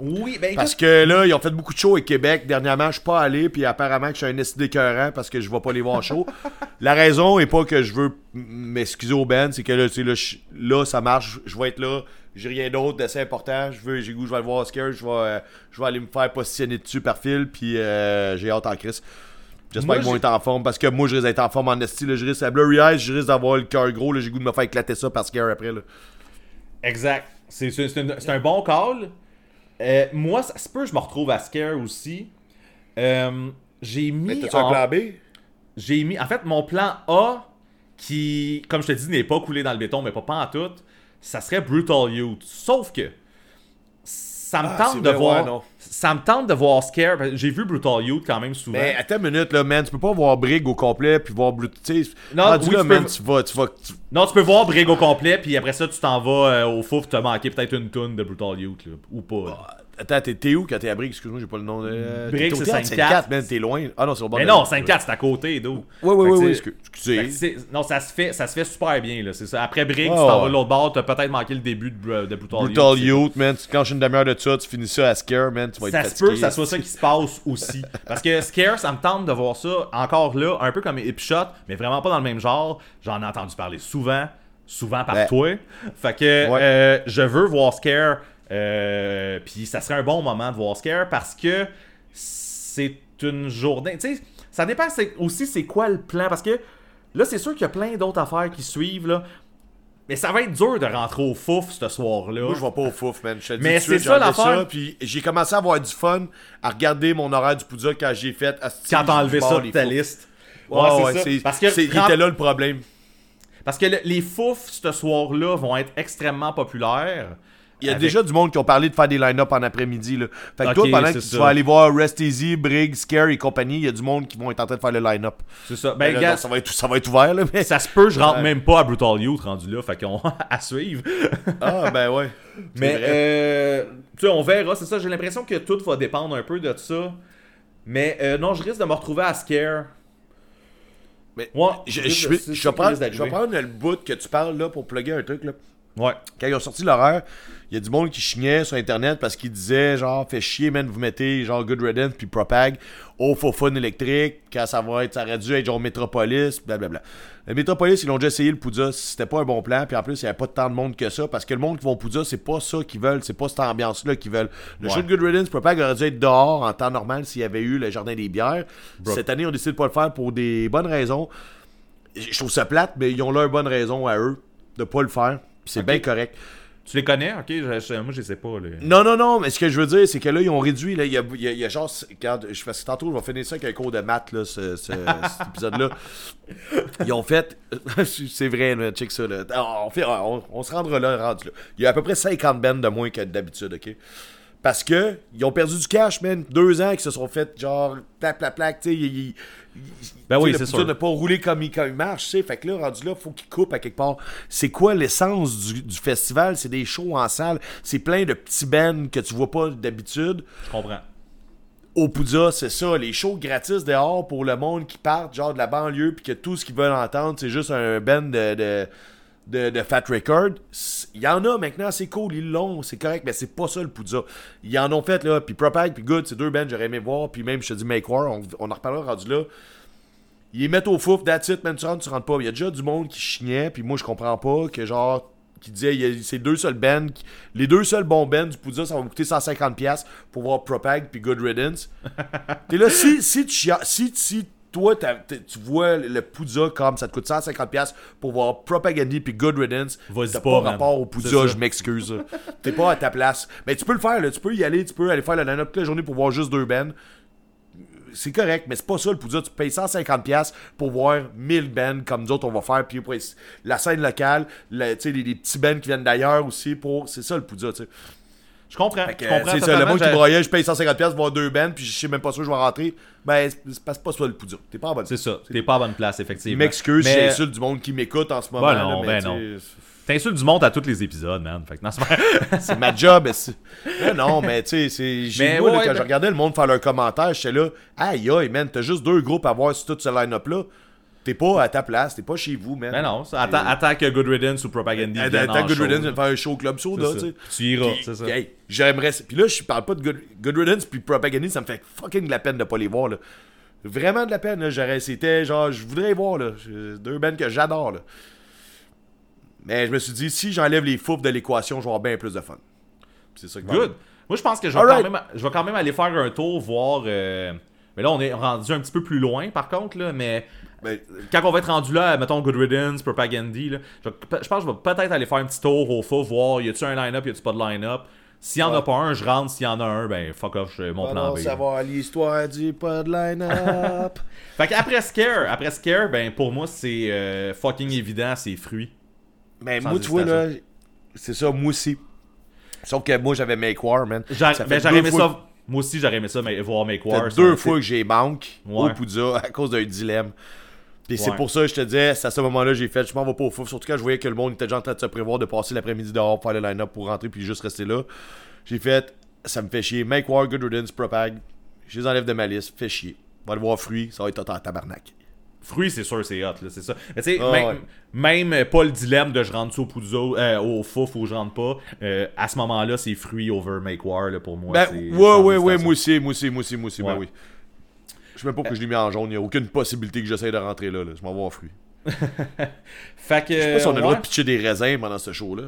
Oui, ben Parce que là, ils ont fait beaucoup de shows au Québec. Dernièrement, je suis pas allé, puis apparemment que je suis un esti d'écœurant parce que je vais pas les voir show. La raison est pas que je veux m'excuser au band, c'est que là, tu sais, là, je- là, ça marche, je vais être là. J'ai rien d'autre d'assez important. Je veux, j'ai goût, je vais le voir Scare, je vais, euh, je vais aller me faire positionner dessus par fil, puis euh, j'ai hâte en crise. J'espère qu'ils vont être en forme parce que moi, je risque d'être en forme en esti. Je risque à Blurry Eyes, je risque d'avoir le cœur gros. J'ai goût de me faire éclater ça par Scare après. Là. Exact. C'est un bon call. Euh, moi, ça se peut, je me retrouve à Scare aussi. Euh, j'ai mis. Mais t'as-tu en- un plan B? J'ai mis. En fait, mon plan A, qui, comme je te dis, n'est pas coulé dans le béton, mais pas, pas en tout, ça serait Brutal Youth. Sauf que. Ça me Ah, tente de voir. ouais. Ça me tente de voir Scare. parce que J'ai vu Brutal Youth quand même souvent. Mais attends une minute, là, man. Tu peux pas voir Brig au complet puis voir. Tu sais, Non, rendu oui, là, tu man, peux- tu vas. Tu vas tu- Non, tu peux voir Brig au complet, puis après ça, tu t'en vas euh, au fouf, t'as manqué peut-être une tonne de Brutal Youth, là, ou pas. Attends, t'es- où quand t'es à Brig Excuse-moi, j'ai pas le nom. de... Au c'est théâtre 5-4. 5-4, man. T'es loin. Ah non, c'est au bord mais non, la- 5-4, c'est à côté, d'où? Excuse- Fait que Excusez. Non, ça se fait, ça se fait super bien, là. C'est ça. Après Ouais, tu t'en vas l'autre bord, t'as peut-être manqué le début de, Bru- de Brutal, Brutal Youth. Youth, man. Tu clenches une demi-heure de ça, tu finis ça à Scare, man. Tu vas Ça se peut que ça soit ça qui se passe aussi. Parce que Scare, ça me tente de voir ça encore là, un peu comme Hipshot, mais vraiment pas dans le même genre. J'en ai entendu parler souvent, souvent par toi. Fait que Ouais. euh, je veux voir Scare, euh, puis ça serait un bon moment de voir Scare parce que c'est une journée. Tu sais, ça dépend aussi c'est quoi le plan. Parce que là, c'est sûr qu'il y a plein d'autres affaires qui suivent, là. Mais ça va être dur de rentrer au fouf ce soir-là. Moi, je vais pas au fouf, man. Je Mais c'est ça, l'affaire. Puis j'ai commencé à avoir du fun à regarder mon horaire du Poudja quand j'ai fait. asti, Quand t'as enlevé ça de ta fouf. liste. Ouais, ouais, ça. c'est- Parce que était là le problème. Parce que le- les fouf ce soir-là vont être extrêmement populaires. Il y a Avec- déjà du monde qui ont parlé de faire des line-up en après-midi. Là. Fait que toi, pendant que tu ça. vas aller voir Rest Easy, Brig, Scare et compagnie, il y a du monde qui vont être en train de faire le line-up. C'est ça. Ben, Ben là, gars, non, ça, va être, ça va être ouvert, là, mais... ça se peut, je rentre Ouais. même pas à Brutal Youth rendu là. Fait qu'on à suivre. Ah, ben ouais. Mais, euh, tu sais, on verra. C'est ça. J'ai l'impression que tout va dépendre un peu de ça. Mais euh, non, je risque de me retrouver à Scare. Mais Ouais, je, je, vais- prendre le bout que tu parles là pour plugger un truc. Là. Ouais. Quand ils ont sorti l'horaire, il y a du monde qui chignait sur internet parce qu'ils disaient genre fait chier man, vous mettez genre Good Riddance puis Propag au faux fun électrique quand ça va être ça aurait dû être genre Metropolis blablabla. Le Metropolis ils l'ont déjà essayé le Poudja, c'était pas un bon plan puis en plus il y avait pas tant de monde que ça parce que le monde qui vont au Poudja, c'est pas ça qu'ils veulent, c'est pas cette ambiance là qu'ils veulent. Le Ouais. show de Good Riddance Propag aurait dû être dehors en temps normal s'il y avait eu le jardin des bières. Bro. Cette année on décide de pas le faire pour des bonnes raisons. Je trouve ça plate mais ils ont leur bonne raison à eux de pas le faire. C'est bien correct. Tu les connais, ok? Moi, je sais pas. Non, non, non, mais ce que je veux dire, c'est que là, ils ont réduit. Là, il, y a, genre. Regarde, je fais tantôt, je vais finir ça avec un cours de maths, là, ce, ce- cet épisode-là. Ils ont fait. c'est vrai, là, check ça. Là. Ah, On, fait, on, on se rendra là, rendu là. Il y a à peu près 50 bands de moins que d'habitude, ok? Parce que ils ont perdu du cash, man. Deux ans qu'ils se sont fait genre plac, plac, plac, ils- ils- Ben oui, c'est le sûr. Poudja n'a pas roulé comme il, comme il marche, tu sais. Fait que là, rendu là, faut qu'il coupe à quelque part. C'est quoi l'essence du, du festival? C'est des shows en salle. C'est plein de petits bands que tu vois pas d'habitude. Je comprends. Au Poudja, c'est ça. Les shows gratis dehors pour le monde qui part, genre de la banlieue, puis que tout ce qu'ils veulent entendre, c'est juste un band de, de, de, de Fat Record. Il y en a maintenant, c'est cool, ils l'ont, c'est correct, mais c'est pas ça le Poudja. Ils en ont fait, là. Puis Propag, puis Good, c'est deux bands, j'aurais aimé voir. Puis même, je te dis, Make War, on, on en reparlera rendu là. Ils les mettent au fouf, that's it, man, tu rentres, tu rentres pas. Il y a déjà du monde qui chignait, puis moi, je comprends pas que genre, qui disait, il y a- c'est deux seuls bands, les deux seuls bons bands du Poudja, ça va me coûter 150$ pour voir Propag puis Good Riddance. T'es là, si, si tu si, si toi, tu vois le Poudza comme ça te coûte 150$ pour voir Propaganda puis Good Riddance. T'as pas, rapport au ça. je m'excuse. T'es pas à ta place. Mais tu peux le faire, là. Tu peux y aller, tu peux aller faire la line-up toute la journée pour voir juste deux bands. C'est correct, mais c'est pas ça le Poudza. Tu payes 150$ pour voir 1000 bands comme nous autres on va faire. Puis la scène locale, le- les, les petits bands qui viennent d'ailleurs aussi. pour C'est ça le Poudza, tu sais. Je comprends. C'est ça, le monde qui broyait, je paye 150$ pour voir deux bands, puis je sais même pas sûr que je vais rentrer. Ben, c'est pas, pas ça le Poudza. T'es pas en bonne C'est ça. T'es pas à bonne place, effectivement. Je m'excuse Mais- j'insulte du monde qui m'écoute en ce moment. Ben non, là, mais ben non. T'insultes du monde à tous les épisodes, man. Fait que non, c'est C'est ma job. mais c'est- Mais non, mais tu sais, c'est. j'ai- Mais ouais, quand ben- je regardais le monde faire leurs commentaires, j'étais là, aïe aïe, man, t'as juste deux groupes à voir sur tout ce line-up-là. T'es pas à ta place, t'es pas chez vous, man. Ben non, ça, attends, attends que Good Riddance ou Propaganda Attends en Good show, Riddance de faire un show Club Soda, tu sais. Tu iras, Puis, c'est ça. hey, j'aimerais. Puis là, je parle pas de Good, Good Riddance puis Propaganda, ça me fait fucking de la peine de pas les voir, là. Vraiment de la peine, là. J'aurais, c'était genre, je voudrais les voir, là. Deux bands que j'adore, là. Mais je me suis dit, si j'enlève les foufs de l'équation, je vais avoir bien plus de fun. C'est ça que Good. Moi, je pense que je vais, quand même, je vais quand même aller faire un tour, voir. euh, Mais là, on est rendu un petit peu plus loin, par contre, là. Mais Ben, quand on va être rendu là, mettons Good Riddance, Propaganda, là, je, pense que je vais peut-être aller faire un petit tour au faux, voir y a-tu un line-up, y a-tu pas de line-up? S'il y en a pas un, je rentre. S'il y en a un, ben fuck off, je- mon plan Alors, B. savoir l'histoire du pas de line-up. Fait qu'après Scare, après Scare, ben pour moi, c'est euh, fucking évident, c'est fruits. Mais moi, tu vois, là, c'est ça, moi aussi. Sauf que moi, j'avais Make War, man. Ben, j'aurais aimé ça. Moi aussi, j'aurais aimé ça, mais voir Make War. deux fois que j'ai manque au Poudza à cause d'un dilemme. Puis c'est pour ça que je te disais, c'est à ce moment-là j'ai fait, je m'en vais pas au fouf. Surtout quand je voyais que le monde était déjà en train de se prévoir de passer l'après-midi dehors pour faire le line-up pour rentrer puis juste rester là. J'ai fait, ça me fait chier. Make War, Good Riddance, Propag. Je les enlève de ma liste, fait chier. Va le voir fruit, ça va être total tabarnak. Fruits, c'est sûr, c'est hot, là, c'est ça. Mais tu sais, Ah, même, ouais. même, euh, pas le dilemme de je rentre au Poudzo, euh, au fouf ou je rentre pas. euh, à ce moment-là, c'est fruits over Make War, là, pour moi. Ben, ouais, ouais, ouais, moi aussi, moi aussi, moi aussi, moi aussi, ben oui. Je sais même pas pourquoi je l'ai mis en jaune, il n'y a aucune possibilité que j'essaie de rentrer là, là. je m'en vais en fruit. Fait que. Je sais pas si on a le droit de pitcher des raisins pendant ce show-là.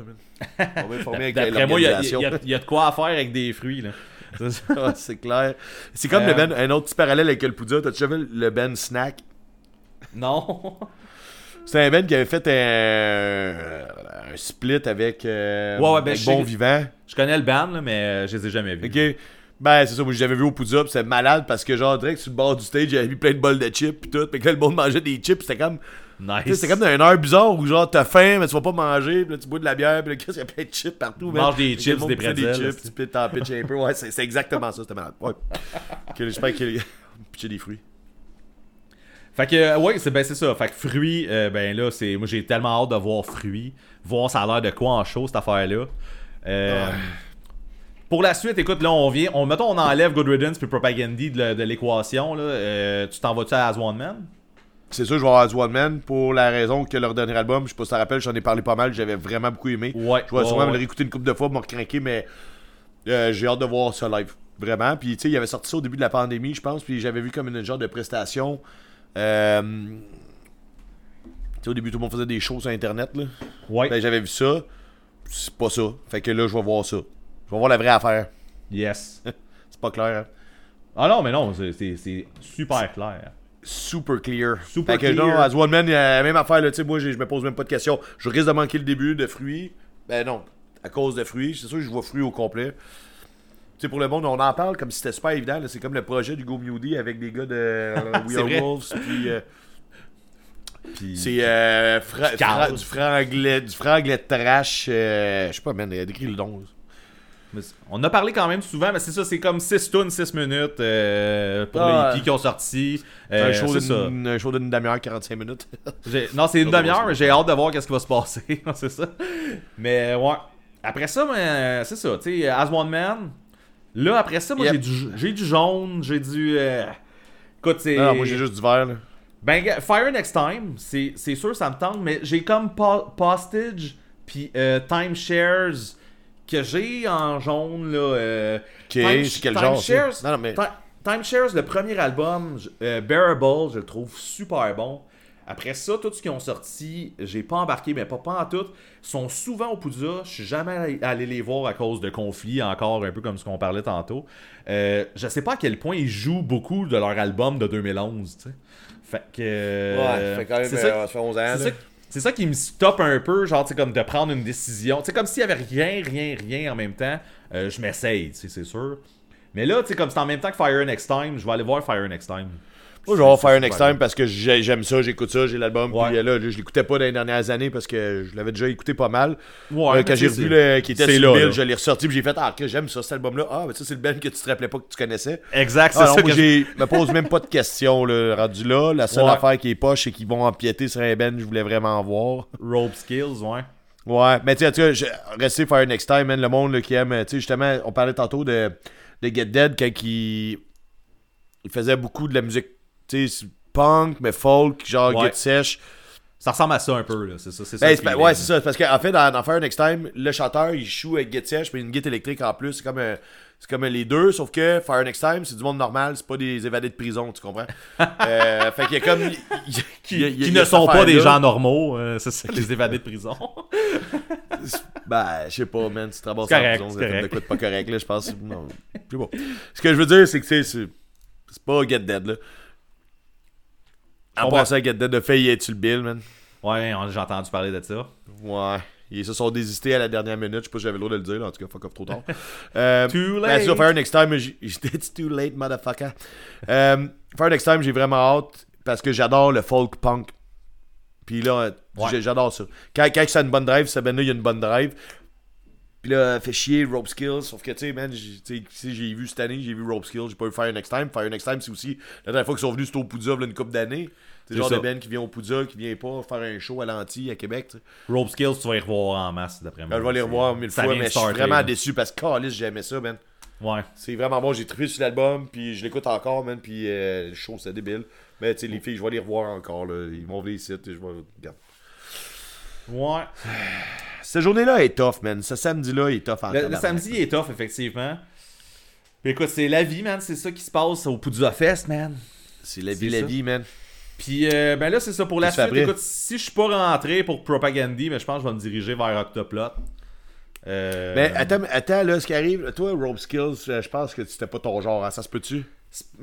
On va informer avec il y, a- y y de quoi à faire avec des fruits, là. C'est. Ah, c'est clair. C'est comme Euh, le ben, un autre petit parallèle avec le Poudza. T'as-tu déjà vu le Ben Snack? Non. C'est un Ben qui avait fait un, un split avec, euh, Ouais, ouais, ben, avec Bon sais- Vivant. Je connais le band, là, mais euh, je les ai jamais vus. Ok. Ben, c'est ça, moi j'avais vu au pis c'était malade parce que, genre, direct sur le bord du stage, j'avais mis plein de bols de chips, pis tout. Pis que là, le monde mangeait des chips, c'était comme. Nice. C'était comme dans une heure bizarre où, genre, t'as faim, mais tu vas pas manger, pis là, tu bois de la bière, pis là, qu'est-ce qu'il y a plein de chips partout. man? Mange des chips, des pretzels, Des chips, tu t'en pitches un peu. Ouais, c'est c'est exactement ça, c'était malade. Ouais. J'espère qu'il pitcher des fruits. Fait que, euh, ouais, c'est ben, c'est ça. Fait que fruits, euh, ben là, c'est. Moi, j'ai tellement hâte de voir fruits. Voir ça a l'air de quoi en show, cette affaire-là. Euh, Pour la suite, écoute, là, on vient. On, mettons, on enlève Good Riddance puis Propagandy de, de l'équation. là. Euh, tu t'en vas-tu à As One Man? C'est sûr, je vais avoir As One Man pour la raison que leur dernier album, je sais pas si tu te rappelles, j'en ai parlé pas mal, j'avais vraiment beaucoup aimé. Ouais. Je vais ouais, sûrement me le réécouter une couple de fois pour me recrinquer, mais j'ai hâte de voir ça live. Vraiment. Puis, tu sais, il avait sorti ça au début de la pandémie, je pense, puis j'avais vu comme une genre de prestation. Euh, au début, tout le monde faisait des shows sur Internet, là. Ouais. Ben, j'avais vu ça. C'est pas ça. Fait que là, je vais voir ça. Je vais voir la vraie affaire. Yes. C'est pas clair, hein? Ah non, mais non, c'est- super clair. super clear. Super fait que clear. non, as one man, il y a la même affaire, là, moi, je me pose même pas de questions. Je risque de manquer le début de fruits. Ben non, à cause de fruits, c'est sûr que je vois fruits au complet. Sais, pour le monde, on en parle comme si c'était super évident, c'est comme le projet du Go Moody avec des gars de euh, We C'est Are vrai. Wolves, puis... euh, Puis- c'est euh, fra- fra- du franglais, du franglais trash, euh, je sais pas, man, il a décrit le c'est- On a parlé quand même souvent, mais c'est ça, c'est comme 6 tunes, 6 minutes euh, pour Ah, les hippies qui ont sorti. Un show d'une un show d'une demi-heure, 45 minutes. Non, c'est une demi-heure, mais j'ai hâte de voir qu'est-ce qui va se passer. c'est ça. Mais ouais. Après ça, c'est ça. Tu sais, As One Man. Là, après ça, moi, Yep. j'ai du, j'ai du jaune, j'ai du. euh, Écoute, c'est. Non, moi j'ai juste du vert, là. Ben, Fire Next Time, c'est c'est sûr, ça me tente, mais j'ai comme po- Postage, puis euh, Timeshares que j'ai en jaune, là. euh, Ok, Time- quel genre? Timeshares, Non, non, mais- Ti- Timeshares, le premier album, euh, Bearable, je le trouve super bon. Après ça, tout ce qui ont sorti, j'ai pas embarqué, mais pas, pas en tout, sont souvent au Poudja. Je suis jamais allé- les voir à cause de conflits, encore un peu comme ce qu'on parlait tantôt. Euh, je sais pas à quel point ils jouent beaucoup de leur album de 2011, tu sais. Fait que. Ouais, ça fait quand même c'est ça- euh, ça fait 11 ans. c'est ça, c'est ça qui me stoppe un peu, genre, sais, comme de prendre une décision. C'est comme s'il y avait rien, rien, rien en même temps. Euh, je m'essaye, c'est sûr. Mais là, tu sais, comme c'est en même temps que Fire Next Time, je vais aller voir Fire Next Time. Moi, je vais voir C'est- Fire c'est Next super Time parce que j'ai- j'aime ça, j'écoute ça, j'ai l'album. Ouais. Puis là, je l'écoutais pas dans les dernières années parce que je l'avais déjà écouté pas mal. Ouais, Euh, quand j'ai revu c'est- le qui était c'est sur le je l'ai ressorti puis j'ai fait Ah, que j'aime ça, cet album-là. Ah, mais ça, c'est le band que tu te rappelais pas que tu connaissais. Exact, c'est Ah, non, ça que j'ai me pose même pas de questions, là, rendu là. La seule Ouais. affaire qui est poche, c'est qu'ils vont empiéter sur un que je voulais vraiment voir. Rope Skills, ouais. Ouais, mais tu sais, je- rester Fire Next Time, man, le monde là, qui aime, tu sais, justement, on parlait tantôt de, de Get Dead quand il, il faisait beaucoup de la musique, tu sais, punk, mais folk, genre Ouais. Get Sèche. Ça ressemble à ça un peu, là. C'est ça, c'est ça. Ben, ouais, c'est ça, parce qu'en fait, dans, dans Fire Next Time, le chanteur, il joue avec Get Sèche, mais une guitare électrique en plus, c'est comme, un- c'est comme les deux, sauf que Fire Next Time, c'est du monde normal, c'est pas des évadés de prison, tu comprends? euh, fait qu'il y a comme... Qui, y ne sont pas des gens normaux, euh, c'est ça, les évadés de prison. Ben, je sais pas, man, tu te ramasses C'est en prison, c'est de quoi de pas correct, là, je pense. Non, plus bon. Ce que je veux dire, c'est que c'est pas Get Dead, là. En passant Get Dead, de fait, il est tu le bill, man? Ouais, j'ai entendu parler de ça. Ouais. Ils se sont désistés à la dernière minute. Je sais pas si j'avais le droit de le dire, là. En tout cas, fuck off trop tard. Euh, Too ben, late. ça, Fire Next Time, it's too late, motherfucker. Euh, Fire Next Time, j'ai vraiment hâte parce que j'adore le folk punk. Puis là, Ouais. j'adore ça. Quand, quand ça a une bonne drive, ça ben là, il y a une bonne drive. Puis là, fait chier Rope Skills. Sauf que, tu sais, man, j'ai vu cette année, j'ai vu Rope Skills, j'ai pas eu Fire Next Time. Fire Next Time, c'est aussi la dernière fois qu'ils sont venus, c'était au Poudza, une couple d'années. C'est genre ça. de Ben qui vient au Poudza, qui vient pas faire un show à l'anti à Québec, tu sais. Rope Skills, tu vas y revoir en masse, d'après moi. Je vais les revoir mille ça fois, mais je suis vraiment là. déçu parce que, Calis, j'aimais ça, man. Ouais. C'est vraiment bon, j'ai trippé sur l'album, puis je l'écoute encore, man, puis euh, le show, c'est débile. Mais, tu sais, les filles, je vais les revoir encore, là. Ils vont venir ici, je vais... Regarde. Ouais. Cette journée-là est tough, man. Ce samedi-là est tough en Le, le samedi est tough, effectivement. Écoute, c'est la vie, man. C'est ça qui se passe au Poudza Fest, man. C'est la vie, la ça. vie, man. Puis euh, ben là, c'est ça pour la suite. Écoute, si je suis pas rentré pour Propagandy, mais je pense que je vais me diriger vers Octoplot. Euh, Mais attends, attends, là, ce qui arrive, toi, Rope Skills, euh, je pense que c'était pas ton genre, hein, ça se peut-tu?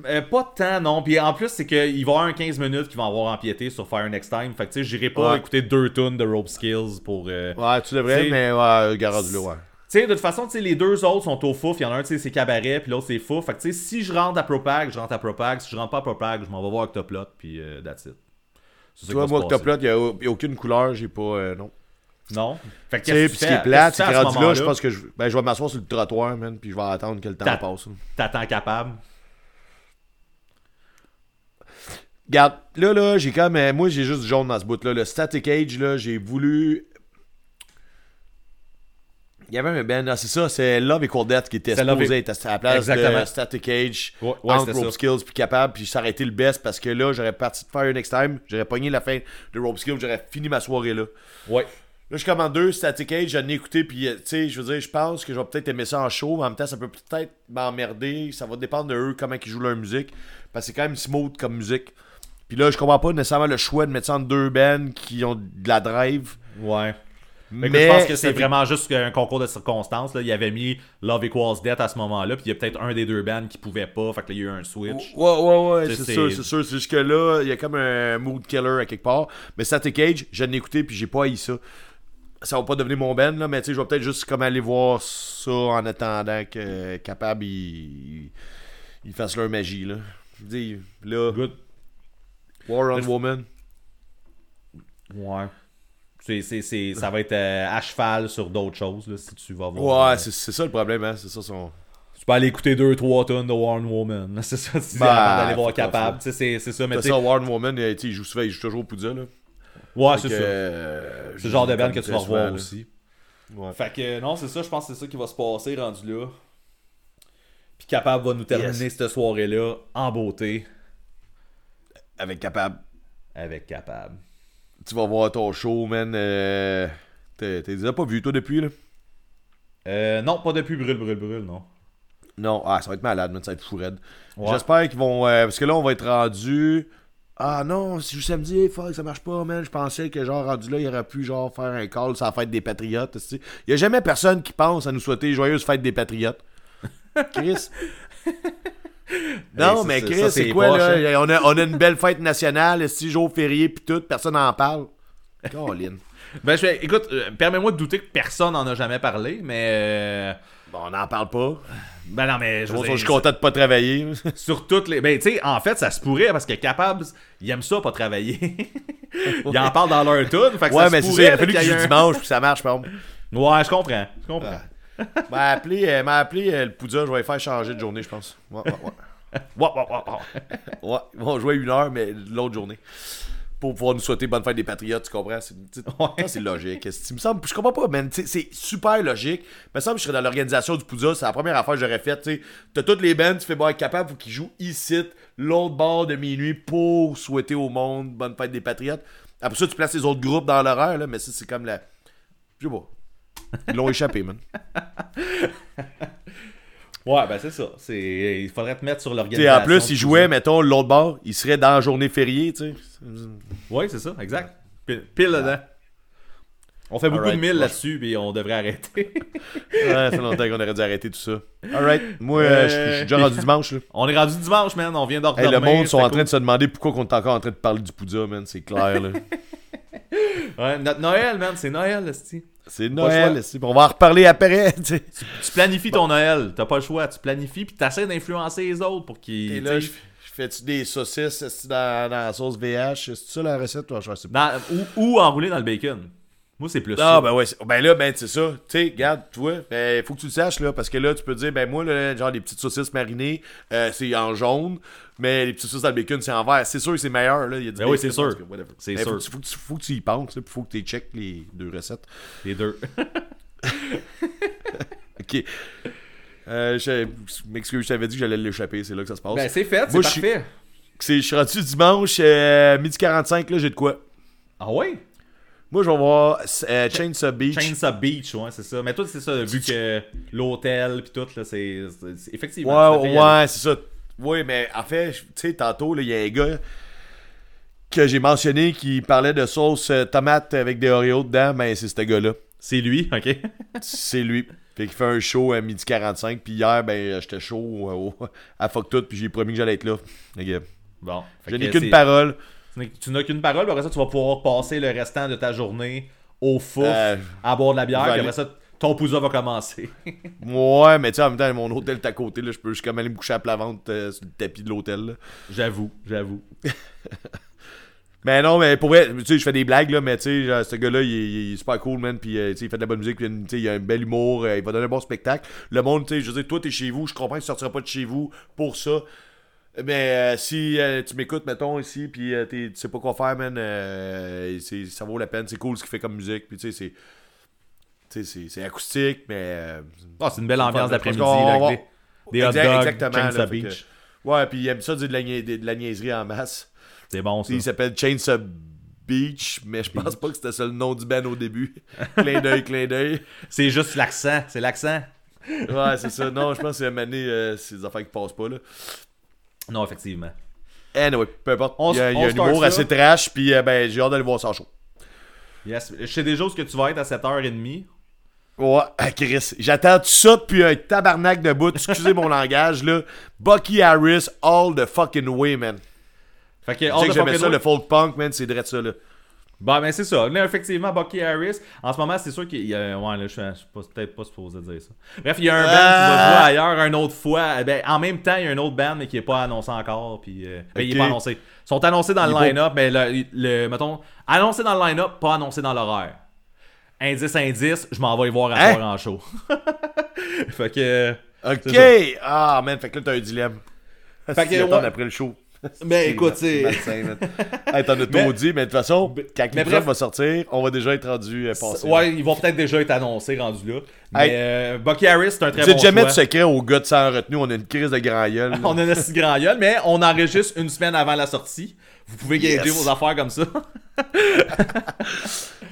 Euh, pas tant, non. Puis en plus, c'est qu'il va y avoir un 15 minutes qui vont avoir empiété sur Fire Next Time. Fait que tu sais, j'irai pas Ouais. écouter deux tunes de Rope Skills pour. euh, Ouais, tu devrais, mais ouais, garde du là, ouais. Tu sais, de toute façon, tu sais, les deux autres sont au fouf. Il y en a un, tu sais, c'est cabaret, puis l'autre, c'est fouf. Fait que, tu sais, si je rentre à Propag, je rentre à Propag. Si je rentre pas à Propag, je m'en vais voir Octoplot, puis euh, that's it. Toi, qui moi, va. Octoplot, il y a, aucune couleur, j'ai pas, euh, non. Non. Fait que Tu sais, puis ce tu qui est plate, c'est tu rendu là, je pense que je, ben, je vais m'asseoir sur le trottoir, man, puis je vais attendre que le temps passe. T'attends capable? Regarde, là, là, j'ai quand même. Moi, j'ai juste du jaune dans ce bout-là. Le Static Age, là, j'ai voulu. Il y avait un band, ah, c'est ça, c'est Love Equal Death qui était supposé être à la place Exactement. de Static Age, Ouais, ouais, entre Rope ça. Skills puis capable, puis ça aurait été le best parce que là, j'aurais parti de Fire Next Time, j'aurais pogné la fin de Rope Skills, j'aurais fini ma soirée là. Ouais. Là, je commande deux, Static Age, j'en ai écouté, puis euh, tu sais, je veux dire, je pense que je vais peut-être aimer ça en show, mais en même temps, ça peut peut-être m'emmerder, ça va dépendre de eux, comment ils jouent leur musique, parce que c'est quand même smooth comme musique. Puis là, je comprends pas nécessairement le choix de mettre ça entre deux bands qui ont de la drive. Ouais. Mais, je pense que c'est vraiment juste un concours de circonstances. Là. Il avait mis Love Equals Death à ce moment-là, puis il y a peut-être un des deux bands qui pouvait pas, fait que là, il y a eu un switch. Ouais, ouais, ouais, c'est sûr, c'est sûr. C'est juste que là, il y a comme un mood killer à quelque part. Mais Static Age, je l'ai écouté, puis j'ai pas haï ça. Ça va pas devenir mon band, là, mais tu sais, je vais peut-être juste comme aller voir ça en attendant que euh, Capable, ils ils fassent leur magie, là. Je dis, là, Good. War on je- Woman. Ouais. C'est, c'est, c'est, ça va être euh, à cheval sur d'autres choses, là, si tu vas voir. Ouais, c'est c'est ça le problème, hein. C'est ça son. Tu peux aller écouter 2-3 tonnes de Warren Woman. C'est ça, tu Bah, d'aller voir capable. là. Tu sais, c'est, c'est ça, mais ça, War on Woman, euh, il joue souvent, il joue toujours au Poudja, là. Ouais, Fait c'est que, ça. euh, C'est le genre de band que tu vas revoir là. aussi. Ouais. Fait que non, c'est ça, je pense que c'est ça qui va se passer rendu là. Puis Capable va nous terminer Yes. cette soirée-là en beauté Avec Capable. avec Capable. Tu vas voir ton show, man. Euh... T'as déjà pas vu, toi, depuis, là? Euh, non, pas depuis Brûle, Brûle, Brûle, non. Non, ah, ça va être malade, man, ça va être fou raide. Ouais. J'espère qu'ils vont. euh, parce que là, on va être rendu. Ah non, si je samedi, fuck, ça marche pas, man. Je pensais que, genre, rendu là, il aurait pu, genre, faire un call sur la fête des Patriotes. tu sais. Il y a jamais personne qui pense à nous souhaiter joyeuse fête des Patriotes. Chris. Non, Hey, mais Chris, c'est quoi, poche, là? On a, on a une belle fête nationale, six jours fériés, pis tout, personne n'en parle. Colin. Ben, je fais, écoute, euh, permets-moi de douter que personne n'en a jamais parlé, mais. euh, Bon, on n'en parle pas. Ben non, mais je suis content de pas travailler. sur toutes les. Ben, tu sais, en fait, ça se pourrait parce que Capable, ils aiment ça, pas travailler. ils en parlent dans leur tune. Fait que ouais, ça mais c'est ça, il a fallu que je un- dimanche, puis ça marche, exemple. Ouais, je comprends. Je comprends. M'a appelé, euh, m'a appelé euh, le Poudja, je vais faire changer de journée, je pense. Ouais, ouais, ouais. Ouais, ouais, ouais, ouais. Vont jouer une heure, mais l'autre journée. Pour pouvoir nous souhaiter bonne fête des Patriotes, tu comprends? C'est, logique. C'est- me semble, je comprends pas, man. C'est super logique. Il me semble que je serais dans l'organisation du Poudja. C'est la première affaire que j'aurais faite. T'as toutes les bands, tu fais bon, être capable, faut qu'ils jouent ici, l'autre bord de minuit, pour souhaiter au monde bonne fête des Patriotes. Après ça, tu places les autres groupes dans l'horaire, là, mais ça, c'est comme la. Je sais pas. Ils l'ont échappé, man. Ouais, ben c'est ça. C'est... Il faudrait te mettre sur l'organisation. en plus, jouaient, ça. mettons, l'autre bord, ils seraient dans la journée fériée, tu sais. Ouais, c'est ça, exact. Pile, pile dedans. On fait beaucoup de mille Ouais. là-dessus, mais on devrait arrêter. Ouais, ça fait longtemps qu'on aurait dû arrêter tout ça. Alright. Moi, euh, je je suis déjà rendu dimanche, là. on est rendu dimanche, man. On vient Hey, d'ordonner. le monde sont en train de se demander pourquoi on est encore en train de parler du Poudja, man. C'est clair, là. Ouais, notre Noël, man. C'est Noël, esti. C'est Noël, on va en reparler après, tu sais. Tu planifies ton Noël. T'as pas le choix. Tu planifies, puis t'essaies d'influencer les autres pour qu'ils. Et là, je fais-tu des saucisses dans, dans la sauce VH? C'est ça la recette, toi? Je sais pas. dans- ou, ou enrouler dans le bacon. Moi, c'est plus Ah, ça. ben ouais. Ben là, ben, c'est ça. Tu sais, regarde, toi, ben, faut que tu le saches, là, parce que là, tu peux dire, ben, moi, là, genre, des petites saucisses marinées, euh, c'est en jaune, mais les petites saucisses le bacon, c'est en vert. C'est sûr que c'est meilleur, là. Il y a du Ben oui, c'est sûr. C'est Ben, Faut, sûr. que tu- faut, que tu- faut que tu y penses, là, puis faut que tu checkes les deux recettes. Les deux. Ok. Euh, je m'excuse, je t'avais dit que j'allais l'échapper, c'est là que ça se passe. ben, c'est fait, c'est Moi, je suis- parfait. C'est- je suis rendu dimanche, euh, midi 45, là, j'ai de quoi. Ah ouais? Moi, je vais voir euh, Chainsaw Beach. Chainsaw Beach, ouais, c'est ça. Mais toi, c'est ça, vu que l'hôtel pis tout, là, c'est. Effectivement. Ouais, ouais, c'est ça. Oui, mais en fait, tu sais, tantôt, il y a un gars que j'ai mentionné qui parlait de sauce euh, tomate avec des Oreos dedans, ben c'est ce gars-là. C'est lui, ok. C'est lui. Fait qu'il fait un show à midi 45, puis hier, ben, j'étais chaud euh, à fuck tout, puis j'ai promis que j'allais être là. Que, Bon. Je n'ai qu'une parole. Tu n'as- qu'une parole, puis après ça, tu vas pouvoir passer le restant de ta journée au fouf, Euh, à boire de la bière, puis après ça, ton pousa va commencer. Ouais, mais tu sais, en même temps, mon hôtel est à côté, là, je peux juste comme aller me coucher à plat ventre euh, sur le tapis de l'hôtel. j'avoue, j'avoue. Mais non, mais pour vrai, tu sais, je fais des blagues, là, mais tu sais, ce gars-là, il, est- il est super cool, man, puis euh, tu sais, il fait de la bonne musique, puis tu sais, il a un bel humour, il va donner un bon spectacle. Le monde, tu sais, je veux dire, toi, t'es chez vous, je comprends que tu sortiras pas de chez vous pour ça. Mais euh, si euh, tu m'écoutes, mettons, ici, puis euh, tu sais pas quoi faire, man, euh, ça vaut la peine, c'est cool ce qu'il fait comme musique, puis tu sais, c'est. C'est- acoustique, mais. Ah, c'est une belle ambiance d'après-midi, là, avec des, des hot dogs, exactement, là, Beach. ouais, puis il aime ça dire de la, nia- de la niaiserie en masse. C'est bon, ça. Il s'appelle Chainsaw Beach, mais je pense pas que c'était ça le nom du band au début. clin d'œil, clin d'œil. C'est juste l'accent, c'est l'accent. Ouais, c'est ça. Non, je pense que c'est euh, c'est des affaires qui passent pas là. Non, effectivement. Anyway, peu importe. On il y a, il y a un humour ça. assez trash, puis euh, ben j'ai hâte d'aller voir ça en show. Yes. Je sais déjà où ce que tu vas être à 7h30. Ouais, ah, Chris, j'attends tout ça depuis un tabarnak de bout. Excusez mon langage là. Bucky Harris, all the fucking way, man. Fait que, Tu all sais the que j'aimais fucking ça, way. le folk punk, man, c'est direct ça là. Bah, ben c'est ça. Là, effectivement, Bucky Harris. En ce moment, c'est sûr qu'il y a. Ouais, là, je suis peut-être pas supposé dire ça. Bref, il y a un band qui va Ah! jouer ailleurs une autre fois. Ben, en même temps, il y a un autre band, mais qui est pas annoncé encore. Puis, euh, ben, il est pas annoncé. Ils sont annoncés dans le line-up, mais le, le- Mettons, annoncé dans le line-up, pas annoncé dans l'horaire. Indice, indice, je m'en vais y voir à Hein? soir en show. fait que. Ok! Ah, man, fait que là, t'as un dilemme. Fait que, ouais. après le show. Ben, écoute, c'est. Hey, T'en as Mais- trop dit, mais de toute façon, quand mais l'épisode bref. va sortir, on va déjà être rendu euh, passé. Ouais, ils vont peut-être déjà être annoncés rendus là. Mais Hey. euh, Bucky Harris, c'est un très bon jamais choix. de secret aux gars de sans retenue, on a une crise de grand gueule. On a notre grand gueule, mais on enregistre une semaine avant la sortie. Vous pouvez gager Yes. vos affaires comme ça.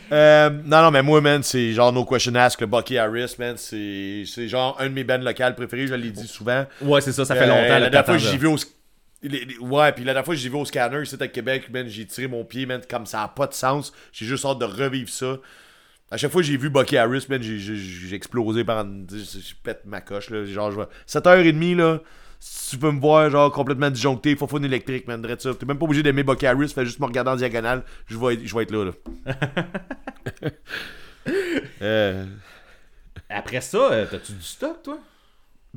Euh, non, non, mais moi, man, c'est genre No Question Ask, le Bucky Harris, man, c'est genre un de mes bands locales préférés, je l'ai dit souvent. Ouais, c'est ça, ça fait Euh, longtemps. La le dernière fois que j'y vais au... Les- les- ouais, puis la dernière fois que j'ai vu au scanner, c'était à Québec, man, j'ai tiré mon pied, man, comme ça a pas de sens. J'ai juste hâte de revivre ça. À chaque fois que j'ai vu Bucky Harris, man, j'ai- explosé par je, pète ma coche, là. Genre, je vais- 7h30, là, si tu peux me voir, genre, complètement disjoncté, faux électrique, man, drette ça. T'es même pas obligé d'aimer Bucky Harris, fais juste me regarder en diagonale, je vais être, je vais être là, là. Euh, Après ça, euh, t'as-tu du stock, toi?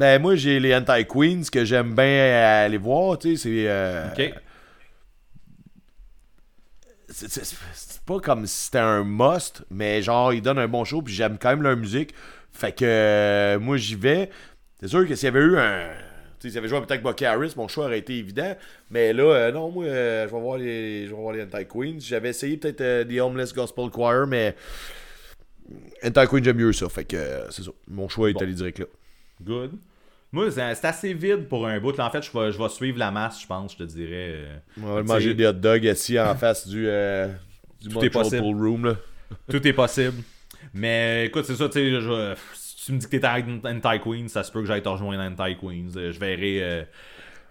Ben, moi, j'ai les Anti-Queens que j'aime bien aller voir, tu sais, c'est... euh, Ok. c'est- c'est pas comme si c'était un must, mais genre, ils donnent un bon show, puis j'aime quand même leur musique. Fait que euh, moi, j'y vais. C'est sûr que s'il y avait eu un. Tu sais, s'il y avait joué peut-être Bucky Harris, mon choix aurait été évident. Mais là, euh, non, moi, je vais voir les, je vais voir les Anti-Queens. J'avais essayé peut-être The Homeless Gospel Choir, mais. Anti-Queens, j'aime mieux ça. Fait que c'est ça. Mon choix est Bon. allé direct là. Good. Moi, c'est assez vide pour un bout. Là, en fait, je vais, je vais suivre la masse, je pense, je te dirais. euh. On va manger des hot dogs assis en face du. Euh, du Tout est possible. Room, là. Tout est possible. Mais écoute, c'est ça, tu sais, je- si tu me dis que t'es anti-Queen, ça se peut que j'aille te rejoindre anti-Queens. Euh, Je verrai. euh,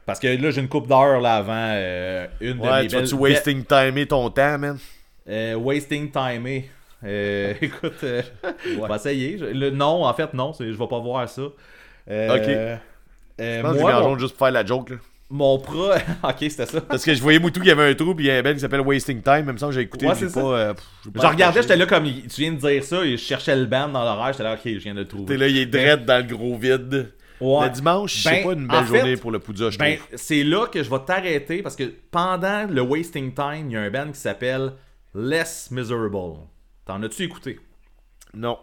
parce que là, j'ai une coupe d'heure là avant. euh, une de Ouais, mes tu vas-tu wasting timer ton temps, man? Euh, wasting time. Euh, écoute, euh, on va essayer. Je- le, non, en fait, non, je vais pas voir ça. Euh, Ok. euh, Je pense moi, mon, juste pour faire la joke, là. mon pro. ok, c'était ça. Parce que je voyais Moutou qu'il y avait un trou, puis il y a un band qui s'appelle Wasting Time, même ça j'ai écouté, Ouais, pas, euh, pff, pas Je regardais, j'étais là comme tu viens de dire ça, et je cherchais le band dans l'horaire, j'étais là, ok, je viens de le trouver. T'es là, il est dread dans le gros vide. Ouais. Le dimanche, c'est Ben, pas une belle fait, journée pour le Poudja, je Ben, c'est là que je vais t'arrêter parce que pendant le Wasting Time, il y a un band qui s'appelle Less Miserable. T'en as-tu écouté? Non.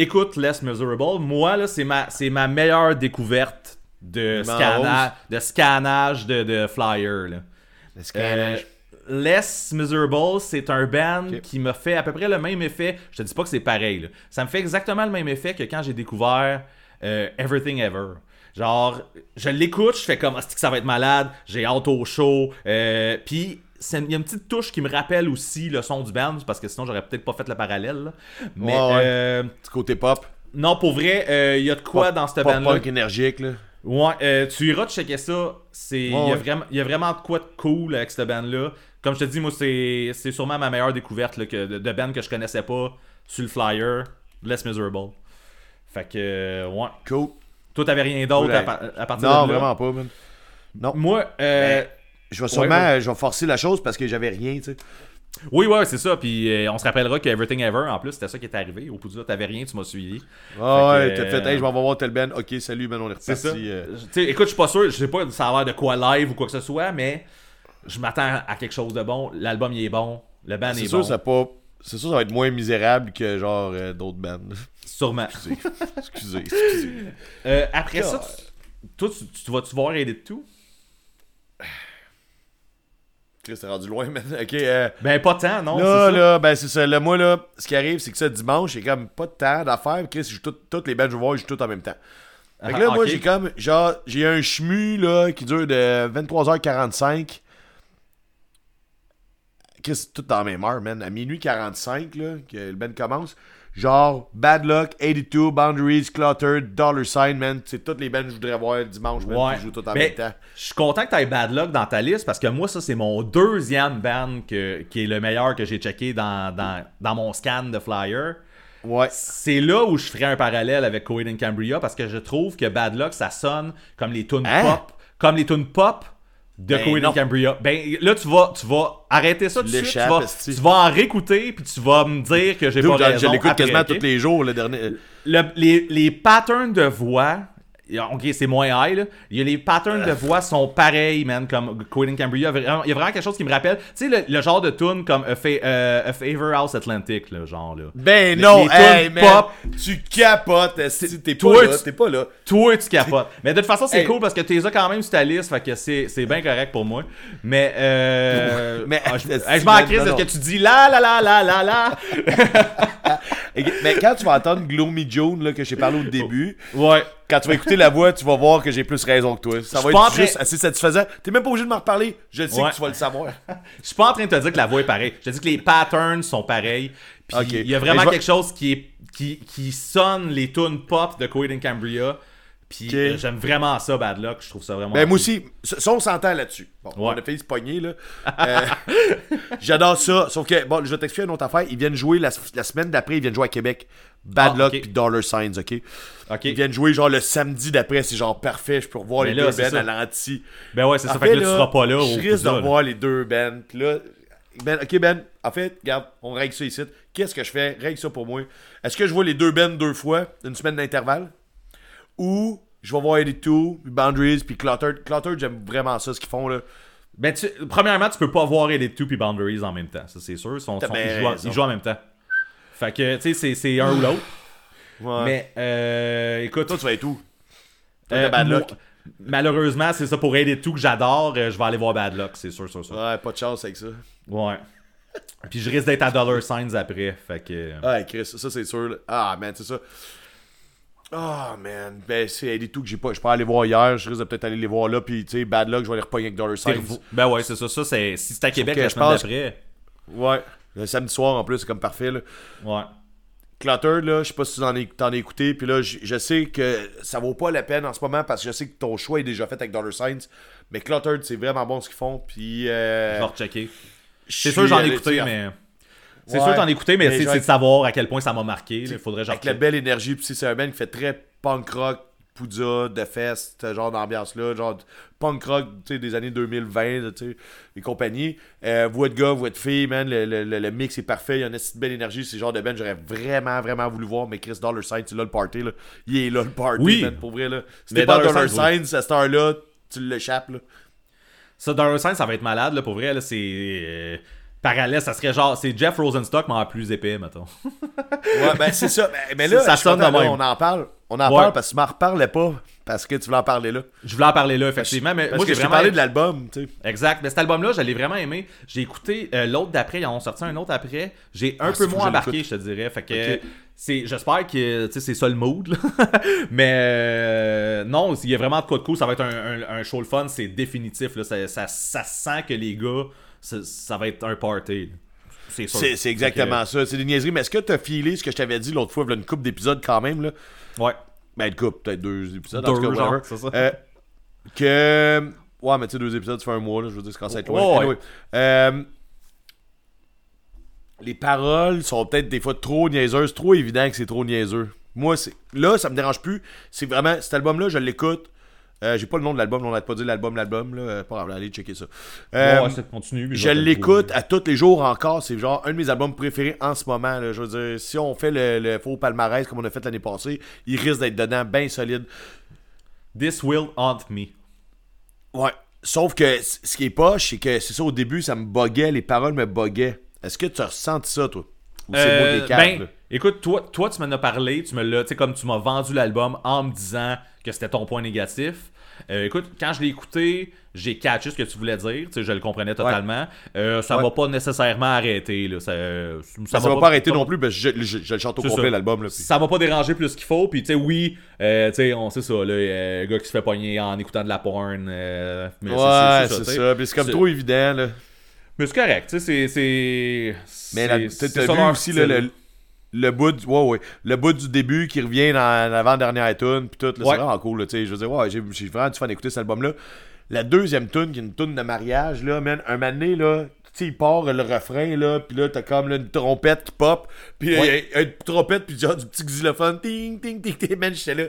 Écoute Less Miserable. Moi, là, c'est ma, c'est ma meilleure découverte de, scana- de scannage de, de flyer. Là. Le Euh. Less Miserable, c'est un band qui me fait à peu près le même effet. Je te dis pas que c'est pareil. là. Ça me fait exactement le même effet que quand j'ai découvert euh, Everything Ever. Genre, je l'écoute, je fais comme, Asti que ça va être malade, j'ai hâte au show. Euh, Puis, il y a une petite touche qui me rappelle aussi le son du band, parce que sinon, j'aurais peut-être pas fait le parallèle. là. Mais, Ouais, ouais. euh, Petit côté pop. non, pour vrai, euh, il y a de quoi Pop- dans cette pop band-là. punk énergique, là. Ouais, euh, tu iras checker ça. C'est, il, y a vraiment, y a vraiment de quoi de cool avec cette band-là. Comme je te dis, moi, c'est, c'est sûrement ma meilleure découverte là, que, de, de band que je connaissais pas sur le flyer. Less Miserable. Fait que, euh, ouais. Cool. Toi, t'avais rien d'autre Cool, à, partir Non, de là? vraiment pas, man. Moi, euh, Je vais sûrement, ouais. je vais forcer la chose parce que j'avais rien, tu sais. oui, ouais, c'est ça. Puis euh, on se rappellera que Everything Ever, en plus, c'était ça qui est arrivé. Au Poudja, t'avais rien, tu m'as suivi. Ah Fait ouais, que, t'as fait, euh, hey, je vais voir tel band. Ok, salut, man, on est C'est ça. reparti. euh. Écoute, je suis pas sûr, je sais pas ça a l'air de quoi live ou quoi que ce soit, mais je m'attends à quelque chose de bon. L'album il est bon, le band est, sûr, bon. ça pas. C'est sûr, ça va être moins misérable que genre euh, d'autres bandes. Sûrement. excusez, excusez. Euh, après ça, tu- toi, tu, tu vas-tu voir Edit tout Chris, t'es rendu loin, man. Ok, euh, Ben, pas tant, non? là, c'est ça. là, ben c'est ça. Là, moi, là, ce qui arrive, c'est que ça, dimanche, j'ai comme pas de temps d'affaires. Chris, je joue tout- toutes les bands que je voir, je joue toutes en même temps. Fait que là, Ah, moi, j'ai comme, genre, j'ai un chemu, là, qui dure de 23h45. Chris, c'est tout dans la même heure, man. À minuit 45, là, que le band commence. Genre, Bad Luck, 82, Boundaries, Cluttered, Dollar Sign, man. C'est toutes les bands que je voudrais voir dimanche, man. Ouais. Jouent tout en même temps. Je suis content que tu aies Bad Luck dans ta liste parce que moi, ça, c'est mon deuxième band que- qui est le meilleur que j'ai checké dans, dans, dans mon scan de flyer. Ouais. C'est là où je ferai un parallèle avec Coed and Cambria parce que je trouve que Bad Luck, ça sonne comme les tunes Hein? pop. Comme les tunes pop de Ben and Cambria. Ben là, tu vas, tu vas arrêter ça tout de suite. Tu vas, esti. tu vas en réécouter puis tu vas me dire que j'ai pas raison. je l'écoute quasiment tous les jours, le dernier. Le- les, les patterns de voix, ok, c'est moins high, là. Il y a les patterns de voix sont pareils, man, comme and Cambria. Il y a vraiment quelque chose qui me rappelle. Tu sais, le, le genre de tune comme A, Fa- euh, A Favor House Atlantic, là, genre, là. Ben Les- non, les hey, man, pop. tu capotes, t'es Toi, pas là, tu- t'es pas là. Toi, tu capotes. Mais de toute façon, c'est Hey. cool parce que les as quand même sur ta liste, fait que c'est bien correct pour moi. Mais, euh. Mais- ah, je, je m'en crise de ce que tu dis là, là, là, là, là, là. Et- Mais quand tu vas entendre Gloomy June, là, que j'ai parlé au début, Ouais. Quand tu vas écouter la voix, tu vas voir que j'ai plus raison que toi. Ça va être juste assez satisfaisant. T'es même pas obligé de m'en reparler. Je sais Ouais. que tu vas le savoir. Je suis pas en train de te dire que la voix est pareille. Je te dis que les patterns sont pareils. Puis il y a vraiment quelque chose qui est qui, qui sonne les tunes pop de Coed and Cambria. Puis euh, j'aime vraiment ça, Bad Luck. Je trouve ça vraiment. Ben, moi aussi, ça, on s'entend là-dessus. Bon, Ouais. on a failli se pogner, là. Euh, J'adore ça. Sauf que, bon, je vais t'expliquer une autre affaire. Ils viennent jouer la, la semaine d'après, ils viennent jouer à Québec. Bad Ah, Luck puis Dollar Signs, OK? Ok. Ils viennent jouer genre le samedi d'après, c'est genre parfait. Je peux revoir Mais les là, deux ça. à l'anti. Ben ouais, c'est ça. Fait que là, tu seras pas là. Je risque de revoir les deux bands. Puis là, ben, ok, Ben, en fait, regarde, on règle ça ici. Qu'est-ce que je fais? Règle ça pour moi. Est-ce que je vois les deux bands deux fois, une semaine d'intervalle? Ou je vais voir 82, puis Boundaries, puis Cluttered. Cluttered, j'aime vraiment ça, ce qu'ils font, là. Ben, tu, premièrement, tu peux pas voir Edit 2 puis Boundaries en même temps. Ça, c'est sûr. Ils, ils, jouent, ils jouent en même temps. Fait que, tu sais, c'est- un ou l'autre. Ouais. Mais, euh, écoute. Toi, tu vas être où? Toi, euh, Bad Luck. malheureusement, c'est ça pour Edit 2 que j'adore. euh, je vais aller voir Bad Luck, c'est sûr, sûr, sûr. Ouais, pas de chance avec ça. Ouais. Puis je risque d'être à Dollar Signs après. Fait que. Ouais, Chris, ça, c'est sûr. Ah, man, c'est ça. Ah, man. Ben, c'est des tout que j'ai pas. Je peux aller voir hier. Je risque de peut-être aller les voir là. Puis, tu sais, Bad Luck, je vais les repogner avec Dollar revo- Ben ouais, c'est ça. Ça, c'est. Si c'est à Québec que la je semaine pense- d'après. Ouais. Le samedi soir, en plus, c'est comme parfait, là. Ouais. Cluttered, là, je sais pas si tu en, es- as écouté, puis là, je, je sais que ça vaut pas la peine en ce moment parce que je sais que ton choix est déjà fait avec Dollar Signs, mais Cluttered, c'est vraiment bon ce qu'ils font, puis... Euh, Je vais rechecker. je C'est sûr, j'en ai écouté, mais. C'est Ouais. sûr, j'en ai écouté, mais, Mais c'est genre- de savoir à quel point ça m'a marqué. Il faudrait je Avec la belle énergie, puis c'est un band qui fait très punk rock, Poudza, de fest, ce genre d'ambiance-là, genre punk rock, tu des années 2020, là, tu sais, et compagnie. Euh, voix de gars, voix de fille, man, le, le- mix est parfait, il y a une petite belle énergie, c'est genre de band j'aurais vraiment, vraiment voulu voir, mais Chris Dollar Sign, c'est là le party, là. Il est là le party, Oui. man, pour vrai, là. T'es pas Dollar Sign, Sign, cette heure-là, tu l'échappes, là. Ça, Dollar Signs, ça va être malade, là, pour vrai. Là, c'est. Parallèle, ça serait genre. C'est Jeff Rosenstock, mais en plus épais, mettons. Ouais, ben c'est ça. Ben, mais là, Ça sonne content, là, on en parle. On en Ouais. parle parce que tu m'en reparlais pas, parce que tu voulais en parler là. Je voulais en parler là, effectivement. Mais Parce moi, j'ai vraiment. parlé de l'album, tu sais. Exact. Mais cet album-là, je l'ai vraiment aimé. J'ai écouté euh, l'autre d'après. Ils en ont sorti un autre après. J'ai un Ah, peu moins embarqué, je te dirais. Fait que c'est, j'espère que tu sais, c'est ça le mood. là. Mais euh, non, il y a vraiment de quoi de cool. Ça va être un, un- un show le fun. C'est définitif. Là. Ça, ça, ça sent que les gars, ça, va être un party. C'est. C'est exactement ça. C'est des niaiseries. Mais est-ce que t'as filé ce que je t'avais dit l'autre fois, il y a une coupe d'épisodes quand même, là? Ouais. Ben, une coupe, peut-être deux épisodes. Deux, en tout cas, genre, whatever. c'est ça. Euh, que. Ouais, mais tu sais, deux épisodes, ça fait un mois, là. Je veux dire, c'est quand ça être loin. Ouais, ouais. Anyway, euh, les paroles sont peut-être des fois trop niaiseuses, trop évident que c'est trop niaiseux. Moi, c'est là, ça me dérange plus. C'est vraiment. Cet album-là, je l'écoute. Euh, J'ai pas le nom de l'album, on n'a pas dit l'album, l'album, là. Euh, Pas grave, allez checker ça. Euh, ouais, ça continue. je l'écoute à tous les jours encore. C'est genre un de mes albums préférés en ce moment. là. Je veux dire, si on fait le, le faux palmarès comme on a fait l'année passée, il risque d'être dedans bien solide. This will haunt me. Ouais. Sauf que ce qui est poche, c'est que c'est ça au début, ça me buguait, les paroles me buguaient. Est-ce que tu as ressenti ça, toi? Ou c'est moi Euh, des câbles, ben, écoute, toi, toi, tu m'en as parlé, tu me l'as, tu sais, comme tu m'as vendu l'album en me disant que c'était ton point négatif. Euh, écoute, quand je l'ai écouté, j'ai catché ce que tu voulais dire, je le comprenais totalement. Euh, ça Ouais. va pas nécessairement arrêter, là. Ça, ça, Ça, m'a va pas arrêter non plus, parce que je, je- je le chante au complet, ça. l'album. Ça m'a pas dérangé plus qu'il faut, puis tu sais, oui, euh, tu sais, on sait ça, là, euh, gars qui se fait pogner en écoutant de la porn. euh, mais Ouais, c'est ça. Puis c'est comme C'est- trop évident, là. Mais c'est correct, tu sais, c'est- c'est. Mais t'as vu aussi là, le, le bout du ouais, ouais, le bout du début qui revient dans l'avant-dernière tune puis tout c'est vraiment cool là, tu sais. Je veux dire ouais j'ai vraiment du fun d'écouter cet album là la deuxième tune qui est une tune de mariage là man un moment donné là tu sais il part le refrain là puis là t'as comme là, une trompette qui pop puis une trompette puis genre du petit xylophone ting ting ting ting man j'étais là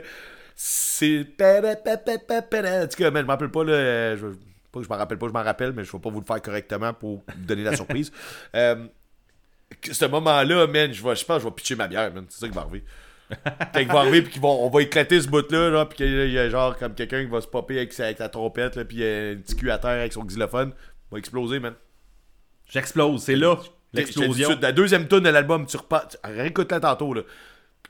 c'est en tout cas man je m'en rappelle pas là je pas que je m'en rappelle pas je m'en rappelle mais je vais pas vous le faire correctement pour vous donner la surprise. Euh, ce moment-là, man, je, vais, je pense que je vais pitcher ma bière, man. C'est ça qui va arriver. Quand va arriver, puis on va éclater ce bout-là, là, puis qu'il y a genre comme quelqu'un qui va se popper avec, sa- avec la trompette, là, puis il y a un petit cul à terre avec son xylophone. Il va exploser, man. J'explose, c'est là, l'explosion. La deuxième tune de l'album, tu repars. Réécoute-la tantôt, là.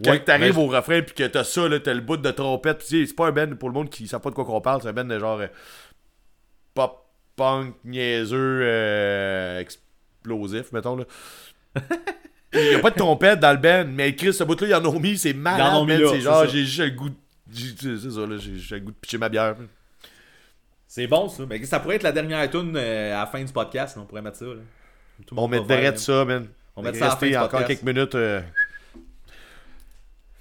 Quand Ouais, t'arrives au refrain, puis que t'as ça, là, t'as le bout de trompette, sais, c'est pas un band pour le monde qui sait pas de quoi qu'on parle, c'est un band de genre euh, pop, punk, niaiseux, euh, explosif, mettons, là. Il y a pas de trompette dans le band, mais Chris, ce bout-là, ils en ont mis, c'est malade, là, C'est genre, j'ai juste le goût. de- C'est ça, là, j'ai le goût de pitcher ma bière. C'est bon ça. Mais ça pourrait être la dernière tune euh, à la fin du podcast. On pourrait mettre ça. Là. Tout On mettrait de ça, man. On met ça à la fin Rester du encore podcast. quelques minutes. euh,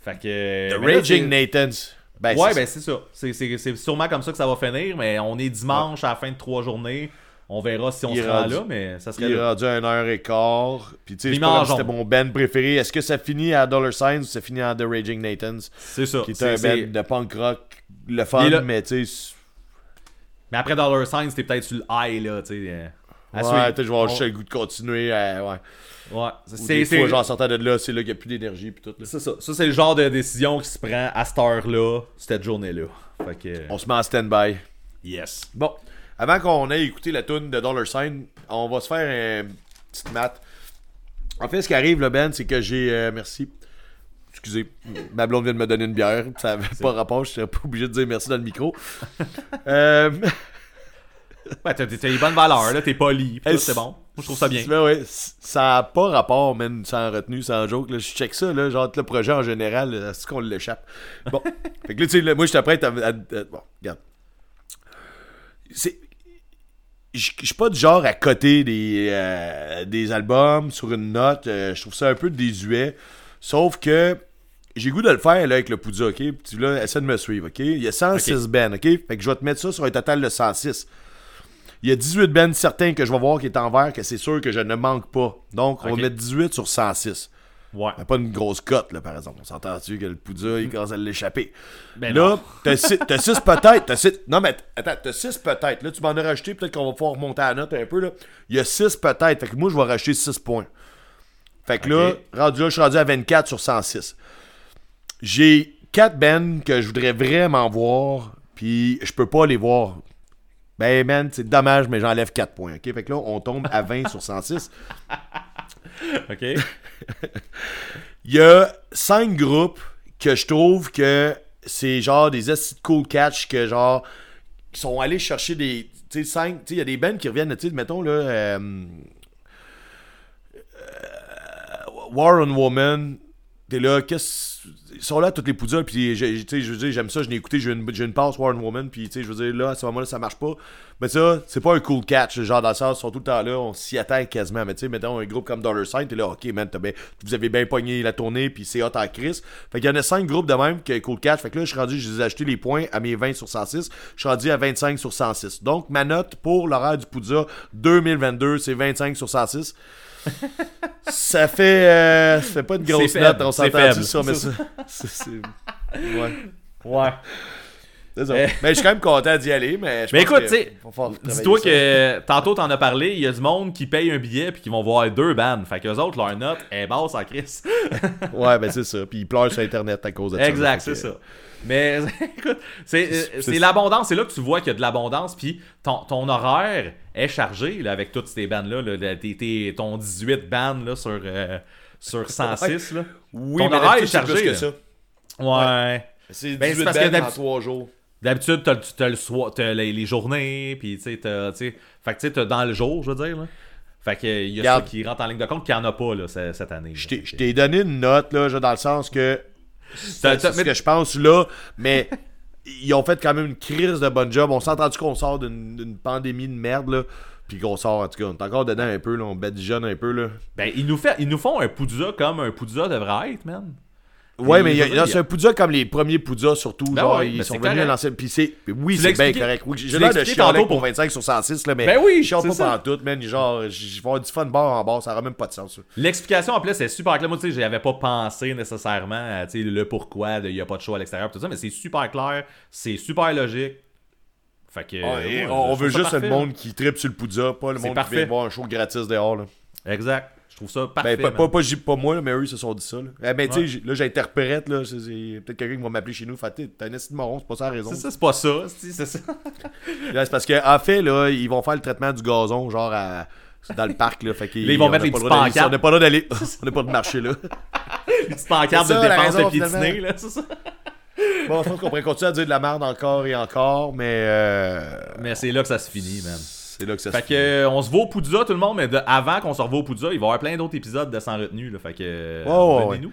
Fait que. The là, Raging c'est- Nathans. Ben, ouais, ben c'est ça. C'est- C'est c'est sûrement comme ça que ça va finir, mais on est dimanche à la fin de trois journées. On verra si on Il se est rend rendu- là, mais ça serait Il est rendu à 1h15. Puis tu sais, c'était mon band préféré. Est-ce que ça finit à Dollar Signs ou ça finit à The Raging Nathans? C'est ça. Qui est C'est- un band de punk rock, le fun, là. mais tu sais. Mais après Dollar Sign, c'était peut-être sur le high, là, tu sais. euh, à Ouais, je vais avoir juste le goût de continuer. à- ouais. Ouais. Ou C'est fois, genre, sortant de là, c'est là qu'il n'y a plus d'énergie. Puis tout. c'est ça. Ça, c'est le genre de décision qui se prend à cette heure-là, cette journée-là. Fait que. On se met en stand-by. Yes. Bon, avant qu'on ait écouté la tune de Dollar Sign, on va se faire une petite maths. En fait, ce qui arrive, le Ben, c'est que j'ai. euh, merci. Excusez, ma blonde vient de me donner une bière. Ça n'avait pas rapport, je serais pas obligé de dire merci dans le micro. euh, Ouais, t'as t'as les bonnes valeurs, là. T'es poli. Hey, c'est bon. Moi, je trouve ça bien. Ben ouais, ça n'a pas rapport, même sans retenue, sans joke. Là. Je check ça, là, genre le projet en général, là, est-ce qu'on l'échappe? Bon, fait que là, tu sais, moi, je t'apprête à, à- à- Bon, regarde. C'est. Je suis pas du genre à coter des, euh, des albums sur une note. euh, je trouve ça un peu désuet. Sauf que j'ai goût de le faire là, avec le Poudja, ok? Puis là, essaie de me suivre, ok? Il y a 106 bands, ok? Fait que je vais te mettre ça sur un total de 106. Il y a 18 bands certains que je vais voir qui est en vert, que c'est sûr que je ne manque pas. Donc, on va mettre 18 sur 106. Ouais. Mais pas une grosse cote, là, par exemple. On s'entend-tu que le Poudja, il commence à l'échapper? Ben là, t'as 6 peut-être. t'as six- Non, mais attends, t'as 6 peut-être. Là, tu m'en as rajouté. Peut-être qu'on va pouvoir remonter à la note un peu. Là. Il y a 6 peut-être. Fait que moi, je vais racheter 6 points. Fait que là, rendu là, je suis rendu à 24 sur 106. J'ai 4 bands que je voudrais vraiment voir. Puis je peux pas les voir. Ben, man, c'est dommage, mais j'enlève 4 points. OK? Fait que là, on tombe à 20 sur 106. Ok. Il y a cinq groupes que je trouve que c'est genre des de cool catch que genre qui sont allés chercher des tu sais cinq tu sais il y a des bands qui reviennent tu sais mettons là euh, euh, War on Woman t'es là qu'est-ce sont là toutes les poudres puis sais je veux dire j'aime ça je l'ai écouté j'ai une, une passe War on Woman puis je veux dire là à ce moment-là ça marche pas. Mais ça c'est pas un cool catch genre dans le ils sont tout le temps là on s'y attend quasiment. Mais tu sais mettons un groupe comme Dollar Sign t'es là ok man bien- vous avez bien pogné la tournée puis c'est hot en crise. Fait qu'il y en a 5 groupes de même qui est cool catch. Fait que là je suis rendu je acheté les points à mes 20 sur 106 je suis rendu à 25 sur 106 donc ma note pour l'horaire du Poudja 2022 c'est 25 sur 106 ça fait euh, ça fait pas une grosse note on s'entend faible. ça mais ça c'est ouais Ouais. c'est ça. Eh. Mais je suis quand même content d'y aller, mais je Mais écoute, tu Dis-toi que tantôt t'en as parlé, il y a du monde qui paye un billet puis qui vont voir deux bands. Fait qu'eux autres, leur note est basse en crise. Ouais, ben c'est ça. Puis ils pleurent sur Internet à cause de ça. exact, c'est ça. Mais écoute, c'est euh, C'est- l'abondance, c'est là que tu vois qu'il y a de l'abondance, puis ton, ton horaire est chargé là, avec toutes ces bandes-là, là, ton 18 bandes là, sur, euh, sur 106. Là. Oui, Ton mais horaire est c'est chargé, plus que ça. Ouais. C'est Ben, c'est 18 parce que bands en d'habitude- 3 jours. D'habitude, le soir, t'as les, les journées, puis tu sais, tu fait que tu sais, dans le jour, je veux dire. Là. Fait que il y a Regarde. ça qui rentre en ligne de compte qu'il n'y en a pas là, ce- cette année. Je t'ai- donné une note, là, dans le sens que. T'as- C'est ce mais- que je pense là, mais ils ont fait quand même une crise de bon job. On s'est entendu qu'on sort d'une d'une pandémie de merde, là. Puis qu'on sort, en tout cas, on est encore dedans un peu, là. On badigeonne un peu, là. Ben, ils nous, fait, ils nous font un Poudza comme un Poudza devrait être, man. Ouais, mais c'est un Poudja comme les premiers Poudja, surtout. Ben genre, ouais, ils ben sont venus l'ancienne. Puis c'est. Oui, c'est bien correct. Oui, j'ai l'air de chialer pour pour- 25 sur 106, là, mais. Ben oui, je pas tout, man. Genre, je vais avoir du fun bar en bar, ça aura même pas de sens. L'explication en plus c'est super clair. Moi, tu sais, j'avais pas pensé nécessairement à tu sais, le pourquoi il n'y a pas de show à l'extérieur, tout ça, mais c'est super clair, c'est super logique. Fait que. Ouais, on, veut juste parfait, le monde qui tripe sur le Poudja, pas le C'est monde parfait. qui vient voir un show gratis dehors, là. Exact. Je trouve ça parfait. Ben, pas, man. pas, pas, j- pas moi, là, mais eux, ils se sont dit ça. Là, Eh ben, Ouais. là, j'interprète, là. c'est- c'est peut-être quelqu'un qui va m'appeler chez nous. Fait, t'es un esti de moron, c'est pas ça la raison. C'est ça, c'est pas ça. c'est c'est ça. Là, c'est parce qu'en fait, là, ils vont faire le traitement du gazon, genre, à- dans le parc, là. Fait qu'ils- Là, ils vont on mettre les pas le petites pancartes. On n'a pas le droit d'aller. On n'a pas de marcher, là. Les petites pancartes de raison, de piétiner, là, c'est ça. Bon, je pense qu'on pourrait continuer à dire de la merde encore et encore, mais. Euh, Mais c'est là que ça se finit, man. C'est là que ça Fait se que euh, on se va au Poudza tout le monde, mais de- avant qu'on se revoie au Poudza, il va y avoir plein d'autres épisodes de sans retenue. Là, fait que euh, Ouais, ouais, venez-nous.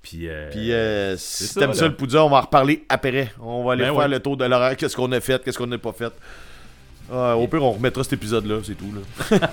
Puis, euh, Puis euh, si ça, t'aimes là. ça le Poudja, on va en reparler après. On va aller Ben faire le tour de l'horaire, qu'est-ce qu'on a fait, qu'est-ce qu'on n'a pas fait. Au pire, on remettra cet épisode-là, c'est tout. Là.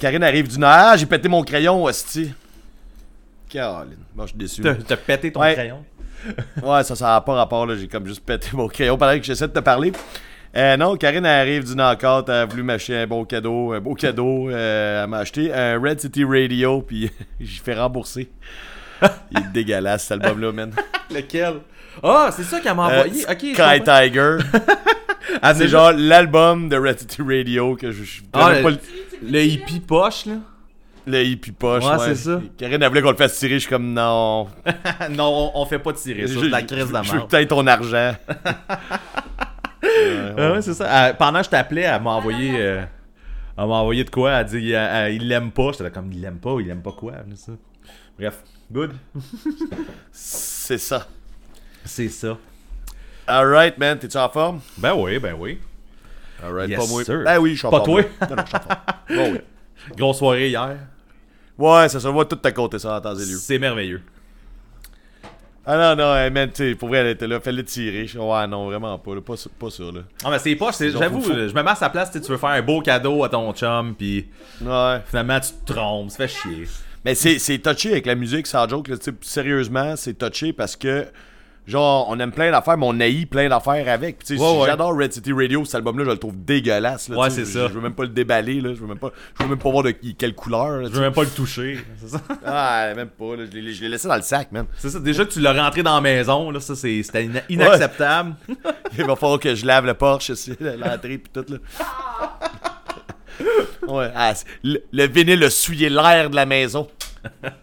Karine arrive du Nord. Ah, j'ai pété mon crayon, hostie. Caroline. Bon, je suis déçu. T'as pété ton Ouais. crayon? Ouais, ça, ça n'a pas rapport, là. J'ai comme juste pété mon crayon pendant que j'essaie de te parler. Euh, non, Karine arrive du knockout, elle a voulu m'acheter un bon cadeau, un beau cadeau. Euh, elle m'a acheté un Red City Radio, puis j'ai fait rembourser. Il est dégueulasse, cet album-là, man. Lequel? Ah, c'est ça qu'elle m'a envoyé. Euh, ok. Sky comprends. Tiger. Ah, C'est genre l'album de Red City Radio que je. je Ah, pas le, le hippie poche, là. le hippie poche. Ouais, c'est ça. Karine, elle voulait qu'on le fasse tirer, je suis comme non. non, on, on fait pas tirer C'est de la crise de Je veux peut-être ton argent. Ah ouais, c'est ça. Euh, pendant que je t'appelais, elle m'a envoyé. euh, elle m'a envoyé de quoi? Elle dit euh, euh, il l'aime pas. J'étais comme il l'aime pas, il aime pas quoi? là, ça. Bref, good. C'est ça. C'est ça. Alright, man, t'es-tu en forme? Ben oui, ben oui. Yes, pas moi. sir. Ben oui, je suis Pas toi? Non, non, je suis oui. Grosse soirée hier. Ouais, ça se voit tout à côté, ça, en temps et lieu. C'est merveilleux. Ah non, non, hey, man, tu sais, pour vrai, elle était là, fallait tirer. Ouais, non, vraiment pas, là, pas, ça, là. Ah, mais c'est Donc, j'avoue, faut- je me mets à sa place, tu veux faire un beau cadeau à ton chum, puis Ouais. finalement tu te trompes, ça fait chier. Mais c'est, touché avec la musique, sans joke, là, sérieusement, c'est touché parce que, genre, on aime plein d'affaires, mais on haït plein d'affaires avec. Puis, tu sais, Ouais, si ouais. j'adore Red City Radio, cet album-là, je le trouve dégueulasse. Là, Ouais, c'est je- ça. Je veux même pas le déballer, là, je veux même pas, je veux même pas voir de quelle couleur. là, Je veux même pas le toucher. C'est ça. Ah, même pas, là, je l'ai, laissé dans le sac, man. C'est ça. Déjà que tu l'as rentré dans la maison, là, ça c'est, c'était ina- inacceptable. Il va falloir que je lave le Porsche, l'entrée, pis tout, là. Ouais, ah, le, le vinyle a souillé l'air de la maison.